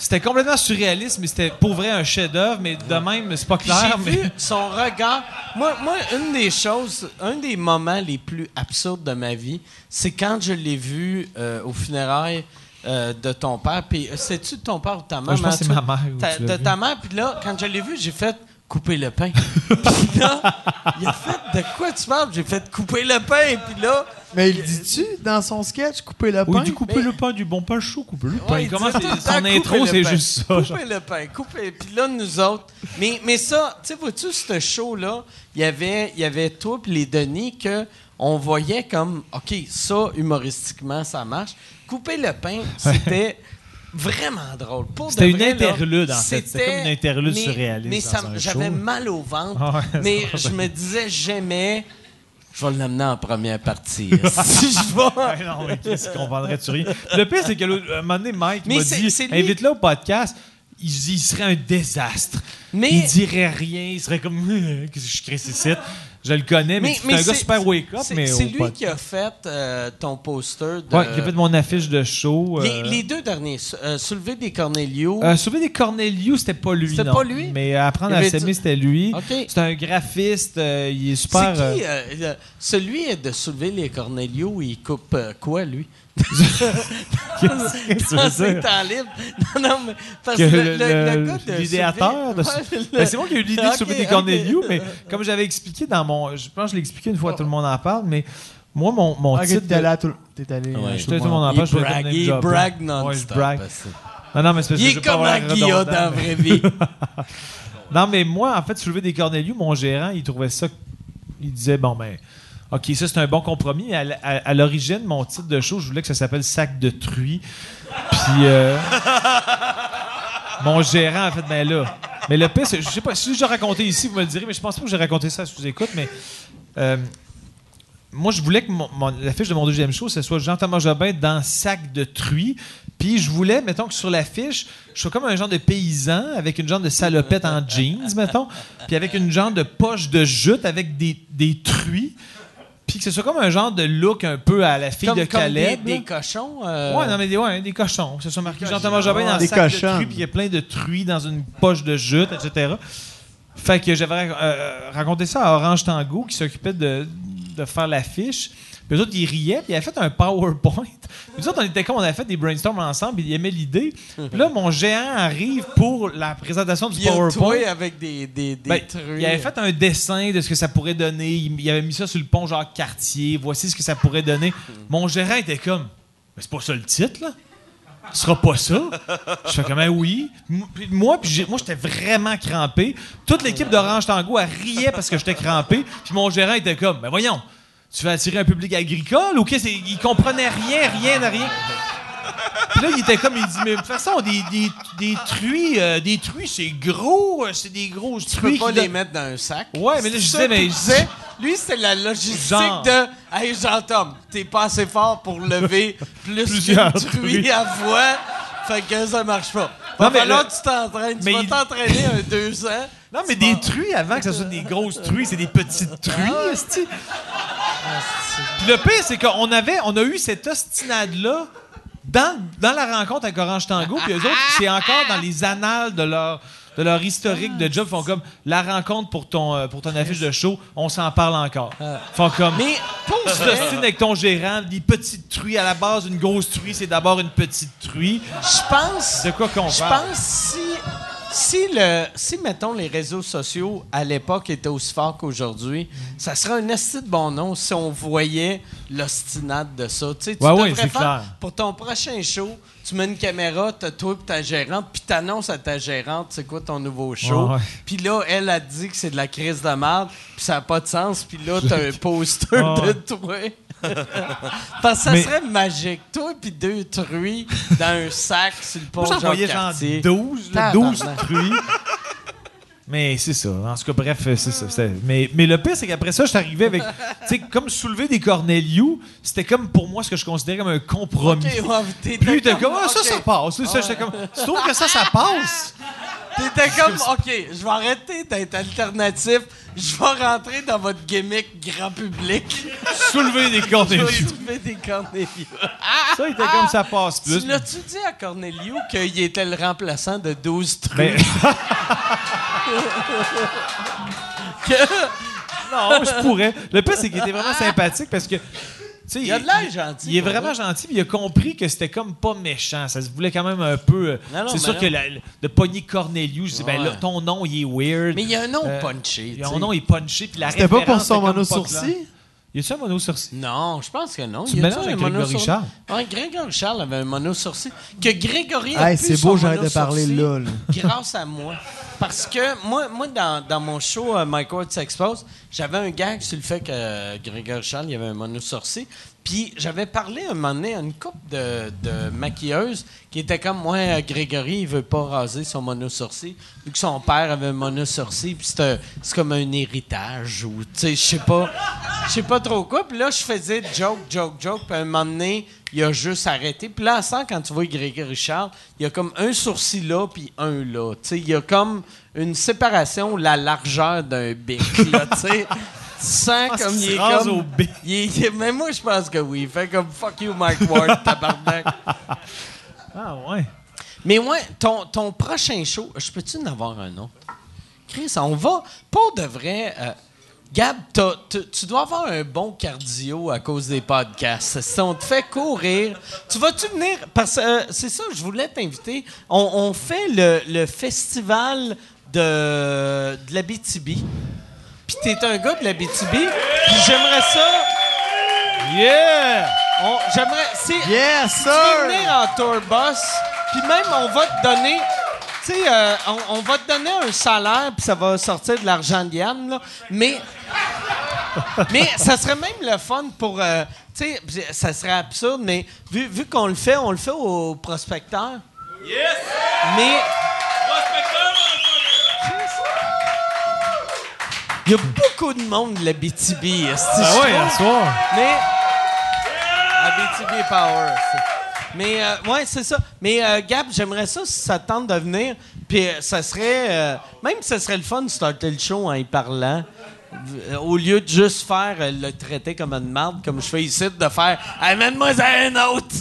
C'était complètement surréaliste, mais c'était pour vrai un chef-d'œuvre, mais de même, c'est pas clair. J'ai mais... vu son regard. Moi, moi, une des choses, un des moments les plus absurdes de ma vie, c'est quand je l'ai vu euh, au funérailles euh, de ton père. Puis, euh, sais-tu de ton père ou de ta mère? je pense que c'est ma mère Ta- de vu. ta mère. Puis là, quand je l'ai vu, j'ai fait couper le pain. puis là, il a fait de quoi tu parles? J'ai fait couper le pain. Puis là, Mais il dit-tu dans son sketch couper le pain? Oui, du couper Mais- le pain, du bon pain chaud, couper le pain. Ouais, il Comment son intro, c'est juste ça. genre. Couper le pain, couper. Puis là, nous autres. Mais, mais ça, tu sais, vois-tu, ce show-là, il y avait, il y avait toi et les Denis que on voyait comme, OK, ça, humoristiquement, ça marche. Couper le pain, c'était vraiment drôle. C'était une interlude, en fait. C'était comme une interlude mais- surréaliste Mais ça- j'avais mal au ventre. Mais je me disais, jamais, je vais l'amener en première partie. si je vais. Non, mais qu'est-ce qu'on vendrait-tu rien? Le pire, c'est l'autre- un moment donné, Mike m'a dit invite-le au podcast. Il, il serait un désastre. Mais- Il dirait rien. Il serait comme je crée ces sites. Je le connais, mais, c'est un gars super wake-up. c'est- lui qui a fait euh, ton poster. De, Ouais, qui a fait mon affiche de show. les, euh, les deux derniers, euh, Soulever des Cornelius. Euh, Sauver des Cornelius, c'était pas lui. C'était pas lui? Mais apprendre à s'aimer, c'était lui. C'est un graphiste. il est c'est super. qui Celui de Soulever les Cornelius, il coupe quoi, lui? Qu'est-ce que tu veux Dans ses dire? temps libres. Non, non, mais. Parce Que que le, le- le- gars de. l'idéateur de- Ouais, Ben, c'est moi qui ai eu l'idée de Ok, sauver des. Cornelius, mais comme j'avais expliqué dans mon. Je pense que je l'ai expliqué une fois, tout le monde en parle, mais moi, mon, mon Ok, titre. t'es allé à tout, t'es allé. Ouais. euh, tout le monde en parle, Il je brague, il job, brague. Ouais, non-stop. que- Non, non, mais c'est parce que Il est comme un redondant, dans la mais- vraie vie. Non, mais moi, en fait, soulever des Cornelius, mon gérant, il trouvait ça. Il disait, bon, ben, OK, ça, c'est un bon compromis. À, l'origine, mon titre de show, je voulais que ça s'appelle Sac de truie. Puis, euh, mon gérant a fait, ben là. Mais le pire, je sais pas, si j'ai raconté ici, vous me le direz, mais je pense pas que j'ai raconté ça, si vous écoute, mais. euh, moi, je voulais que mon, de mon deuxième show, ce soit Jean-Thomas Jobin dans Sac de truie. Puis je voulais, mettons que sur l'affiche, je sois comme un genre de paysan avec une genre de salopette en jeans, mettons, puis avec une genre de poche de jute avec des, des truies. Puis que ce soit comme un genre de look un peu à la fille Comme, de comme Caleb. des, des cochons. euh, Ouais, non, mais des, ouais, des cochons. Que ce soit marqué Jean-Thomas Jobin dans un Des sac de cochons. truies, puis il y a plein de truies dans une poche de jute, etc. Fait que j'avais euh, raconté ça à Orange Tango, qui s'occupait de, de faire l'affiche. Puis eux autres, ils riaient, puis ils avaient fait un PowerPoint. Puis nous autres, on était comme, on avait fait des brainstorms ensemble, puis ils aimaient l'idée. Puis là, mon géant arrive pour la présentation du Il y a PowerPoint. avec des, des, des Ben, trucs. il avait fait un dessin de ce que ça pourrait donner. Il, il avait mis ça sur le pont genre quartier. Voici ce que ça pourrait donner. Mon gérant était comme, mais c'est pas ça le titre, là. Ce sera pas ça. Je fais comme, Ah oui. Puis Moi, puis moi, j'étais vraiment crampé. Toute l'équipe d'Orange Tango, elle riait parce que j'étais crampé. Puis mon gérant était comme, mais voyons, tu vas attirer un public agricole ou qu'est-ce? Il comprenait rien, rien rien. Puis là, il était comme, il dit, mais de toute façon, des, des, des truies, euh, des truies, c'est gros, euh, c'est des grosses Tu peux truies. pas qui les donnent- mettre dans un sac. Ouais, mais là, je disais, mais je- disait. Lui, c'est la logistique Genre. de Hey, Jean-Tom, t'es pas assez fort pour lever plus Plusieurs qu'une truie à voix. Fait que ça marche pas. Non, mais que tu t'entraînes. Tu vas il- t'entraîner un deux ans. Non, mais des truies, avant que ce soit des grosses truies, c'est des petites truies, Ah. esti. Puis le pire, c'est qu'on avait, on a eu cette ostinade-là dans, dans la rencontre avec Orange Tango, puis eux autres, c'est encore dans les annales de leur, de leur historique de job. Ils font comme la rencontre pour ton, euh, pour ton affiche de show, on s'en parle encore. Ils font comme. Mais vrai, t'ostines avec ton gérant, des petites truies. À la base, une grosse truie, c'est d'abord une petite truie. je pense. De quoi qu'on Je parle? pense si. Si, le, si, mettons, les réseaux sociaux à l'époque étaient aussi forts qu'aujourd'hui, ça serait un esti de bon nom si on voyait l'ostinade de ça. Tu sais, tu Ouais, devrais c'est faire, clair. pour ton prochain show, tu mets une caméra, t'as toi et ta gérante, puis t'annonces à ta gérante c'est quoi ton nouveau show? Puis là, elle a dit que c'est de la crise de merde, puis ça n'a pas de sens, puis là, t'as un poster de toi. Parce que ça Mais- serait magique. Toi puis deux truies dans un sac sur le pont Moi, j'en voyais genre Jean-Cartier. 12, là, Tabarnak. 12 truies. Mais c'est ça. En tout cas, bref, c'est ça. c'était- Mais, mais le pire, c'est qu'après ça, je suis arrivé avec. Tu sais, comme soulever des Cornelius, c'était comme pour moi ce que je considérais comme un compromis. Ok, ouais, était comme, ah, ça, ça passe. Ça, j'étais comme, tu trouves que ça, ça passe? T'étais comme, OK, je vais arrêter d'être alternatif. Je vais rentrer dans votre gimmick grand public. Soulever des Je vais Cornelius. trouver des Cornelius. Ça, il était comme ça passe plus. Tu l'as-tu dit à Cornelius qu'il était le remplaçant de 12 trucs? Non, je pourrais. Le pire, c'est qu'il était vraiment sympathique parce que sais, Il a de l'air gentil. Il est vraiment vrai. gentil, mais il a compris que c'était comme pas méchant. Ça se voulait quand même un peu. euh, c'est sûr non. que la- de pogner Cornelius, je dis, ben là, ton nom, il est weird. Mais il y a un nom Euh, punché. Son nom est punché, puis la C'était pas pour référence son mono pas sourcil? Y a-tu un mono sourcil? Non, je pense que non. Tu mélanges un avec mono Grégory sourcil? Charles? Ouais, Grégory Charles avait un mono sourcil. Que Grégory a Hey, pu c'est beau, j'arrête de parler là, là. Grâce à moi. Parce que moi, moi dans, dans mon show euh, Mike Ward s'expose, j'avais un gag sur le fait que euh, Grégory Charles il avait un mono sourcil. Puis j'avais parlé un moment donné à une couple de, maquilleuses qui était comme moi, Grégory, il veut pas raser son mono sourcil vu que son père avait un mono sourcil. Puis c'est comme un héritage ou tu sais, je sais pas, je sais pas trop quoi. Puis là, je faisais joke, joke, joke. Puis un moment donné, il a juste arrêté. Puis là, ça, quand tu vois Grégory Charles, il y a comme un sourcil là puis un là. Tu sais, il y a comme une séparation, la largeur d'un bic. Tu sais. Sens pense comme il est comme au bic. il est- il est- mais moi, je pense que oui. Il fait comme fuck you, Mike Ward, tabarnak. Ah, ouais. Mais ouais, ton, ton prochain show, je peux-tu en avoir un autre? Chris, on va. Pour de vrai, euh, Gab, tu tu dois avoir un bon cardio à cause des podcasts. Si on te fait courir, tu vas-tu venir? Parce que euh, c'est ça, je voulais t'inviter. On, on fait le, le festival de, de la BTB. Puis t'es un gars de la BTB. Puis j'aimerais ça. Yeah! on- J'aimerais. tu peux sir! venir en tour bus, puis même on va te donner, tu sais, euh, on, on va te donner un salaire, puis ça va sortir de l'argent de Yann, là. Mais, mais ça serait même le fun pour, euh, tu sais, ça serait absurde, mais vu, vu qu'on le fait, on le fait au prospecteur. Yes! Mais. Il y a beaucoup de monde de la BTB, Ah ouais, trouve? un soir. Mais. ABTB Power. c'est- Mais, euh, ouais, c'est ça. Mais, euh, Gab, j'aimerais ça si ça te tente de venir. Puis, euh, ça serait. euh, même si ça serait le fun de starter le show en y parlant. Au lieu de juste faire euh, le traiter comme une marde, comme je fais ici, de faire Amène-moi un autre!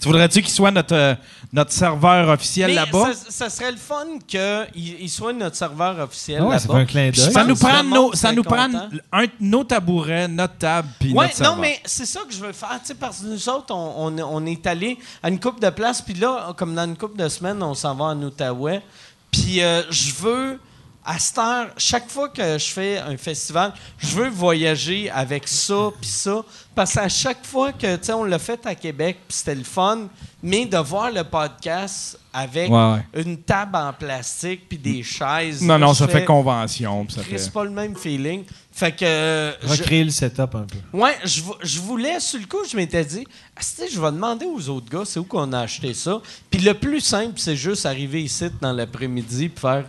Tu voudrais-tu qu'il soit notre, euh, notre serveur officiel là-bas? ça, ça serait le fun qu'il il soit notre serveur officiel. Ouais, là-bas. fait un clin d'œil. Je Ça nous prend, nos, ça nous prend un, nos tabourets, notre table, puis Ouais, notre serveur. non, mais c'est ça que je veux faire, tu sais, parce que nous autres, on, on, on est allé à une coupe de place, puis là, comme dans une coupe de semaines, on s'en va en Outaouais. Puis euh, je veux, à cette heure, chaque fois que je fais un festival, je veux voyager avec ça, puis ça, parce qu'à chaque fois que, tu sais, on l'a fait à Québec, puis c'était le fun, mais de voir le podcast avec Ouais, ouais. une table en plastique, puis des chaises. Non, non, ça fais, fait convention. puis ça fait... C'est pas le même feeling. Fait que. euh, je- Recréer le setup un peu. Ouais, je, vou- je voulais, sur le coup, je m'étais dit, Ah, je vais demander aux autres gars, c'est où qu'on a acheté ça. Puis le plus simple, c'est juste arriver ici dans l'après-midi puis faire.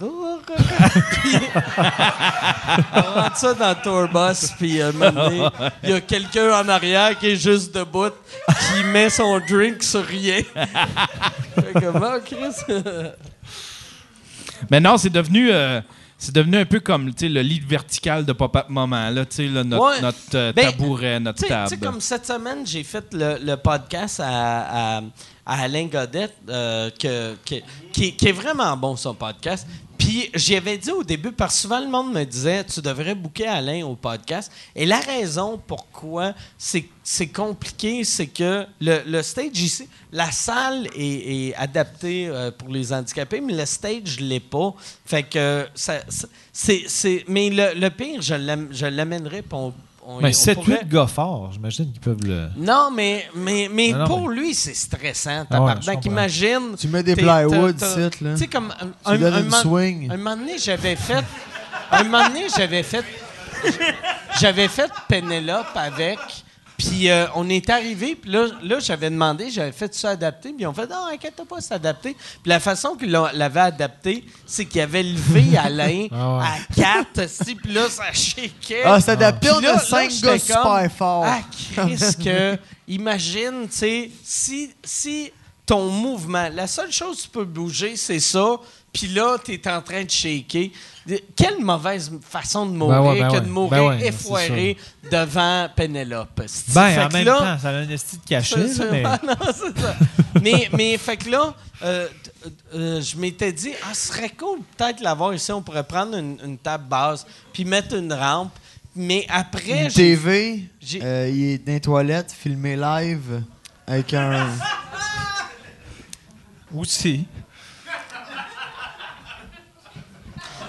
Puis on rentre ça dans le tour bus, puis euh, il y a quelqu'un en arrière qui est juste debout, qui met son drink sur rien. Que, Ah, Chris. Mais non, c'est devenu, euh, c'est devenu un peu comme le lit vertical de Pop-Up Moment. Là, tu sais, là, notre Ouais. notre, euh, Ben, tabouret, notre Tu sais- tu table. sais, comme cette semaine, j'ai fait le, le podcast à, à- à Alain Godette, euh, que, que- qui, qui est vraiment bon, son podcast. Puis j'y avais dit au début, parce que souvent le monde me disait, tu devrais booker Alain au podcast. Et la raison pourquoi c'est compliqué, c'est que le, le stage ici, la salle est, est adaptée euh, pour les handicapés, mais le stage l'est pas. Fait que ça, mais le, le pire, je l'am- je l'amènerai puis on, Mais on 7-8 pourrait- gars forts, j'imagine qu'ils peuvent le. non, mais, mais, mais Non, non, pour mais- lui, c'est stressant. Ah ouais. Imagine. Tu mets des plywood là. Tu sais, comme. Un, Tu un, un swing. un moment donné, j'avais fait. Un moment donné, j'avais fait. J'avais fait Pénélope avec. Puis euh, on est arrivé, puis là, là j'avais demandé, j'avais fait ça adapté, puis ils ont fait non, inquiète pas, c'est adapté. Puis la façon qu'ils l'avaient adapté, c'est qu'ils avaient levé Alain Ah ouais. à quatre, si, puis là ça shakeait. Ah, c'est adapté, Puis on là- a là, cinq j'étais gars comme, super forts. Ah, Chris, que. Imagine, tu sais, si, si ton mouvement, la seule chose que tu peux bouger, c'est ça, puis là, tu es en train de shaker. Quelle mauvaise façon de mourir Ben ouais, ben que ouais. de mourir Ben ouais, effoiré devant Pénélope. esti. Ben, Fait en même là- temps, ça a un esti de cachet, mais. Ah, non, c'est ça. mais, mais fait que là, euh, t- euh, je m'étais dit, ah, ce serait cool peut-être l'avoir ici. On pourrait prendre une, une table basse, puis mettre une rampe. mais après, Une j'ai- TV, euh, il est dans les toilettes, filmé live, avec un... Aussi.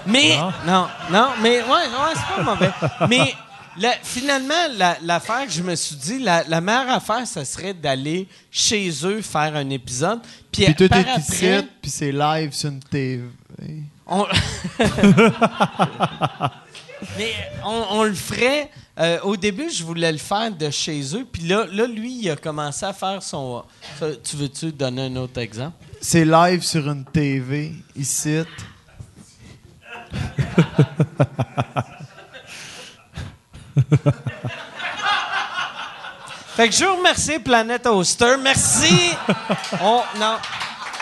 Mais Ah. non, non, mais ouais, ouais, c'est pas mauvais. mais la- finalement, la- l'affaire que je me suis dit, la, la meilleure affaire, ça serait d'aller chez eux faire un épisode. Puis, Puis tout par est après, puis c'est live sur une TV. on... mais on, on le ferait. Euh, au début, je voulais le faire de chez eux. Puis là, là, lui, il a commencé à faire son. tu veux-tu donner un autre exemple? C'est live sur une TV, ici. Fait que je veux remercier Planet Oster. Merci. on, non.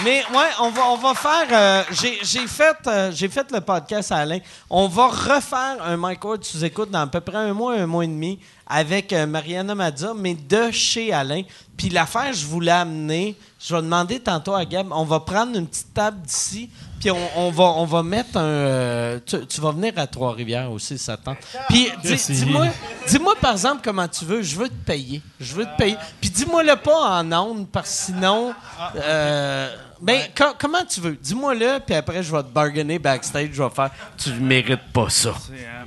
Mais ouais, on va, on va faire. euh, j'ai, fait, euh, fait le podcast à Alain. On va refaire un Mike Ward sous écoute dans à peu près un mois, un mois et demi avec euh, Mariana Mazza, mais de chez Alain. Puis l'affaire, je voulais amener. Je vais demander tantôt à Gab. On va prendre une petite table d'ici. Puis on, on va, on va mettre un. euh, tu, tu vas venir à Trois-Rivières aussi, ça te tente. Puis dis- Merci. dis-moi, dis-moi par exemple comment tu veux. Je veux te payer. Je veux te payer. Puis dis-moi le pas en ondes, parce que sinon. euh, ben, co- comment tu veux? Dis-moi-le, puis après, je vais te bargainer backstage. Je vais faire. Tu mérites pas ça. Euh,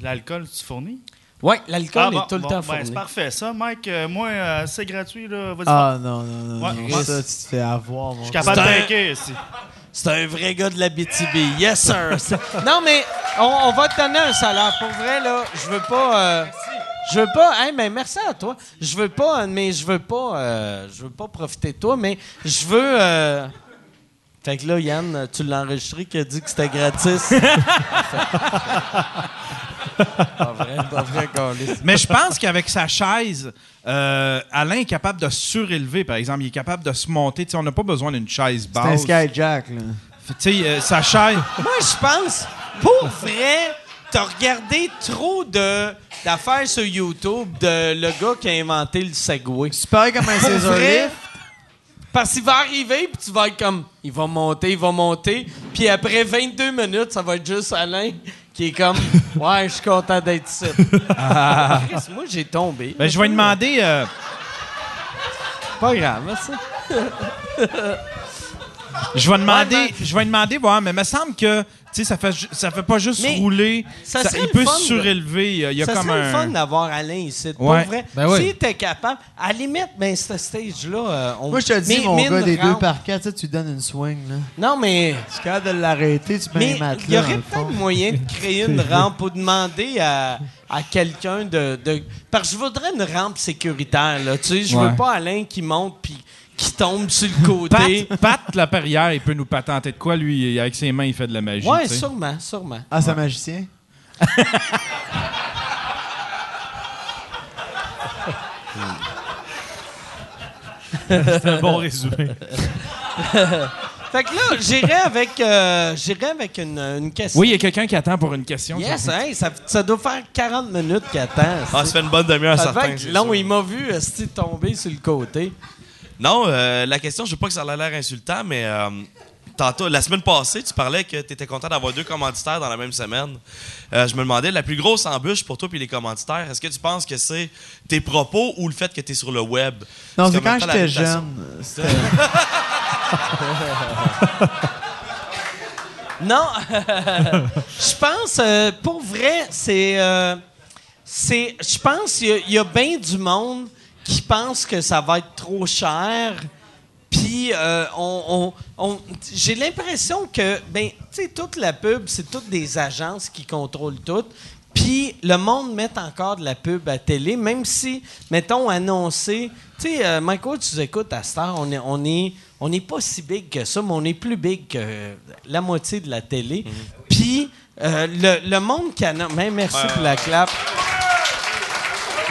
L'alcool, tu fournis? Ouais, l'alcool Ah, bon, est tout le bon, temps ben, fourni. c'est parfait, ça. Mike, euh, moi, euh, c'est gratuit, là. Vas-y. Ah non, non, non. Ouais, non. Ça, tu te fais avoir, mon Je suis capable de C'est un- paquer ici. C'est un vrai gars de la BTB. Yes, sir. Non, mais on, on va te donner un salaire. Pour vrai, là, je veux pas. euh, je veux pas. Hey, mais merci à toi. Je veux pas, mais je veux pas. euh, je veux pas profiter de toi, mais je veux. euh, Fait que là, Yann, tu l'as enregistré qui a dit que c'était gratis. pas vrai, pas vrai. Mais je pense qu'avec sa chaise, euh, Alain est capable de surélever, par exemple. Il est capable de se monter. Tu sais, on n'a pas besoin d'une chaise C'est un basse. skyjack, là. Tu sais, euh, sa chaise. Moi, je pense, pour vrai, t'as regardé trop de d'affaires sur YouTube de le gars qui a inventé le Segway. C'est pareil comme un Lift. parce qu'il va arriver, puis tu vas être comme, il va monter, il va monter, puis après 22 minutes, ça va être juste Alain qui est comme, ouais, je suis content d'être ici. Chris, Moi, j'ai tombé. Ben, je vais lui demander. euh, Pas grave, ça. je vais demander. Ouais, je vais demander, voir, mais il me semble que. Tu sais, ça fait, ça fait pas juste Mais rouler. ça ça- il le peut se surélever. Il y a- ça comme serait un. le fun d'avoir Alain ici. Pour Ouais. vrai, Ben oui. s'il était capable, à la limite, ben, ce stage-là, euh, on... Moi, je te dis, mais- mon gars, des deux par quatre, tu donnes une swing, là. Non, mais... Tu es capable de l'arrêter, tu mets Mais un matelas il y aurait peut-être moyen de créer une rampe ou demander à, à quelqu'un de, de- Parce que je voudrais une rampe sécuritaire, là. Tu sais, je Ouais. veux pas Alain qui monte puis qui tombe sur le côté. Pat, Pat Laperrière, il peut nous patenter de quoi, lui, avec ses mains, il fait de la magie. ouais, tu sais. sûrement, sûrement. Ah, c'est un magicien? C'est un bon résumé. Fait que là, j'irai avec, euh, j'irai avec une, une question. Oui, il y a quelqu'un qui attend pour une question. Yes, hey, ça, ça doit faire 40 minutes qu'il attend. Ah, ça fait une bonne demi-heure, ça certain. fait que c'est long, il m'a vu esti, tomber sur le côté. Non, euh, la question, je veux pas que ça ait l'air insultant, mais euh, tantôt, la semaine passée, tu parlais que tu étais content d'avoir deux commanditaires dans la même semaine. Euh, je me demandais, la plus grosse embûche pour toi et les commanditaires, est-ce que tu penses que c'est tes propos ou le fait que tu es sur le web? Non, c'est quand j'étais jeune. Non, je pense, euh, pour vrai, c'est. euh, c'est je pense qu'il y a- il y a, bien du monde qui pense que ça va être trop cher. Puis, euh, on, on- on- j'ai l'impression que, ben, tu sais, toute la pub, c'est toutes des agences qui contrôlent tout. Puis, le monde met encore de la pub à télé, même si, mettons, annoncé. Tu sais, euh, Michael, tu nous écoutes à Star, on est, on est, on n'est pas si big que ça, mais on est plus big que la moitié de la télé. Puis, euh, le, le monde qui annonce. Ben, merci pour la clap.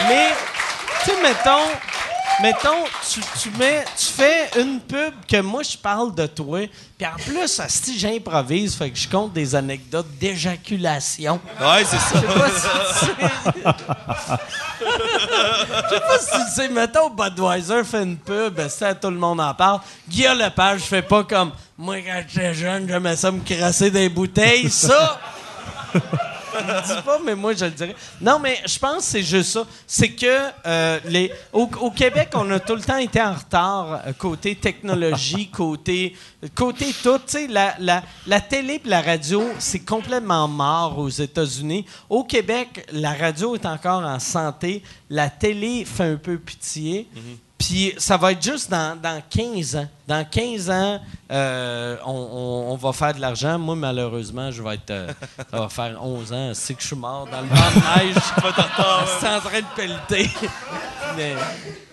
Mais, tu sais, mettons, mettons tu, tu mets, tu fais une pub que moi, je parle de toi, puis en plus, si j'improvise, fait que je compte des anecdotes d'éjaculation. Ouais, c'est ça. Je sais pas si tu sais. Je sais pas si tu sais, mettons, Budweiser fait une pub, ça, tout le monde en parle. Guillaume Lepage fait pas comme moi, quand j'étais jeune, j'aimais ça me crasser des bouteilles. Ça, Il dit pas, mais moi, je le dirais. Non, mais je pense que c'est juste ça. C'est que euh, les, au, au Québec, on a tout le temps été en retard euh, côté technologie, côté, côté tout. Tu sais, la, la, la télé et la radio, c'est complètement mort aux États-Unis. Au Québec, la radio est encore en santé. La télé fait un peu pitié. Puis ça va être juste dans, dans 15 ans. Dans 15 ans, euh, on, on- on va faire de l'argent. Moi, malheureusement, je vais être. euh, ça va faire 11 ans. C'est que je suis mort dans le banc de neige. C'est en train de pelleter. Mais-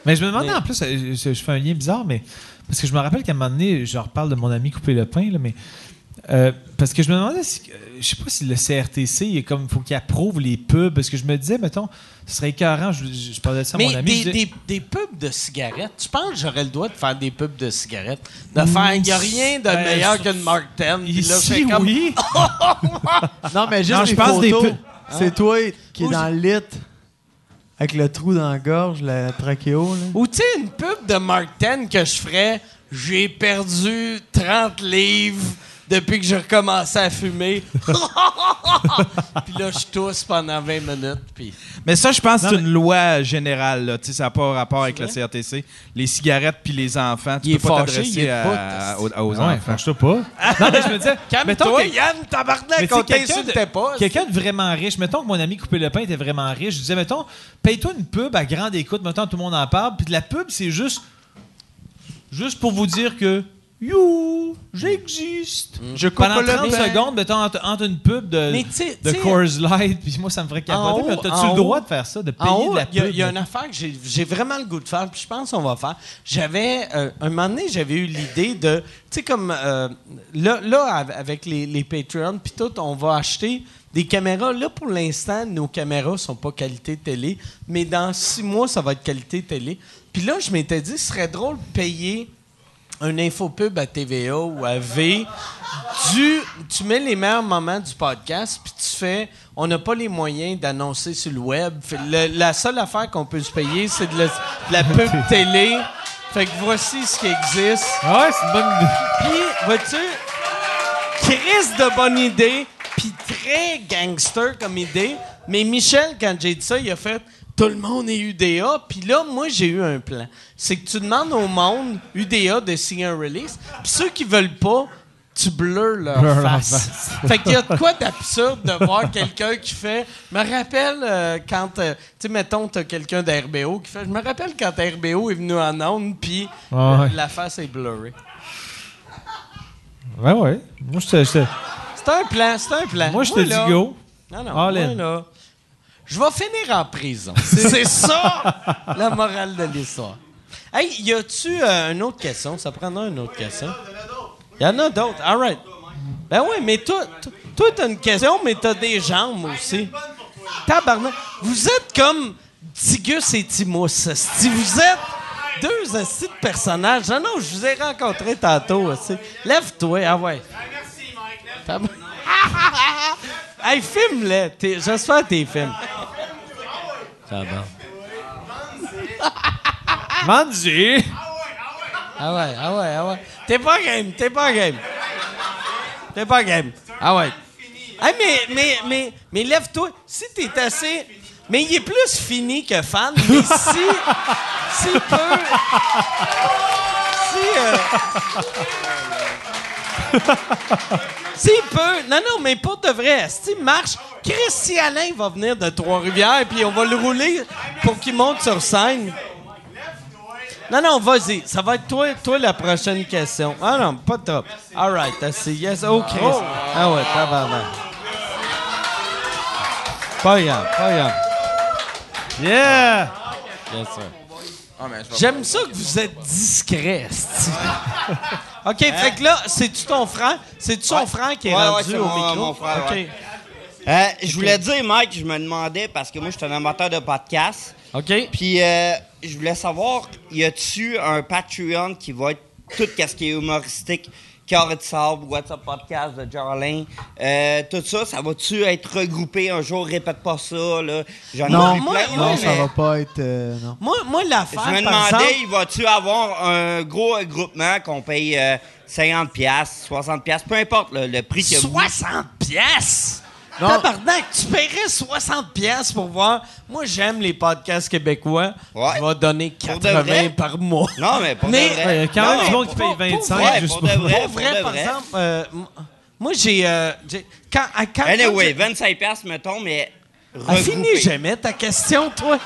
Mais je me demandais Mais- en plus, euh, je, je fais un lien bizarre, mais parce que je me rappelle qu'à un moment donné, je reparle de mon ami couper le pain, là, mais euh, parce que je me demandais, si, euh, je sais pas si le CRTC, il est comme, faut qu'il approuve les pubs, parce que je me disais, mettons, ce serait écœurant, je, je, je parlais de ça à Mais mon ami. des, disais- des, des pubs de cigarettes, tu penses que j'aurais le droit de faire des pubs de cigarettes? De faire, il n'y a rien de Ben, meilleur qu'une Mark 10. Puis là, je Ici, comme, oui. Non, mais juste Non, les je pense des pu- C'est toi qui est Ou dans le lit avec le trou dans la gorge, la trachéo. Là. Ou tu sais, une pub de Mark 10 que je ferais, j'ai perdu 30 livres depuis que j'ai recommencé à fumer. puis là, je tousse pendant 20 minutes. Puis... Mais ça, je pense que c'est une loi générale. Là. Tu sais, Ça n'a pas rapport avec le CRTC. Les cigarettes puis les enfants, tu Il peux est pas t'adresser à- aux, aux Ah ouais, enfants. fâche-toi pas. non, mais je me disais, mettons Calme-toi, que- Yann, tabarnak, on quelqu'un t'insultait de- pas. Quelqu'un de vraiment riche. Mettons que mon ami Coupé le pain était vraiment riche. Je disais, mettons, paye-toi une pub à grande écoute. Mettons, tout le monde en parle. Puis la pub, c'est juste. Juste pour vous dire que. You, j'existe. Je coupe Pendant le 30 pain. secondes, mettons, entre, entre une pub de, Mais tu sais- de Coors Light, puis moi, ça me ferait capoter. Mais t'as-tu le droit haut- de faire ça, de payer En haut, de la il y, a- pub? il y a une affaire que j'ai vraiment le goût de faire, puis je pense qu'on va faire. J'avais, euh, un moment donné, j'avais eu l'idée de, tu sais, comme euh, là, là, av- avec les, les Patreons, puis tout, on va acheter des caméras. Là, pour l'instant, nos caméras sont pas qualité télé, mais dans six mois, ça va être qualité télé. Puis là, je m'étais dit, ce serait drôle de payer un infopub à TVA ou à V, du, tu mets les meilleurs moments du podcast, puis tu fais, on n'a pas les moyens d'annoncer sur le web. Le- la seule affaire qu'on peut se payer, c'est de, la- de la pub télé. Fait que voici ce qui existe. Ah ouais, c'est une bonne idée. Puis, vois-tu, Chris de bonne idée, puis très gangster comme idée. Mais Michel, quand j'ai dit ça, il a fait tout le monde est UDA. Puis là, moi, j'ai eu un plan. C'est que tu demandes au monde UDA de signer un release. Puis ceux qui veulent pas, tu blurs leur Blur leur face. fait qu'il y a de quoi d'absurde de voir quelqu'un qui fait. Je me rappelle euh, quand. euh, tu sais, mettons, t'as quelqu'un d'RBO qui fait. Je me rappelle quand RBO est venu en onde, puis Ouais, euh, ouais. la face est blurrée. Ouais, ouais. Moi, j'étais- C'est un plan, c'est un plan. moi, je te dis go. Non, non, All moi, in. là, je vais finir en prison. C'est ça la morale de l'histoire. Hey, y a-tu euh, une autre question? Ça prendra une autre question. Il y en a d'autres. All right. Ben oui, mais toi, toi, t'as une question, mais t'as des jambes aussi. Tabarnak. Vous êtes comme Tigus et Timos. esti. Vous êtes deux assis de personnages. Non, non, je vous ai rencontrés tantôt. esti. Lève-toi. Ah ouais. Tab- hey, filme-le. T'es- J'espère que t'es films. Ça va. Mandy! Ah ouais, ah ouais, ah ouais. T'es pas game, t'es pas game. T'es pas game. Ah ouais. Hey, mais, mais, mais, mais lève-toi. Si t'es assez. Mais il est plus fini que fan. Mais si. si peu. Si. euh, S'il peut. Non, non, mais pour de vrai, s'il marche, Christy Alain va venir de Trois-Rivières, puis on va le rouler pour qu'il monte sur scène. Non, non, vas-y. Ça va être toi, toi la prochaine question. Ah non, pas trop. All right, assez. Yes. Oh, Chris. Ah ouais, tabarnak. Pas grave, pas. Yeah! Yes, sir. J'aime ça que vous êtes discret, esti. OK, fait que là, c'est-tu ton frère? C'est-tu son frère qui est Ouais, ouais, rendu c'est au mon- micro? mon frère, OK. ouais. Euh, je voulais dire, Mike, je me demandais, parce que moi, je suis un amateur de podcast, OK. puis euh, je voulais savoir, y a-tu un Patreon qui va être tout ce qui est humoristique, Carré de sable, WhatsApp Podcast de Jarlin, euh, tout ça, ça va-tu être regroupé un jour? Répète pas ça, là. J'en ai Non, vu moi, plein, moi, là, Non, ça mais va pas être. euh, non. Moi, moi l'affaire, Je me par demandais, exemple... il va-tu avoir un gros groupement qu'on paye euh, 50$, 60$, peu importe le, le prix que vous... 60 pièces. Non. Tabarnak, tu paierais 60 pièces pour voir. Moi, j'aime les podcasts québécois. Ouais. Je vais donner Pour de 80 vrai? par mois. Non, mais pour Mais- de vrai. A quand Non, même mais du monde qui pour- paye pour 25 vrai, juste pour pour de vrai. Pour vrai, de par vrai. exemple, euh, moi, j'ai... euh, quand, à- quand, Anyway, quand 25 piastres, mettons, mais Ah, fini regroupé. jamais ta question, toi.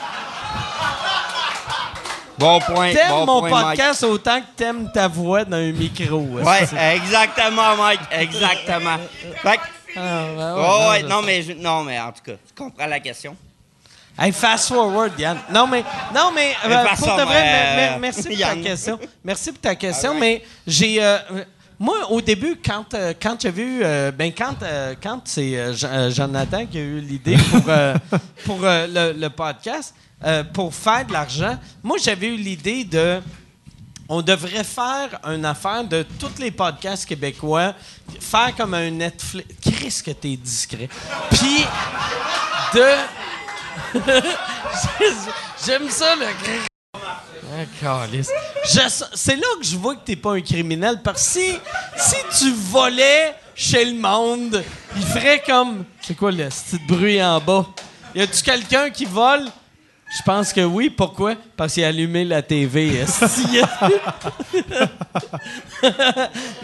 Bon point, T'aimes bon mon point, Mike. podcast autant que t'aimes ta voix dans un micro. Ouais, exactement, Mike, exactement. Fait que- Ah, ben ouais, Oh, non, ouais, mais, je- non, mais en tout cas, tu comprends la question. Hey, fast forward, Yann. Non, mais, non, mais Mais euh, pour de vrai, euh, mer- mer- merci pour ta question. Merci pour ta question, mais j'ai. euh, moi, au début, quand, euh, quand j'ai vu. euh, ben, quand, euh, quand c'est euh, euh, Jonathan qui a eu l'idée pour, euh, pour euh, le, le podcast, euh, pour faire de l'argent, moi, j'avais eu l'idée de. On devrait faire une affaire de tous les podcasts québécois, faire comme un Netflix. Qu'est-ce que t'es discret? Puis de. J'aime ça, le Ah, C'est là que je vois que t'es pas un criminel. Parce que si, si tu volais chez le monde, il ferait comme. C'est quoi le petit bruit en bas? Y a-tu quelqu'un qui vole? Je pense que oui. Pourquoi? Parce qu'il a allumé la TV.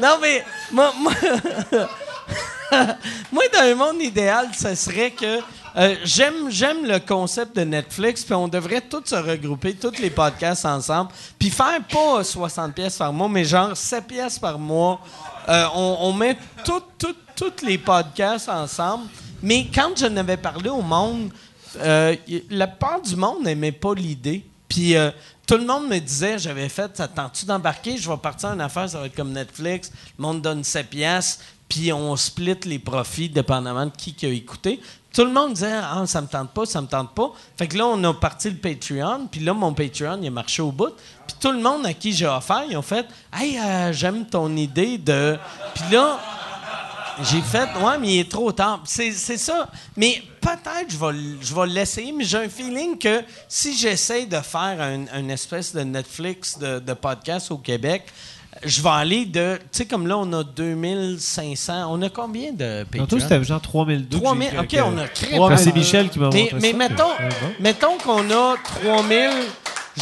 non, mais. Moi, moi, dans un monde idéal, ce serait que. euh, j'aime, le concept de Netflix, puis on devrait tous se regrouper, tous les podcasts ensemble, puis faire pas 60 pièces par mois, mais genre 7 pièces par mois. Euh, on, on met tous les podcasts ensemble. Mais quand je n'avais parlé au monde, euh, la part du monde n'aimait pas l'idée. Puis euh, tout le monde me disait, j'avais fait, ça tente-tu d'embarquer? Je vais partir une affaire, ça va être comme Netflix. Le monde donne 7 piastres, puis on split les profits dépendamment de qui qui a écouté. Tout le monde disait, ah, ça me tente pas, ça me tente pas. Fait que là, on a parti le Patreon, puis là, mon Patreon, il a marché au bout. Puis tout le monde à qui j'ai offert, ils ont fait, hey, euh, j'aime ton idée de. Puis là, j'ai fait, ouais, mais il est trop tard. C'est c'est ça. Mais peut-être je vais je vais l'essayer, mais j'ai un feeling que si j'essaie de faire un, une espèce de Netflix de, de podcast au Québec, je vais aller de. Tu sais, comme là, on a 2500. On a combien de Patreon? Tantôt, c'était genre 3002. 3000. OK, on a créé. Ah, c'est Michel qui m'a montré mais ça. mettons, Ouais, bon. mettons qu'on a 3000.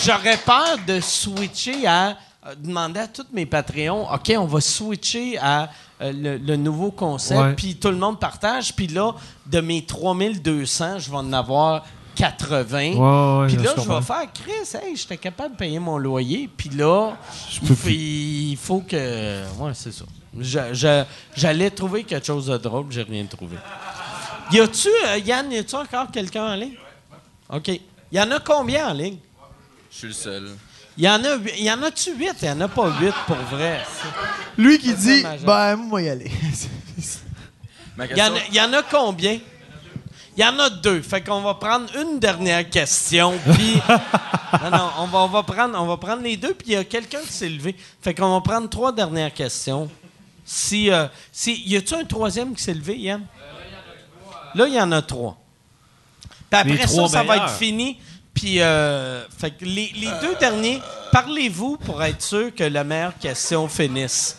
J'aurais peur de switcher à euh, demander à tous mes Patreons, OK, on va switcher à euh, le, le nouveau concept, puis tout le monde partage, puis là, de mes 3200, je vais en avoir 80. Ouais, ouais, puis je là, je vais faire, Chris, hey, j'étais capable de payer mon loyer, puis là, il faut, que. Ouais, c'est ça. Je- je- J'allais trouver quelque chose de drôle, j'ai rien trouvé. Y a-tu, euh, Yann, y a-tu encore quelqu'un en ligne? OK. Y en a combien en ligne? Je suis le seul. Y en a, huit- y en a-tu huit? Y en a pas huit pour vrai. Lui qui dit, ben, moi, y aller. Ma Y en, a- y en a combien? Il y en a deux. Fait qu'on va prendre une dernière question. Puis. non, non, on va, on, va prendre, on va prendre les deux. Puis il y a quelqu'un qui s'est levé. Fait qu'on va prendre trois dernières questions. Si, euh, si, y a-tu un troisième qui s'est levé, Yann? Là, il y en a trois. Puis après Les ça, trois ça va meilleurs. être fini. Puis, euh, fait que les, les deux derniers, parlez-vous pour être sûr que la meilleure question finisse.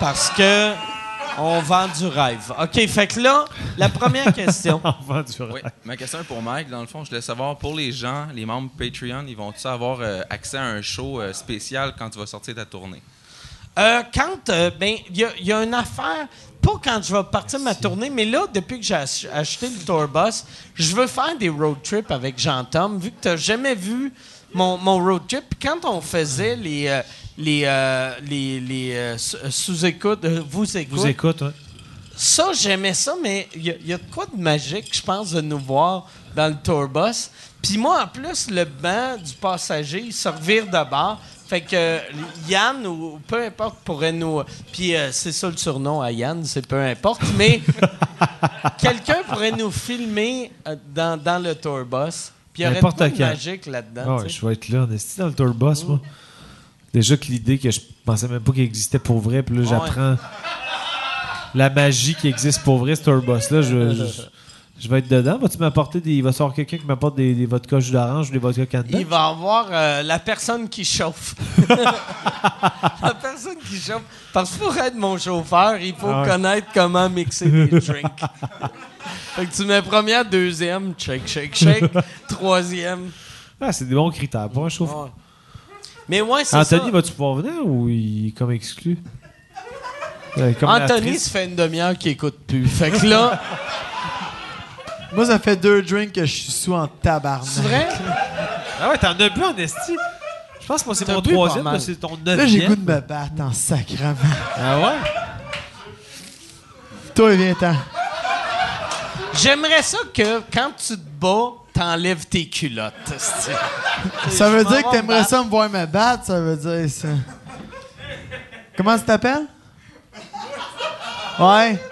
Parce que on vend du rêve. OK, fait que là, la première question. On vend du oui, rêve. ma question est pour Mike. Dans le fond, je voulais savoir, pour les gens, les membres Patreon, ils vont-ils avoir euh, accès à un show euh, spécial quand tu vas sortir ta tournée? Euh, quand, euh, ben, il y y a une affaire, pas quand je vais partir ma tournée, mais là, depuis que j'ai ach- acheté le tour bus, je veux faire des road trips avec Jean-Tom, vu que tu n'as jamais vu mon, mon road trip. Puis quand on faisait les, euh, les, euh, les, les, euh, sous- euh, sous-écoutes, vous écoute, Vous écoute, ouais. ça, j'aimais ça, mais il y, a- il y a de quoi de magique, je pense, de nous voir dans le tour bus. Puis moi, en plus, le banc du passager, il se revire de bord. Fait que Yann, ou peu importe, pourrait nous... Puis euh, c'est ça le surnom à Yann, c'est peu importe. Mais quelqu'un pourrait nous filmer euh, dans, dans le tour bus. Puis il y aurait de quoi de magique là-dedans. Ah ouais, je vais être là, en esti, dans le tour bus, moi? Déjà que l'idée que je pensais même pas qu'il existait pour vrai, puis là, Ouais. j'apprends la magie qui existe pour vrai, ce tour bus-là. Je, je- Je vais être dedans. Vas-tu m'apporter des. Il va avoir quelqu'un qui m'apporte des, des vodka jus d'orange ou des vodka canada? Il va avoir euh, la personne qui chauffe. la personne qui chauffe. Parce que pour être mon chauffeur, il faut Ah ouais. connaître comment mixer des drinks. fait que tu mets première, deuxième, shake, shake, shake. troisième. Ah, c'est des bons critères. Pour un chauffeur. Ouais. Mais ouais, c'est Anthony, vas-tu pouvoir venir ou il est comme exclu? Comme Anthony, ça fait une demi-heure qu'il écoute plus. Fait que là, Moi, ça fait deux drinks que je suis sous en tabarnak. c'est vrai? Ah ouais, t'en as bu en esti. Je pense que moi, c'est mon troisième, c'est ton neuvième. Là, j'ai goût de me battre en sacrament. Ah ouais? Toi, viens-t'en. J'aimerais ça que quand tu te bats, t'enlèves tes culottes. Ça veut dire que t'aimerais me ça me voir me battre, ça veut dire ça. Comment tu t'appelles? Ouais.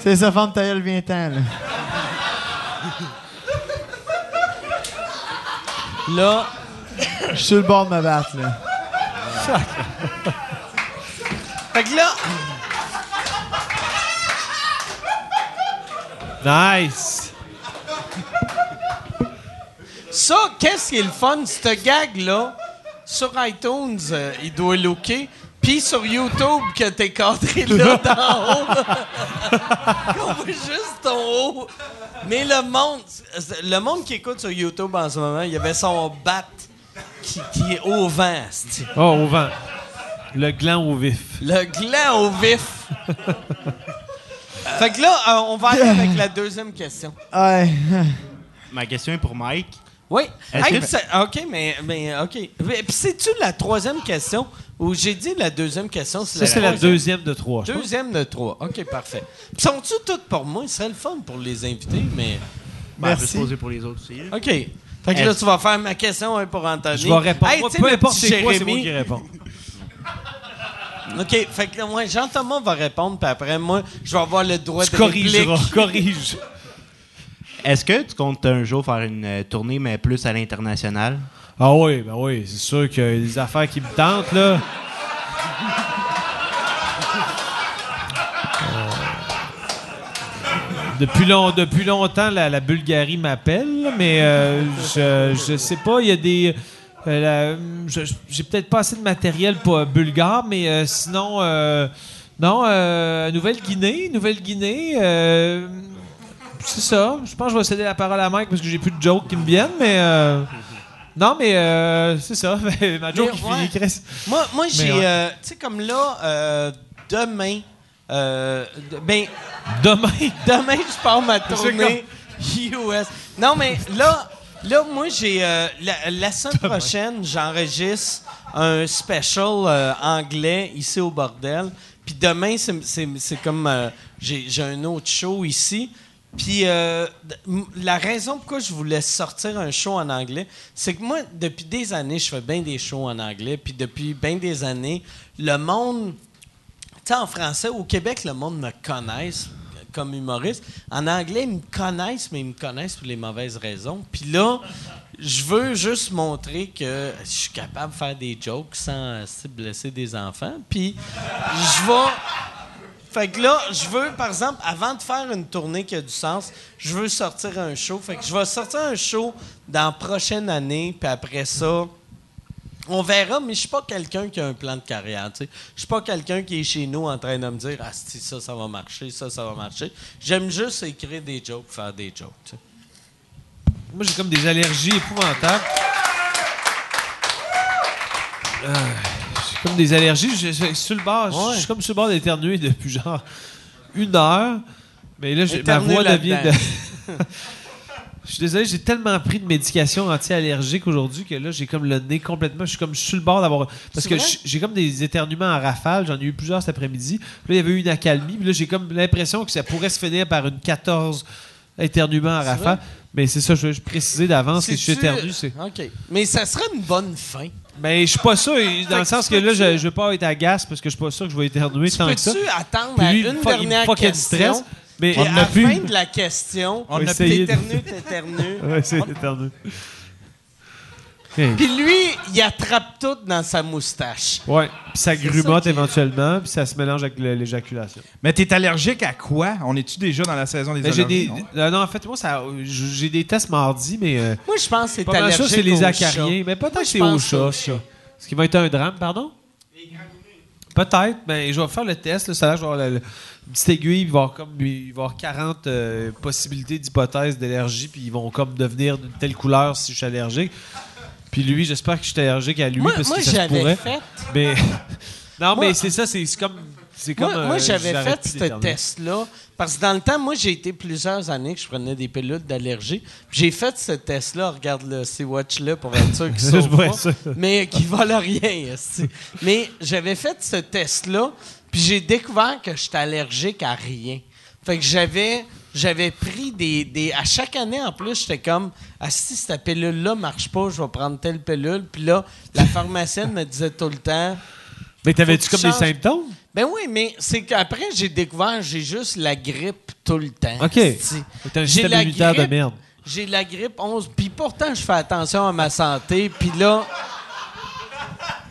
C'est ça, femme ta gueule, viens-t'en, là. Là, Je suis sur le bord de me battre, là. fait que là, Nice! Ça, qu'est-ce qui est le fun? Ce gag-là, sur iTunes, euh, il doit looker. Puis sur YouTube, que t'es cadré là d'en haut. On voit juste ton haut. Mais le monde, le monde qui écoute sur YouTube en ce moment, il y avait son bat qui, qui est au vent. c'ti. Oh, au vent. Le gland au vif. Le gland au vif. fait que là, euh, on va aller avec la deuxième question. Ouais. Ma question est pour Mike. Oui. Hey, que- OK, mais, mais OK. Mais, Puis c'est-tu la troisième question? Ou j'ai dit la deuxième question? Ça, c'est la deuxième de trois. Deuxième de trois. OK, parfait. Puis sont-tu toutes pour moi? Ce serait le fun pour les invités, mais... Ben, peut Merci. se poser pour les autres aussi. là. OK. Fait que là, tu vas faire ma question hein, pour Anthony. Je vais répondre. Hey, Moi, peu importe c'est quoi, c'est moi Jérémy. qui réponds. OK, fait que là, moi, Jean-Thomas va répondre, puis après, moi, je vais avoir le droit Tu de corrigeras. réplique. Corrige. Est-ce que tu comptes un jour faire une euh, tournée, mais plus à l'international? Ah oui, ben oui, c'est sûr qu'il y a des affaires qui me tentent, là. Euh, Depuis, long- depuis longtemps, la, Bulgarie m'appelle, mais euh, je, je sais pas, il y a des... euh, J'ai peut-être pas assez de matériel pour bulgare, mais euh, sinon... non, Nouvelle-Guinée, Nouvelle-Guinée... c'est ça. Je pense que je vais céder la parole à Mike parce que j'ai plus de jokes qui me viennent, mais... euh, non, mais euh, c'est ça. Ma joke Mais ouais. finie, Chris. Moi, moi j'ai... ouais. euh, tu sais, comme là, euh, demain... euh, ben, Demain? Demain, je pars ma tournée US. Non, mais là, là moi, j'ai. la, la semaine prochaine, j'enregistre un special anglais ici au bordel. Puis demain, c'est- comme. j'ai un autre show ici. Puis euh, la raison pourquoi je voulais sortir un show en anglais, c'est que moi, depuis des années, je fais bien des shows en anglais. Puis depuis bien des années, le monde tu sais, en français, au Québec, le monde me connaisse comme humoriste. En anglais, ils me connaissent, mais ils me connaissent pour les mauvaises raisons. Puis là, je veux juste montrer que je suis capable de faire des jokes sans euh, blesser des enfants. Puis je vais. Fait que là, je veux, par exemple, avant de faire une tournée qui a du sens, je veux sortir un show. Fait que je vais sortir un show dans la prochaine année, puis après ça, on verra, mais je suis pas quelqu'un qui a un plan de carrière. Je suis pas quelqu'un qui est chez nous en train de me dire Ah, si ça, ça va marcher, ça, ça va marcher. J'aime juste écrire des jokes, faire des jokes. Moi, j'ai comme des allergies épouvantables. Euh, comme des allergies. Je, je- je- sur le bord, je- je suis comme sur le bord d'éternuer depuis genre une heure. Mais là, j'ai- ma voix devient de. Je suis désolé, j'ai tellement pris de médication anti-allergique aujourd'hui que là, j'ai comme le nez complètement. Je suis comme sur le bord d'avoir. Parce que j'ai comme des éternuements en rafale. J'en ai eu plusieurs cet après-midi. Là, il y avait eu une accalmie. Puis là, j'ai comme l'impression que ça pourrait se finir par une 14 éternuements en rafale. Mais c'est ça, je veux juste préciser d'avance que je suis éternu. C'est... OK. Mais ça serait une bonne fin. Mais je suis pas sûr, dans le sens que là, je, je veux pas être agace parce que je suis pas sûr que je vais éternuer tant que ça. peux-tu attendre à une me dernière du question? stress, mais on à la fin de la question, On a t'éternues, t'éternues. Ouais, c'est éternu. Hey. Puis lui, il attrape tout dans sa moustache. Ouais. Puis ça ça grumote éventuellement, puis ça se mélange avec le- l'éjaculation. Mais t'es allergique à quoi? On est-tu déjà dans la saison des Mais j'ai des. allergies, non? euh, non, en fait, moi, ça, j'ai des tests mardi, mais. euh, Moi, je pense que c'est pas mal allergique sûr, c'est les acariens. chats. Mais peut-être Moi, que je c'est aux pense chats, ça. Ce qui va être un drame, pardon? Peut-être. Ben, je vais faire le test. Là, ça a l'air, je vais avoir le- le- une petite aiguille. Il va y avoir, comme, il va y avoir 40 euh, possibilités d'hypothèses d'allergie. Puis ils vont comme devenir d'une telle couleur si je suis allergique. Puis lui, j'espère que je suis allergique à lui Moi, parce moi, que ça se pourrait. fait. Mais non, Moi- mais c'est ça. C'est comme. Comme. Moi, moi, euh, j'avais fait ce test-là parce que dans le temps, moi, j'ai été plusieurs années que je prenais des pilules d'allergie. J'ai fait ce test-là, regarde-le, c'est watch-là pour être sûr qu'il Juste sauve pour pas, sûr. mais qui vole rien. mais j'avais fait ce test-là, puis j'ai découvert que j'étais allergique à rien. Fait que j'avais j'avais pris des, des à chaque année en plus, j'étais comme ah si cette pilule là marche pas, je vais prendre telle pilule. Puis là, la pharmacienne me disait tout le temps Mais t'avais-tu comme des symptômes? ben oui, mais c'est qu'après, j'ai découvert j'ai juste la grippe tout le temps. OK. J'ai système la immunitaire de grippe. merde. J'ai la grippe 11, puis pourtant, je fais attention à ma santé. Puis là,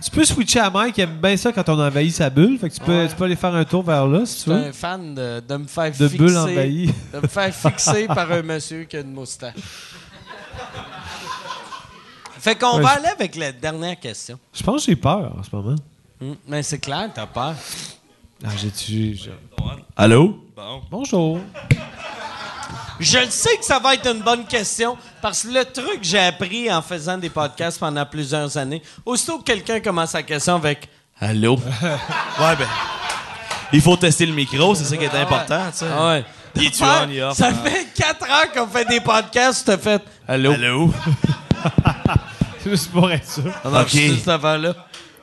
Tu peux switcher à Mike, il aime bien ça quand on envahit sa bulle. Fait que tu peux, tu peux aller faire un tour vers là si je tu suis veux. un fan de, de me faire De fixer. envahies. De me faire fixer par un monsieur qui a une moustache. Fait qu'on Ouais, va je- aller avec la dernière question. Je pense que j'ai peur en ce moment. Hmm, Mais c'est clair, t'as peur. Ah, j'ai-tu. j'ai- Allô? Bon. Bonjour. Je le sais que ça va être une bonne question parce que le truc que j'ai appris en faisant des podcasts pendant plusieurs années, aussitôt que quelqu'un commence sa question avec Allô? ouais, ben. Il faut tester le micro, c'est ça qui est important, tu sais. Ah ouais. Il est-tu Faire- on, il est off? Ça fait quatre heures qu'on fait des podcasts, t'as fait Allô? Allô? Juste pour être sûr. Ok. cette affaire-là?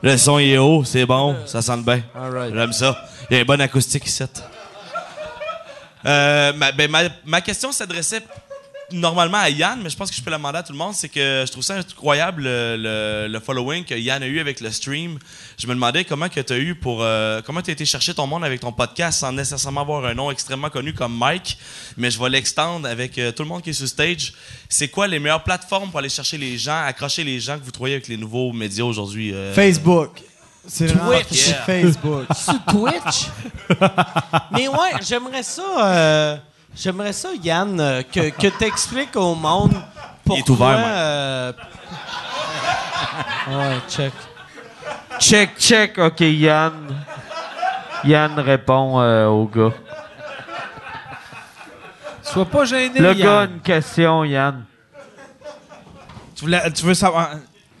Le son il est haut, c'est bon, ça sent bien. All right. J'aime ça. Il y a une bonne acoustique ici. Euh, ma, ben, ma, ma question s'adressait normalement à Yann, mais je pense que je peux la demander à tout le monde. C'est que je trouve ça incroyable le, le- following que Yann a eu avec le stream. Je me demandais comment tu as eu pour. euh, comment tu as été chercher ton monde avec ton podcast sans nécessairement avoir un nom extrêmement connu comme Mike, mais je vais l'extendre avec euh, tout le monde qui est sur stage. C'est quoi les meilleures plateformes pour aller chercher les gens, accrocher les gens que vous trouvez avec les nouveaux médias aujourd'hui? Facebook. C'est Twitch. sur Facebook. Sur Twitch? Mais ouais, j'aimerais ça, euh, j'aimerais ça, Yann, euh, que, que tu expliques au monde pourquoi. est ouvert, euh, ouais, check. Check, check. OK, Yann. Yann répond euh, au gars. Sois pas gêné, Le Yann. gars, une question, Yann. Tu, voulais- tu veux savoir.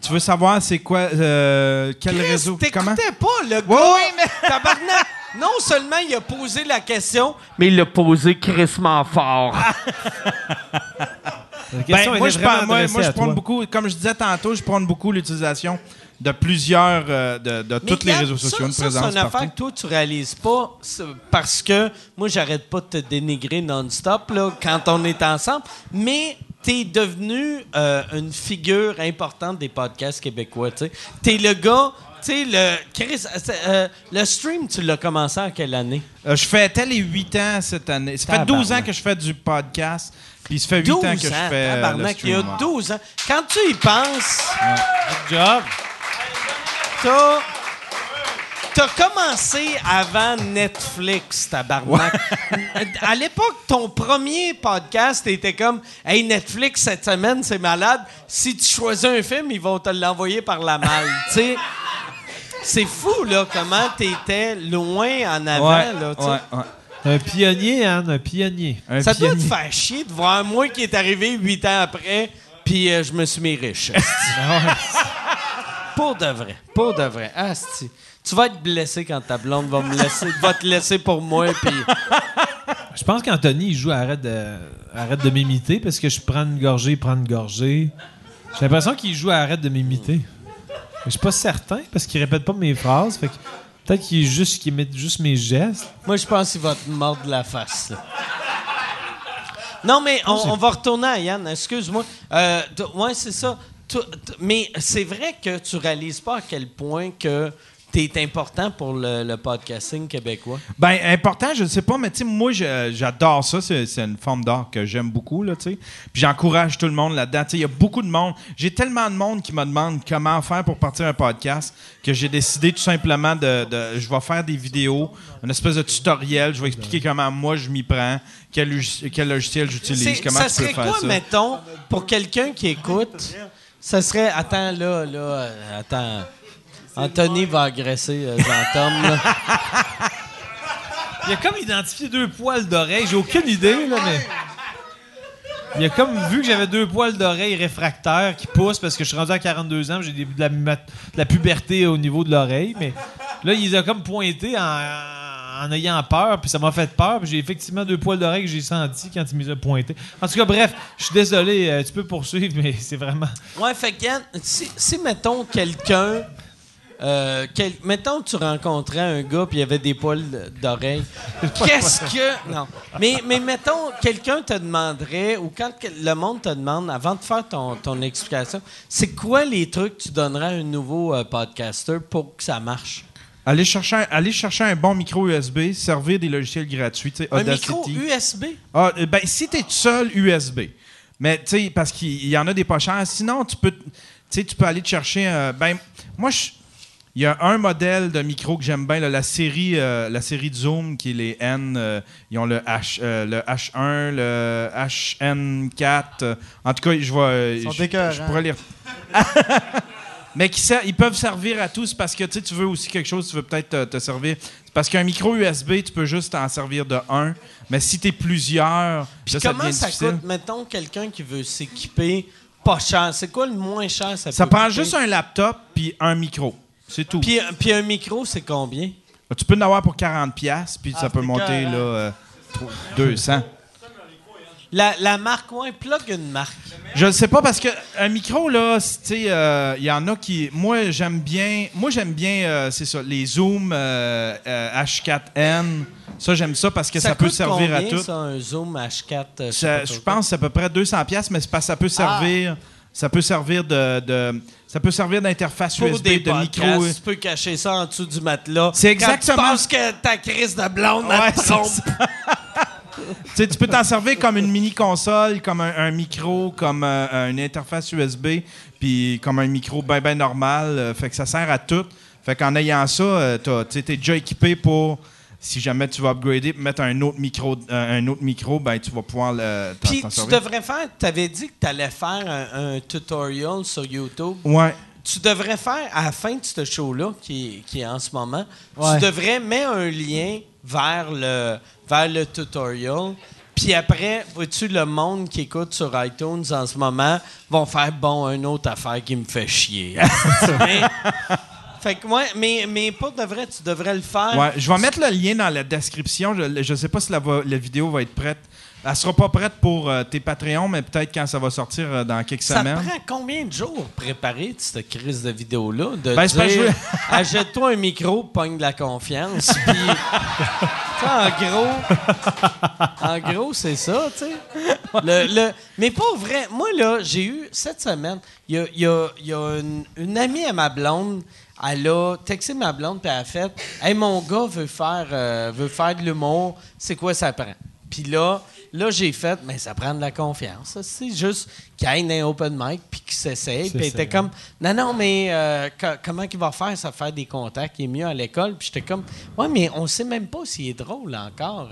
Tu veux savoir c'est quoi euh, quel Chris, réseau? comment? pas le gars. Tabarnak. Non seulement il a posé la question, mais il l'a posé crissement fort. La Ben, moi, je moi, je prends beaucoup, comme je disais tantôt, je prends beaucoup l'utilisation de plusieurs, euh, de, de tous les réseaux sociaux, ça, une ça, présence c'est une affaire que toi, tu réalises pas parce que moi, j'arrête pas de te dénigrer non-stop là, quand on est ensemble, mais t'es devenu euh, une figure importante des podcasts québécois. Tu es le gars, tu sais, le, Chris, euh, euh, le stream, tu l'as commencé en quelle année? Euh, je fêtais les 8 ans cette année. Ça fait 12 ans que je fais du podcast, puis ça fait 8 ans que je fais le tabarnak, il y a stream, ouais. 12 ans. Quand tu y penses, Good job. t'as... T'as commencé avant Netflix, tabarnak. à l'époque, ton premier podcast était comme Hey, Netflix, cette semaine, c'est malade. Si tu choisis un film, ils vont te l'envoyer par la malle. Tu c'est fou, là, comment t'étais loin en avant, Ouais, là, ouais, ouais. Un pionnier, Anne, un pionnier. Un Ça doit te faire chier de voir moi qui est arrivé huit ans après, puis euh, je me suis mis riche. pour de vrai. Pour de vrai. Asti. Tu vas être blessé quand ta blonde va me laisser, va te laisser pour moi, puis Je pense qu'Anthony, il joue arrête de, arrête de m'imiter parce que je prends une gorgée, il prend une gorgée. J'ai l'impression qu'il joue à arrête de m'imiter. Je suis pas certain parce qu'il répète pas mes phrases. Fait que peut-être qu'il juste qu'il imite juste mes gestes. moi, je pense qu'il va te mordre la face. là. Non, mais on, on va retourner à Yann. Excuse-moi. Euh, ouais, c'est ça. Mais c'est vrai que tu réalises pas à quel point que t'es important pour le, le podcasting québécois? Ben, important, je ne sais pas, mais tu sais, moi, j'adore ça. C'est une forme d'art que j'aime beaucoup, là, tu sais. Puis j'encourage tout le monde là-dedans. Tu sais, il y a beaucoup de monde. J'ai tellement de monde qui me demande comment faire pour partir un podcast que j'ai décidé tout simplement de, de- Je vais faire des vidéos, une espèce de tutoriel. Je vais expliquer comment moi je m'y prends, quel, log- quel logiciel j'utilise, comment ça tu peux serait faire quoi, ça. mettons, pour quelqu'un qui écoute, ça serait... Attends, là, là, attends. Anthony va agresser euh, Jean-Tom. Il a comme identifié deux poils d'oreille. J'ai aucune idée, là, mais. Il a comme vu que j'avais deux poils d'oreille réfractaires qui poussent parce que je suis rendu à 42 ans, j'ai des- de, la, mat- de la puberté au niveau de l'oreille. Mais là, il les a comme pointé en, en ayant peur, puis ça m'a fait peur. Puis j'ai effectivement deux poils d'oreille que j'ai senti quand il me les a pointés. En tout cas, bref, je suis désolé, euh, tu peux poursuivre, mais c'est vraiment. Ouais, fait que, Yann, si, si, mettons, quelqu'un... euh, quel- mettons que tu rencontrais un gars puis il avait des poils d'oreille. Qu'est-ce que. Non. Mais, mais mettons, quelqu'un te demanderait, ou quand le monde te demande, avant de faire ton, ton explication, c'est quoi les trucs que tu donnerais à un nouveau euh, podcaster pour que ça marche? Allez chercher, un, allez chercher un bon micro USB, servir des logiciels gratuits, Un Audacity. micro USB? Ah, euh, ben, si t'es tout seul, USB. Mais, tu sais, parce qu'il y en a des pas chers. Sinon, tu peux, tu sais, tu peux aller te chercher. euh, ben, moi, je- il y a un modèle de micro que j'aime bien, là, la série, euh, la série de Zoom, qui est les N. euh, ils ont le, H, euh, le H1, le HN4. euh, en tout cas, je. Ils sont je- je pourrais les. Mais qui ils peuvent servir à tous parce que tu sais, tu veux aussi quelque chose, tu veux peut-être te, te servir. C'est Parce qu'un micro USB, tu peux juste en servir de un. Mais si tu es plusieurs, Puis là, comment ça coûte, mettons, quelqu'un qui veut s'équiper pas cher? C'est quoi le moins cher? Ça, Ça peut prend coûter? juste un laptop puis un micro. C'est tout. Puis, puis un micro, c'est combien? tu peux en avoir pour 40$, piastres, puis Ah, ça peut monter là, euh, tro- 200. La, la marque, ouais, plug une marque. Je ne sais pas parce que un micro là, tu sais, euh, il y en a qui, moi j'aime bien, moi j'aime bien, euh, c'est ça, les Zoom euh, euh, H4n. Ça j'aime ça parce que ça, peut coûte servir à tout. Ça, un Zoom H4? euh, Ça- sais pas je pense que c'est à peu près 200 pièces, mais c'est parce que ça peut servir, ça peut servir de, de- ça peut servir d'interface USB, des de micro. tu peux cacher ça en dessous du matelas. C'est Quand exactement- tu penses que ta crise de blonde, Ouais. Tu peux t'en servir comme une mini console, comme un, un micro, comme euh, une interface USB, puis comme un micro bien ben normal. euh, fait que ça sert à tout. Fait qu'en ayant ça, euh, t'as- tu es déjà équipé pour si jamais tu vas upgrader, mettre un autre micro, euh, un autre micro, ben tu vas pouvoir le, Puis tu servir. devrais faire, tu avais dit que tu allais faire un, un tutorial sur YouTube. Ouais. Tu devrais faire, à la fin de ce show-là, qui, est- qui est en ce moment, Ouais. tu devrais mettre un lien vers le, vers le tutorial. Puis après, vois-tu, le monde qui écoute sur iTunes en ce moment vont faire, bon, une autre affaire qui me fait chier. mais, fait que, ouais, mais, mais pour de vrai, tu devrais le faire. Ouais, je vais mettre le lien dans la description. Je ne sais pas si la, la vidéo va être prête. Elle sera pas prête pour euh, tes Patreons, mais peut-être quand ça va sortir euh, dans quelques Ça semaines. prend combien de jours préparer cette crise de vidéo-là? De Ben, dire, achète-toi un micro, pogne de la confiance, puis... En gros, en gros, c'est ça, tu sais. Le, le- mais pas vrai. Moi, là, j'ai eu, cette semaine, il y a, y a- y a une, une amie à ma blonde, elle a texté ma blonde, puis elle a fait « Hey, mon gars veut faire, euh, veut faire de l'humour, c'est quoi ça prend? » Puis là, là j'ai fait « Mais ça prend de la confiance. C'est juste qu'il aille un open mic, puis qu'il s'essaye. » Puis était comme « Non, non, mais euh, co- comment qu'il va faire? Ça faire des contacts, il est mieux à l'école. » Puis j'étais comme « Ouais, mais on sait même pas s'il est drôle encore.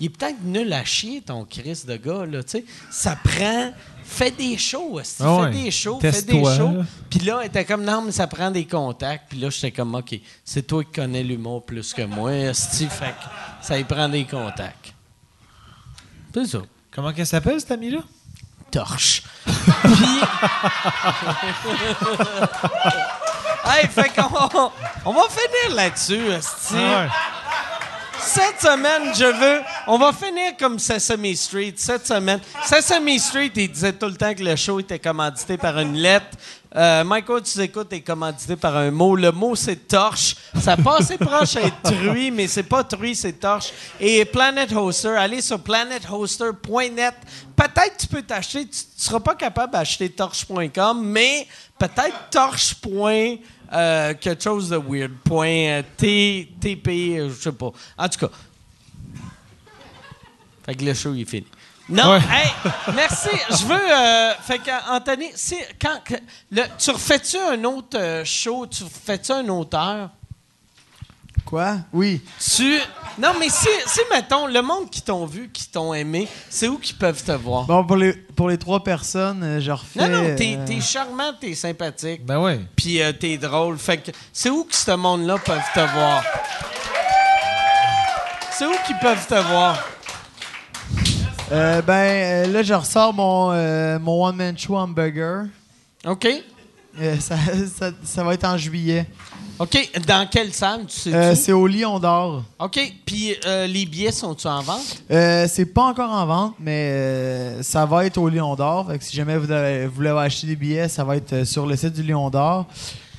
Il est peut-être nul à chier, ton Chris de gars. Là, tu sais. ça prend... Fais des shows. Ah fais ouais. des shows, fais des shows. Puis là, elle était comme, non, mais ça prend des contacts. Puis là, j'étais comme, OK, c'est toi qui connais l'humour plus que moi, esti, fait que ça y prend des contacts. C'est ça. Comment qu'elle s'appelle, cette amie-là? Torche. Puis... hey, fait qu'on on va finir là-dessus, esti. Ah Cette semaine, je veux. On va finir comme Sesame Street. Cette semaine. Sesame Street, il disait tout le temps que le show était commandité par une lettre. Euh, Michael, tu écoutes, est commandité par un mot. Le mot, c'est torche. Ça passe proche à être truie, mais c'est pas truie, c'est torche. Et Planet Hoster, allez sur planethoster.net. Peut-être tu peux t'acheter, tu, tu seras pas capable d'acheter torche.com, mais peut-être torche. euh, quelque chose de weird. Point euh, T, TP, je sais pas. En tout cas. Fait que le show, il est fini. Non, Ouais. hey, merci. Je veux. euh, fait que, Anthony, si, quand, que- le, tu refais-tu un autre euh, show? Tu refais-tu un auteur? Quoi? Oui. Tu. Non, mais si, si, mettons, le monde qui t'ont vu, qui t'ont aimé, c'est où qu'ils peuvent te voir? Bon, pour les, pour les trois personnes, euh, je refais. non, non, t'es euh, t'es charmant, t'es sympathique. Ben ouais. Puis euh, t'es drôle. Fait que c'est où que ce monde-là peuvent te voir? C'est où qu'ils peuvent te voir? Euh, ben, euh, là, je ressors mon, euh, mon one-man show hamburger. OK? Euh, ça, ça, ça va être en juillet. OK. Dans quelle salle, tu sais c'est au Lion d'Or. OK. Puis les billets sont-tu en vente? C'est pas encore en vente, mais ça va être au Lion d'Or. Fait que si jamais vous, voulez acheter des billets, ça va être sur le site du Lion d'Or.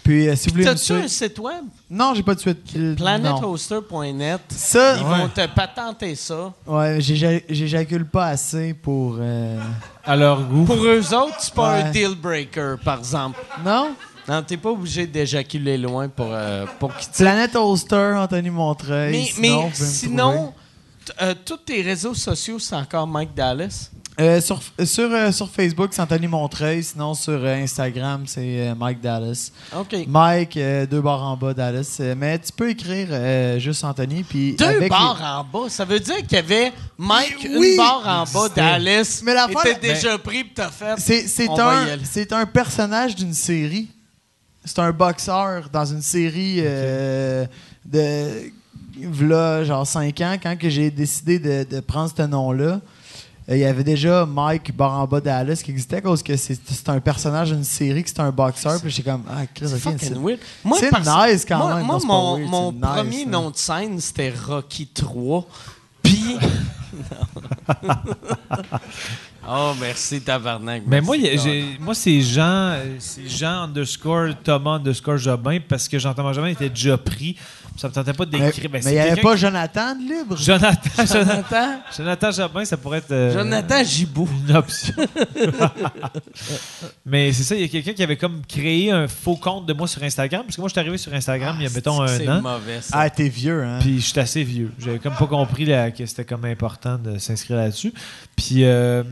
Puis euh, si vous voulez. me T'as-tu un site web? Non, j'ai pas de suite. Planethoster.net. Ça, Ils vont te patenter ça. ouais, j'éja- j'éjacule pas assez pour. euh, À leur goût. Pour eux autres, c'est pas un deal breaker, par exemple. Non? Non, t'es pas obligé d'éjaculer loin pour, euh, pour Holster, Anthony Montreuil. Mais, sinon, mais sinon, euh, tous tes réseaux sociaux, c'est encore Mike Dallas? Euh, sur, sur, euh, sur Facebook, c'est Anthony Montreuil. Sinon, sur euh, Instagram, c'est euh, Mike Dallas. OK. Mike, euh, deux barres en bas, Dallas. Euh, mais tu peux écrire euh, juste Anthony. Puis Deux avec barres les- en bas? Ça veut dire qu'il y avait Mike, Oui. une barre en bas, Dallas. Mais l'affaire- était déjà pris pis t'as fait. C'est, un, c'est un personnage d'une série. C'est un boxeur dans une série euh, de. V'là, genre 5 ans, quand que j'ai décidé de, de prendre ce nom-là. Euh, Il y avait déjà Mike Baramba Dallas qui existait à cause que c'est, c'est un personnage d'une série, que c'est un boxeur. Puis j'étais comme, ah, Chris, C'est ok, fucking c'est- weird. Moi, c'est parce- nice quand moi, même. Moi, mon, weird, mon nice, premier hein. nom de scène, c'était Rocky 3. Puis. oh, merci, tabarnak. Mais merci, moi, moi c'est Jean, c'est Jean underscore Thomas underscore Jobin parce que Jean-Thomas Jobin était déjà pris. Ça me tentait pas Mais d'écrire. Ben, mais il n'y avait pas qui- Jonathan de libre? Jonathan, Jonathan, Jonathan, Jobin, ça pourrait être euh, Jonathan Gibault. une option. Mais c'est ça, il y a quelqu'un qui avait comme créé un faux compte de moi sur Instagram. Parce que moi, je suis arrivé sur Instagram il y a, mettons, C'est un an. mauvais, ça. Ah, t'es vieux, hein? Puis je suis assez vieux. J'avais comme pas compris là, que c'était comme important de s'inscrire là-dessus. Puis euh,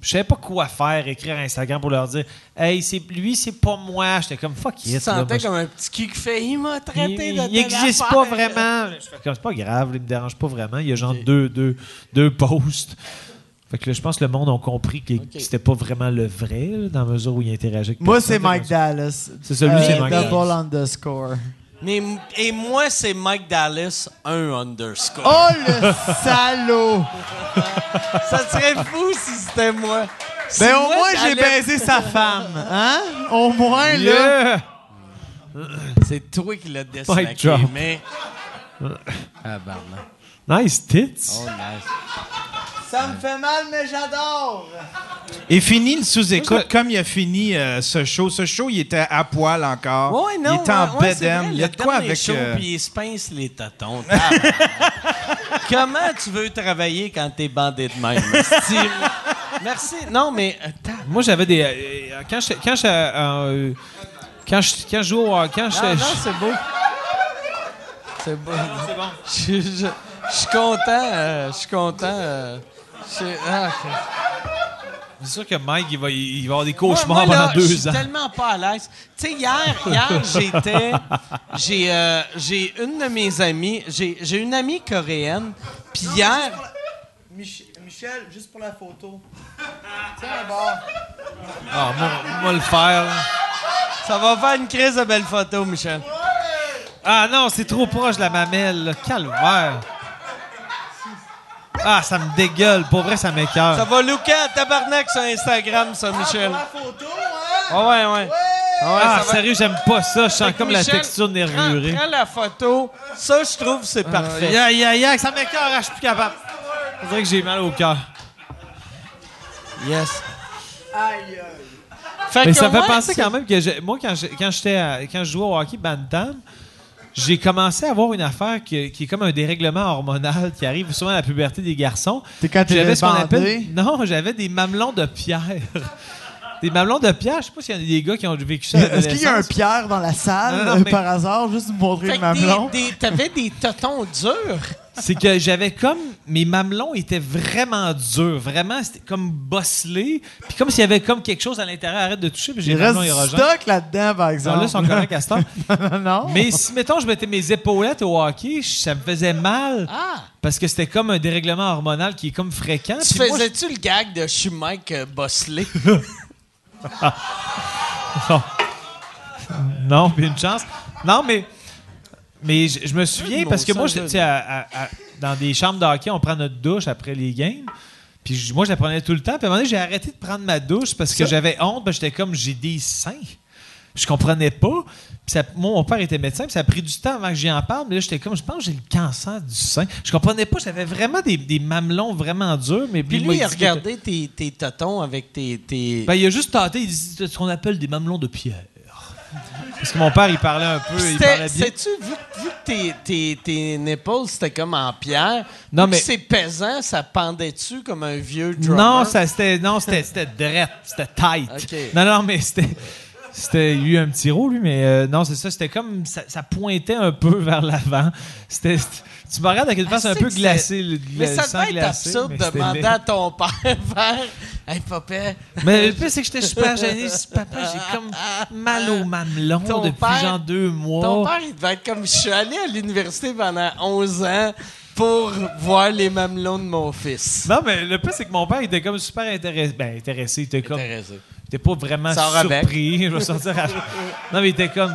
je savais pas quoi faire, écrire à Instagram pour leur dire Hey, c'est lui, c'est pas moi. J'étais comme fuck it. sentais comme un petit cul qui fait Il m'a il, traité de il telle existe affaire. pas vraiment. Je fais comme c'est pas grave, il me dérange pas vraiment. Il y a genre deux, deux, deux posts. Fait que là, je pense que le monde a compris que, que c'était pas vraiment le vrai, là, dans la mesure où il interagit avec Moi, c'est Mike Dallas. C'est celui, Euh, c'est Mike Double underscore. Mais, et moi, c'est Mike Dallas, un underscore. Oh, le salaud! Ça serait fou si c'était moi. Si Ben, au moi, moins, j'ai baisé sa femme. Hein? Au moins, là. C'est toi qui l'as dessiné, mais... Ah, pardon. Nice tits. Oh, nice. Ça me fait mal, mais j'adore. Et fini le sous-écoute, comme il a fini euh, ce show. Ce show, il était à poil encore. Ouais, non, il était en ouais, ouais, c'est bedaine. vrai, Il y a le de quoi dernier avec... show, euh, puis il se pince les tatons. Tabarnak. Comment tu veux travailler quand t'es bandé de même? Merci. Non, mais... euh, ta- Moi, j'avais des. euh, quand je. Quand je. euh, quand je, quand je joue au hockey, quand je- Non, non, c'est beau. C'est beau. C'est bon. Je, je- je suis content. euh, je suis content. euh, je- ah, ok. C'est sûr que Mike, il va, il va avoir des cauchemars moi, là, pendant Je deux suis ans. tellement pas à l'aise. Tu sais, hier, hier j'étais. J'ai euh, j'ai une de mes amies. J'ai j'ai une amie coréenne. Puis hier. Michel, juste pour la photo. Tiens, bord. Ah, moi, moi le faire. là. Ça va faire une crise de belle photo, Michel. Ah non, c'est trop proche de la mamelle. là. Calvaire. Ah, ça me dégueule. Pour vrai, ça Ça m'écœure. va looker à tabarnak sur Instagram, ça, Michel. photo, hein? Ah ouais, ouais. Ah ouais, Ah, ça va- sérieux, j'aime pas ça. Je sens comme la texture nervurée. Prends, prends la photo. Ça, je trouve, c'est parfait. Ya, ya, ya, ça m'écœure. ah, Je suis plus capable. On dirait que j'ai mal au cœur. Yes. Aïe, aïe. Fait Mais ça me fait ouais, penser c'est- quand même que j'ai- moi, quand, je- quand, j'étais à- quand je jouais au hockey bantam, j'ai commencé à avoir une affaire qui, qui est comme un dérèglement hormonal qui arrive souvent à la puberté des garçons. T'es quand J'avais ce qu'on bandé? appelle. Non, j'avais des mamelons de pierre. Des mamelons de pierre, je sais pas s'il y a des gars qui ont vécu ça. Est-ce qu'il y a un. Pierre dans la salle, Non, non, mais- par hasard, juste pour montrer le mamelon? des, des- t'avais des totons durs. C'est que j'avais comme. Mes mamelons étaient vraiment durs. Vraiment, c'était comme bosselé. Puis comme s'il y avait comme quelque chose à l'intérieur. Arrête de toucher, puis j'ai Il les reste du stock là-dedans, par Non, exemple. là, ils sont corrects à non. Mais si, mettons, je mettais mes épaulettes au hockey, ça me faisait mal. Ah! Parce que c'était comme un dérèglement hormonal qui est comme fréquent. Tu Puis moi, faisais-tu le gag de je suis Mike euh, Bosley? Non. Non, puis une chance. Non, mais. Mais je, je me souviens, parce que moi, je- à- à- à- dans des chambres de hockey, on prend notre douche après les games. Puis moi, je la prenais tout le temps. Puis à un moment donné, j'ai arrêté de prendre ma douche parce que j'avais honte. Que j'étais comme, j'ai des seins. Je comprenais pas. Puis ça- moi, mon père était médecin. Puis ça a pris du temps avant que j'y en parle. Mais là, j'étais comme, je pense que j'ai le cancer du sein. Je comprenais pas. J'avais vraiment des, des mamelons vraiment durs. Mais Puis lui, il a que- regardé tes, tes totons avec tes. tes... Ben, il a juste tâté, il dit ce qu'on appelle des mamelons de pierre. Parce que mon père, il parlait un peu, il C'était- parlait bien. Sais-tu, vu, vu que tes, tes, tes nipples, c'était comme en pierre, Non, mais- c'est pesant, ça pendait-tu comme un vieux drummer? Non, c'était, drette, c'était tight. Non, non, mais c'était, c'était, il y a eu un petit rôle, lui, mais euh, non, c'est ça, c'était comme, ça, ça pointait un peu vers l'avant. C'était- tu me regardes avec une face Ah, un c'est peu glacée, le, Mais ça devait être absurde de demander à ton père faire Hey, papa, Mais le pire, c'est que j'étais super gêné. Papa, j'ai comme mal au mamelon Ton depuis père- genre deux mois. ton père, il devait être comme je suis allé à l'université pendant 11 ans pour voir les mamelons de mon fils. Non, mais le pire, c'est que mon père était comme super intéressé. Ben, intéressé. Il était comme. Intéressé. Il était pas vraiment Sors avec. surpris. Je vais sortir à- Non, mais il était comme.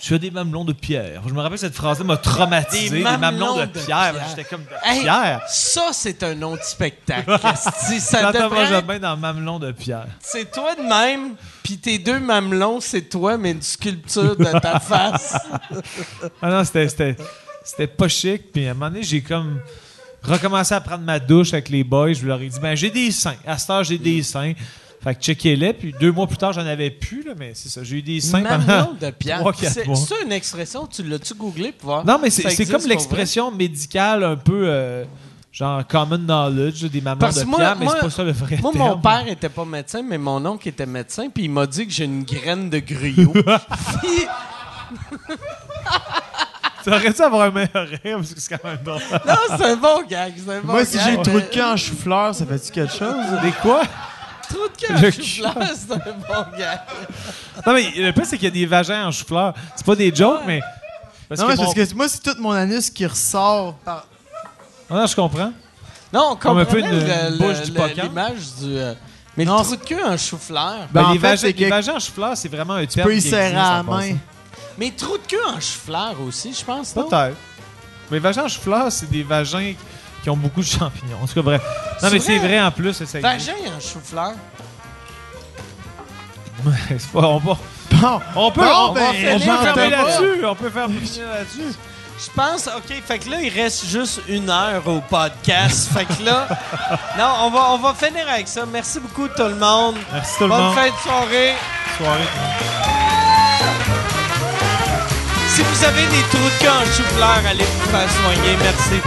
Tu as des mamelons de pierre. Je me rappelle cette phrase-là m'a traumatisé. Des mamelons, de, pierre. J'étais comme de Hey, pierre? Ça, c'est un autre spectacle. esti. ça devrait Benjamin dans mamelon de pierre. C'est toi de même, puis tes deux mamelons, c'est toi, mais une sculpture de ta face. Ah non, c'était pas chic. Puis à un moment donné, j'ai comme recommencé à prendre ma douche avec les boys. Je leur ai dit, ben j'ai des seins. À cette heure, j'ai des seins. Fait que checkez-les. Puis deux mois plus tard, j'en avais plus, là, mais c'est ça. J'ai eu des seins pendant de pierre. trois, quatre C'est mois. c'est une expression, tu l'as-tu googlé pour voir? Non, mais c'est, Ça comme l'expression médicale un peu euh, genre common knowledge des mamelons Parce de que moi- pierre, mais moi- c'est pas ça le vrai Moi, terme. mon père était pas médecin, mais mon oncle était médecin, puis il m'a dit que j'ai une graine de gruyot. Puis- Tu aurais dû avoir un meilleur rire parce que c'est quand même drôle. non, c'est un bon gag, c'est un bon Moi, si j'ai le mais- trou de cul en chou-fleur, ça fait-tu quelque chose? Des quoi? Trou de Le en chou-fleur, c'est un bon gag. Non, mais le pire, c'est qu'il y a des vagins en chou-fleur. C'est pas des jokes, mais. Parce non, que mais c'est mon- parce que moi, c'est tout mon anus qui ressort par. Ah non, je comprends. Non, on Comme un peu une- le- une bouche le- d'hippocampe. l'image du... euh, mais Non, le trou de cul en chou-fleur. Ben, Ben, en les, fait, vagins, c'est que les vagins en chou-fleur, c'est vraiment un tu terme peux y qui serrer existe, à la en passant. main. Mais trou de cul en chou-fleur aussi, je pense, non? Peut-être. Mais les vagins en chou-fleur, c'est des vagins qui ont beaucoup de champignons. En tout cas, bref. Non, C'est mais c'est vrai? en plus. Ça. Vagin en chou-fleur. C'est pas, on, va, Bon, on peut, Bon, on, ben, va- on peut fermer là-dessus. On peut faire là-dessus. Je pense, OK, fait que là, il reste juste une heure au podcast. fait que là, non, on va, on va finir avec ça. Merci beaucoup tout le monde. Merci tout le Bonne monde. fin de soirée. Soirée. Si vous avez des trous de cul en chou-fleur, allez vous faire soigner. Merci.